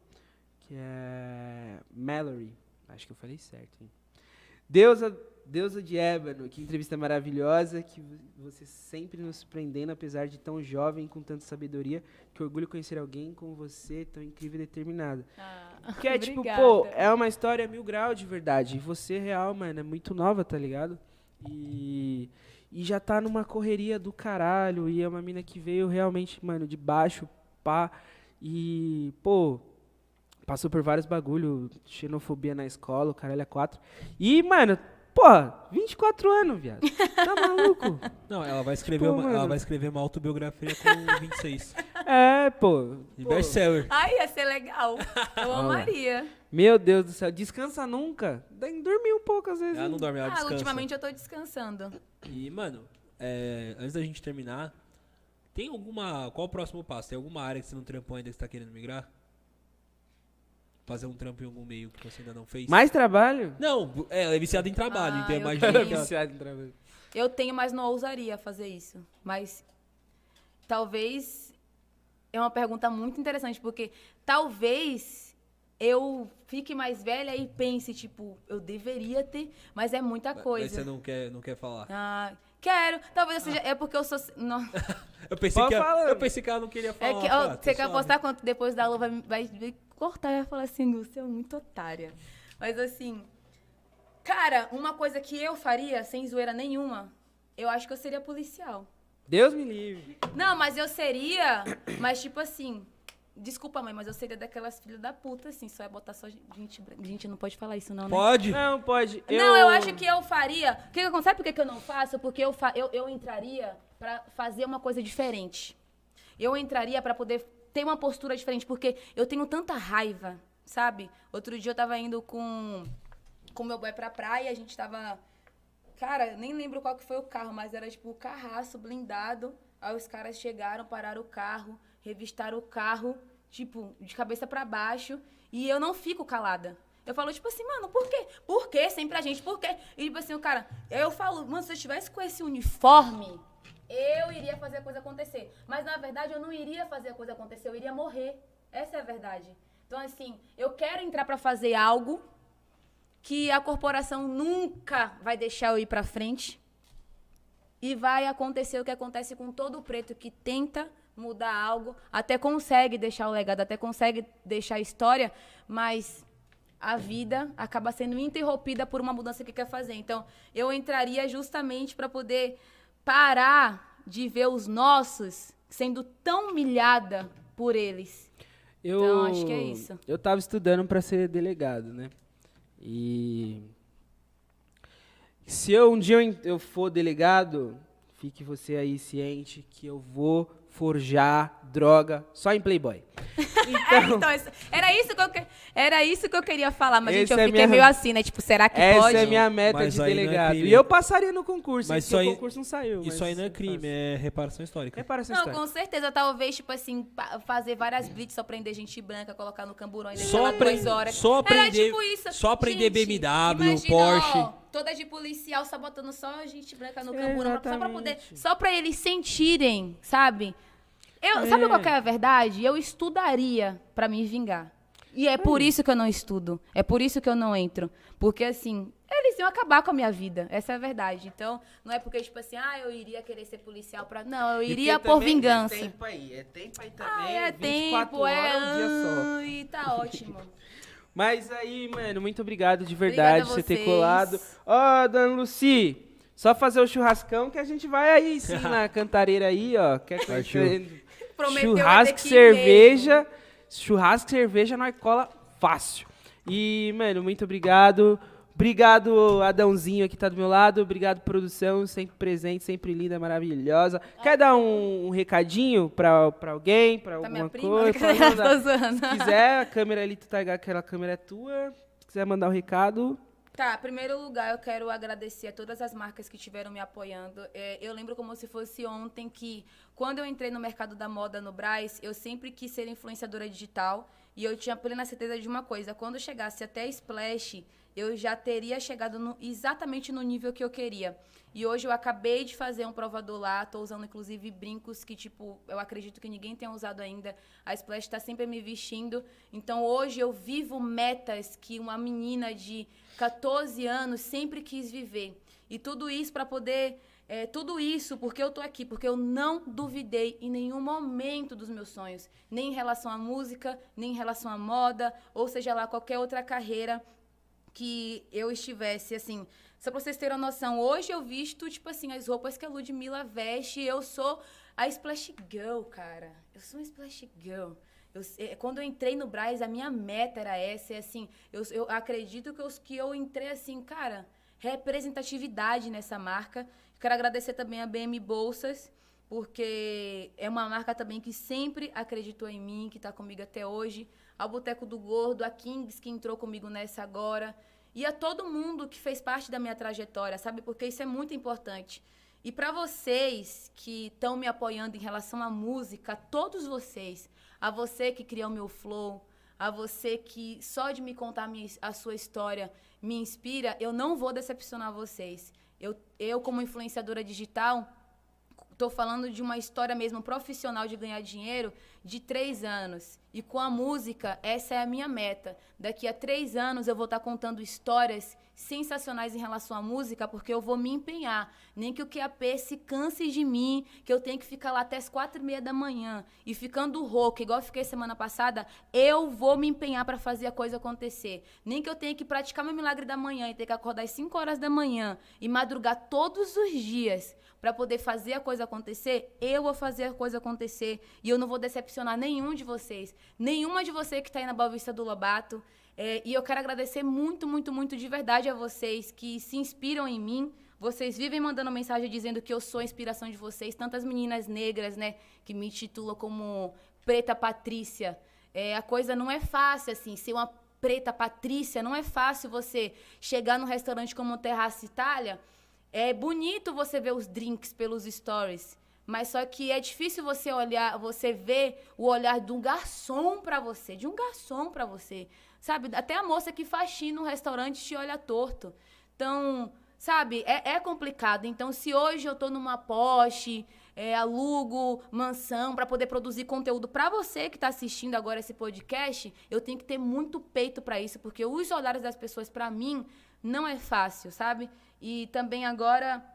que é Mallory. Acho que eu falei certo, hein? Deusa, Deusa de Ébano, que entrevista maravilhosa, que vo- você sempre nos surpreendendo, apesar de tão jovem, com tanta sabedoria. Que orgulho conhecer alguém como você, tão incrível e determinada. Ah, Que é tipo, obrigada. pô, é uma história mil grau de verdade. E você, real, mano, é muito nova, tá ligado? E, e já tá numa correria do caralho. E é uma mina que veio realmente, mano, de baixo, pá. E, pô, passou por vários bagulho, xenofobia na escola, o caralho é quatro. E, mano, pô, 24 anos, viado. Tá maluco? Não, ela vai escrever, Pô, uma, ela vai escrever uma autobiografia com 26. É, pô. De pô. best-seller. Ai, ia ser legal. Eu amaria. Meu Deus do céu, descansa nunca. Tem que dormir um pouco às vezes. Ela não dorme, ela Ah, descansa. ultimamente eu tô descansando. E, mano, é, antes da gente terminar, tem alguma. Qual o próximo passo? Tem alguma área que você não trampou ainda que você tá querendo migrar? Fazer um trampo em algum meio que você ainda não fez? Mais trabalho? Não, é, ela é viciada em trabalho, Ah, então eu imagina tenho. que ela... Viciado em trabalho. Eu tenho, mas não ousaria fazer isso. Mas talvez é uma pergunta muito interessante, porque talvez eu fique mais velha e pense, tipo, eu deveria ter, mas é muita Mas coisa. você não quer, não quer falar. Ah, quero. Talvez eu seja. É porque eu sou. Não. Eu pensei, que ela, falar. eu pensei que ela não queria falar. É que, ó, ah, você quer suave. apostar quanto depois da aula vai, vai, vai cortar e vai falar assim, você é muito otária. Mas assim, cara, uma coisa que eu faria, sem zoeira nenhuma, eu acho que eu seria policial. Deus me livre. Não, mas eu seria, mas tipo assim, desculpa mãe, mas eu seria daquelas filhas da puta, assim, só é botar só gente branca. Gente, não pode falar isso não, né? Pode? Não, pode. Não, eu acho que eu faria. O que acontece? Sabe por que, que eu não faço? Porque eu, fa- eu, eu entraria pra fazer uma coisa diferente. Eu entraria pra poder ter uma postura diferente, porque eu tenho tanta raiva, sabe? Outro dia eu tava indo com com meu boy pra praia, a gente tava. Cara, nem lembro qual que foi o carro, mas era tipo o carraço blindado. Aí os caras chegaram, pararam o carro, revistaram o carro, tipo, de cabeça pra baixo. E eu não fico calada. Eu falo, tipo assim, mano, por quê? Por quê? Sempre a gente, por quê? E tipo assim, o cara, eu falo, mano, se eu estivesse com esse uniforme, eu iria fazer a coisa acontecer. Mas na verdade eu não iria fazer a coisa acontecer, eu iria morrer. Essa é a verdade. Então, assim, eu quero entrar pra fazer algo que a corporação nunca vai deixar eu ir pra frente. E vai acontecer o que acontece com todo preto que tenta mudar algo, até consegue deixar o legado, até consegue deixar a história, mas a vida acaba sendo interrompida por uma mudança que quer fazer. Então, eu entraria justamente para poder parar de ver os nossos sendo tão humilhada por eles. Eu, Então, acho que é isso. Eu tava estudando pra ser delegado, né? E. Se eu, um dia eu, eu for delegado, fique você aí ciente que eu vou forjar droga só em Playboy. É, então, isso- era, isso que eu, era isso que eu queria falar, mas, gente, eu Essa é fiquei minha- meio assim, né? Tipo, será que Essa pode? é a minha meta Mas de é delegado. crime. e eu passaria no concurso, Mas mas isso aí- o concurso não saiu. Isso mas aí não é crime, é reparação histórica. Repara essa Não, história. com certeza. Talvez, tipo assim, fazer várias blitz, só prender gente branca, colocar no camburão e deixar Só lá duas horas. só aprender- Era tipo isso. só aprender Gente, BMW, imagina, Porsche. Ó, toda de policial, só botando só gente branca no camburão. Só pra poder... Só pra eles sentirem, sabe? Eu, É. Sabe qual que é a verdade? Eu estudaria pra me vingar. E é por isso que eu não estudo. É por isso que eu não entro. Porque, assim, eles, iam acabar com a minha vida. Essa é a verdade. Então, não é porque, tipo assim, ah, eu iria querer ser policial pra. Não, eu E iria por vingança. É tempo aí, é tempo aí também. Ah, é 24 tempo, é. horas, um dia só. Ai, tá ótimo. Mas aí, mano, muito obrigado de verdade por você ter colado. Ó, Dona Luci, só fazer o churrascão que a gente vai aí sim na cantareira aí, ó. Quer vai churrasco, cerveja. Churrasco, cerveja, nós cola fácil. E, mano, muito obrigado. Obrigado, Adãozinho, que tá do meu lado. Obrigado, produção, sempre presente, sempre linda, maravilhosa. Quer dar um, um recadinho pra, pra alguém, pra Tá alguma minha prima? coisa? Tô zoando. Se quiser, a câmera ali, tu tá ligado, aquela câmera é tua. Se quiser mandar um recado, Tá, em primeiro lugar, eu quero agradecer a todas as marcas que estiveram me apoiando. É, eu lembro como se fosse ontem que, quando eu entrei no mercado da moda no Braz, eu sempre quis ser influenciadora digital e eu tinha plena certeza de uma coisa: quando eu chegasse até Splash, eu já teria chegado no- exatamente no nível que eu queria. E hoje eu acabei de fazer um provador lá, tô usando inclusive brincos que, tipo, eu acredito que ninguém tenha usado ainda. A Splash tá sempre me vestindo. Então hoje eu vivo metas que uma menina de 14 anos sempre quis viver. E tudo isso para poder. é, tudo isso porque eu tô aqui, porque eu não duvidei em nenhum momento dos meus sonhos. Nem em relação à música, nem em relação à moda, ou seja lá, qualquer outra carreira que eu estivesse, assim. Só pra vocês terem uma noção, hoje eu visto, tipo assim, as roupas que a Ludmilla veste, eu sou a Splash Girl, cara. Eu sou uma Splash Girl. Eu, é, quando eu entrei no Braz, a minha meta era essa, e assim, eu, eu acredito que eu, que eu entrei assim, cara, representatividade nessa marca. Quero agradecer também a BM Bolsas, porque é uma marca também que sempre acreditou em mim, que está comigo até hoje. Ao Boteco do Gordo, a Kings, que entrou comigo nessa agora. E a todo mundo que fez parte da minha trajetória, sabe? Porque isso é muito importante. E para vocês que estão me apoiando em relação à música, todos vocês, a você que criou meu flow, a você que só de me contar a, a sua história me inspira, eu não vou decepcionar vocês. Eu, eu como influenciadora digital, Tô falando de uma história mesmo profissional de ganhar dinheiro de três anos. E com a música, essa é a minha meta. Daqui a três anos eu vou estar contando histórias sensacionais em relação à música, porque eu vou me empenhar. Nem que o QAP se canse de mim, que eu tenho que ficar lá até as quatro e meia da manhã e ficando rouca, igual eu fiquei semana passada, eu vou me empenhar para fazer a coisa acontecer. Nem que eu tenha que praticar meu milagre da manhã e ter que acordar às 5 horas da manhã e madrugar todos os dias para poder fazer a coisa acontecer, eu vou fazer a coisa acontecer e eu não vou decepcionar nenhum de vocês, nenhuma de vocês que está aí na Boa Vista do Lobato. É, e eu quero agradecer muito, muito, muito de verdade a vocês que se inspiram em mim. Vocês vivem mandando mensagem dizendo que eu sou a inspiração de vocês, tantas meninas negras, né, que me titulam como Preta Patrícia. É, a coisa não é fácil, assim, ser uma preta Patrícia, não é fácil você chegar num restaurante como o Terraço Itália é bonito você ver os drinks pelos stories, mas só que é difícil você olhar, você ver o olhar de um garçom pra você, de um garçom pra você. Sabe? Até a moça que faxina no restaurante te olha torto. Então, sabe, é, é complicado. Então, se hoje eu tô numa Porsche, é, alugo mansão pra poder produzir conteúdo pra você que tá assistindo agora esse podcast, eu tenho que ter muito peito pra isso, porque os olhares das pessoas pra mim não é fácil, sabe? E também agora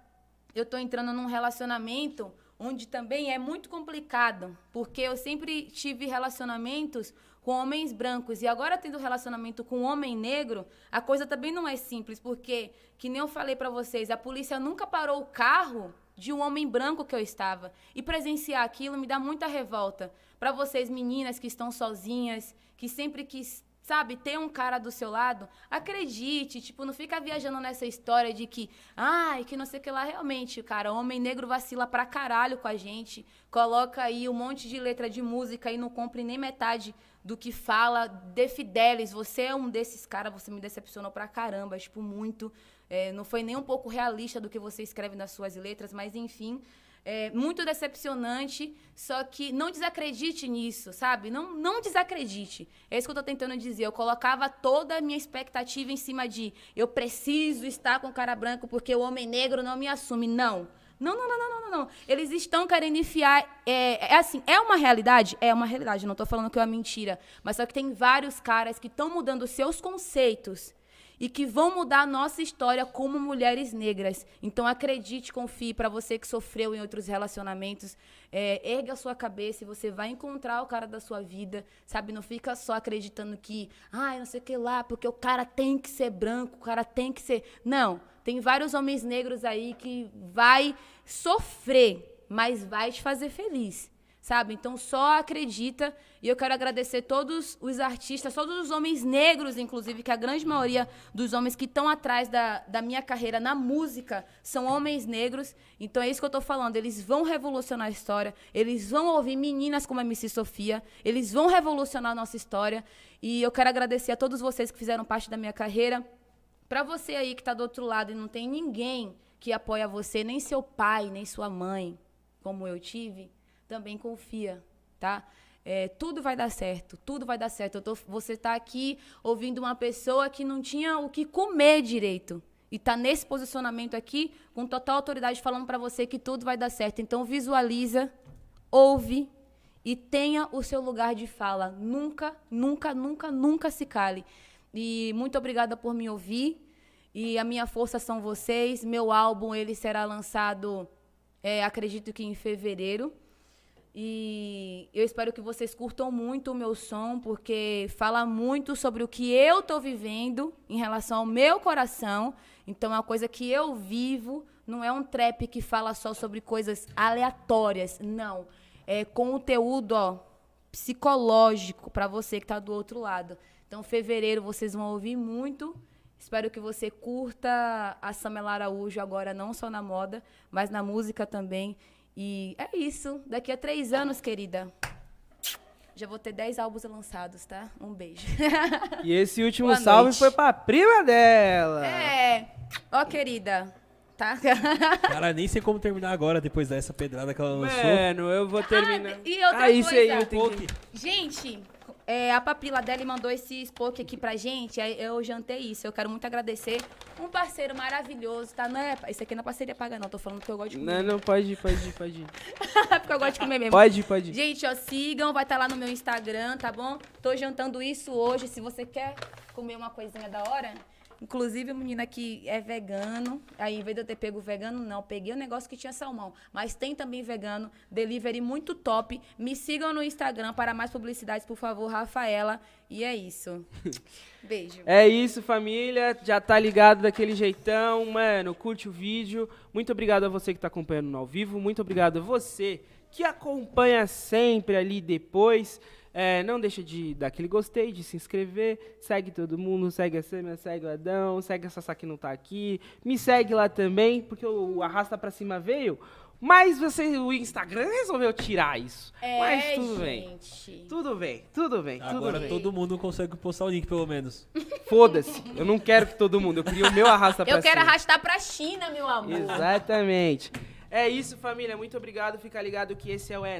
eu tô entrando num relacionamento onde também é muito complicado, porque eu sempre tive relacionamentos com homens brancos e agora tendo relacionamento com um homem negro, a coisa também não é simples, porque que nem eu falei pra vocês, a polícia nunca parou o carro de um homem branco que eu estava. E presenciar aquilo me dá muita revolta. Pra vocês meninas que estão sozinhas, que sempre quis sabe, ter um cara do seu lado, acredite, tipo, não fica viajando nessa história de que, ai, que não sei o que lá, realmente, cara, homem negro vacila pra caralho com a gente, coloca aí um monte de letra de música e não compre nem metade do que fala, de Fidelis, você é um desses caras, você me decepcionou pra caramba, tipo, muito, é, não foi nem um pouco realista do que você escreve nas suas letras, mas enfim, é, muito decepcionante, só que não desacredite nisso, sabe? Não, não desacredite. É isso que eu tô tentando dizer. Eu colocava toda a minha expectativa em cima de eu preciso estar com cara branco porque o homem negro não me assume. Não. Não, não, não, não, não, não. Eles estão querendo enfiar. É, é assim, é uma realidade? É uma realidade. Não tô falando que é uma mentira. Mas só que tem vários caras que estão mudando seus conceitos e que vão mudar a nossa história como mulheres negras. Então acredite, confie, para você que sofreu em outros relacionamentos, é, erga a sua cabeça e você vai encontrar o cara da sua vida, sabe? Não fica só acreditando que, ai, não sei o que lá, porque o cara tem que ser branco, o cara tem que ser. Não, tem vários homens negros aí que vai sofrer, mas vai te fazer feliz sabe? Então só acredita. E eu quero agradecer todos os artistas, todos os homens negros, inclusive, que a grande maioria dos homens que estão atrás da, da minha carreira na música são homens negros. Então é isso que eu estou falando. Eles vão revolucionar a história, eles vão ouvir meninas como a MC Sofia, eles vão revolucionar a nossa história. E eu quero agradecer a todos vocês que fizeram parte da minha carreira. Para você aí que está do outro lado e não tem ninguém que apoia você, nem seu pai, nem sua mãe, como eu tive, também confia, tá? É, tudo vai dar certo, tudo vai dar certo. Tô, você está aqui ouvindo uma pessoa que não tinha o que comer direito. E está nesse posicionamento aqui, com total autoridade, falando para você que tudo vai dar certo. Então, visualiza, ouve e tenha o seu lugar de fala. Nunca, nunca, nunca, nunca se cale. E muito obrigada por me ouvir. E a minha força são vocês. Meu álbum ele será lançado, é, acredito que em fevereiro. E eu espero que vocês curtam muito o meu som, porque fala muito sobre o que eu estou vivendo em relação ao meu coração. Então é uma coisa que eu vivo, não é um trap que fala só sobre coisas aleatórias, não. É conteúdo ó, psicológico para você que está do outro lado. Então, fevereiro vocês vão ouvir muito. Espero que você curta a Samela Araújo agora, não só na moda, mas na música também. E é isso. Daqui a três anos, querida, já vou ter dez álbuns lançados, tá? Um beijo. E esse último Boa salve noite. foi pra prima dela. é. Ó, querida. Tá? Cara, nem sei como terminar agora, depois dessa pedrada que ela lançou. Mano, eu vou terminar. Ah, e outra ah, isso aí, coisa. eu tenho que... Gente, é, a papila dela mandou esse spoke aqui pra gente. Eu jantei isso. Eu quero muito agradecer. Um parceiro maravilhoso, tá? Não é, isso aqui não é parceria paga, não. Tô falando que eu gosto de comer. Não, não, pode ir, pode ir, pode ir. Porque eu gosto de comer mesmo. Pode ir, pode ir. Gente, ó, sigam, vai estar lá no meu Instagram, tá bom? Tô jantando isso hoje. Se você quer comer uma coisinha da hora. Inclusive, o menino aqui é vegano. Aí, em vez de eu ter pego vegano, não. Peguei o negócio que tinha salmão. Mas tem também vegano. Delivery muito top. Me sigam no Instagram para mais publicidades, por favor, Rafaela. E é isso. Beijo. É isso, família. Já tá ligado daquele jeitão. Mano, curte o vídeo. Muito obrigado a você que tá acompanhando no ao vivo. Muito obrigado a você que acompanha sempre ali depois. É, não deixa de dar aquele gostei, de se inscrever. Segue todo mundo, segue a Sâmia, segue o Adão, segue a Sassá que não tá aqui. Me segue lá também, porque o Arrasta Pra Cima veio. Mas você, o Instagram resolveu tirar isso. É, Mas tudo bem. gente. Tudo bem, tudo bem, tudo Agora bem. todo mundo consegue postar o link, pelo menos. Foda-se. Eu não quero que todo mundo. Eu queria o meu arrasta pra Eu quero cima. arrastar pra China, meu amor. Exatamente. É isso, família. Muito obrigado. Fica ligado que esse é o É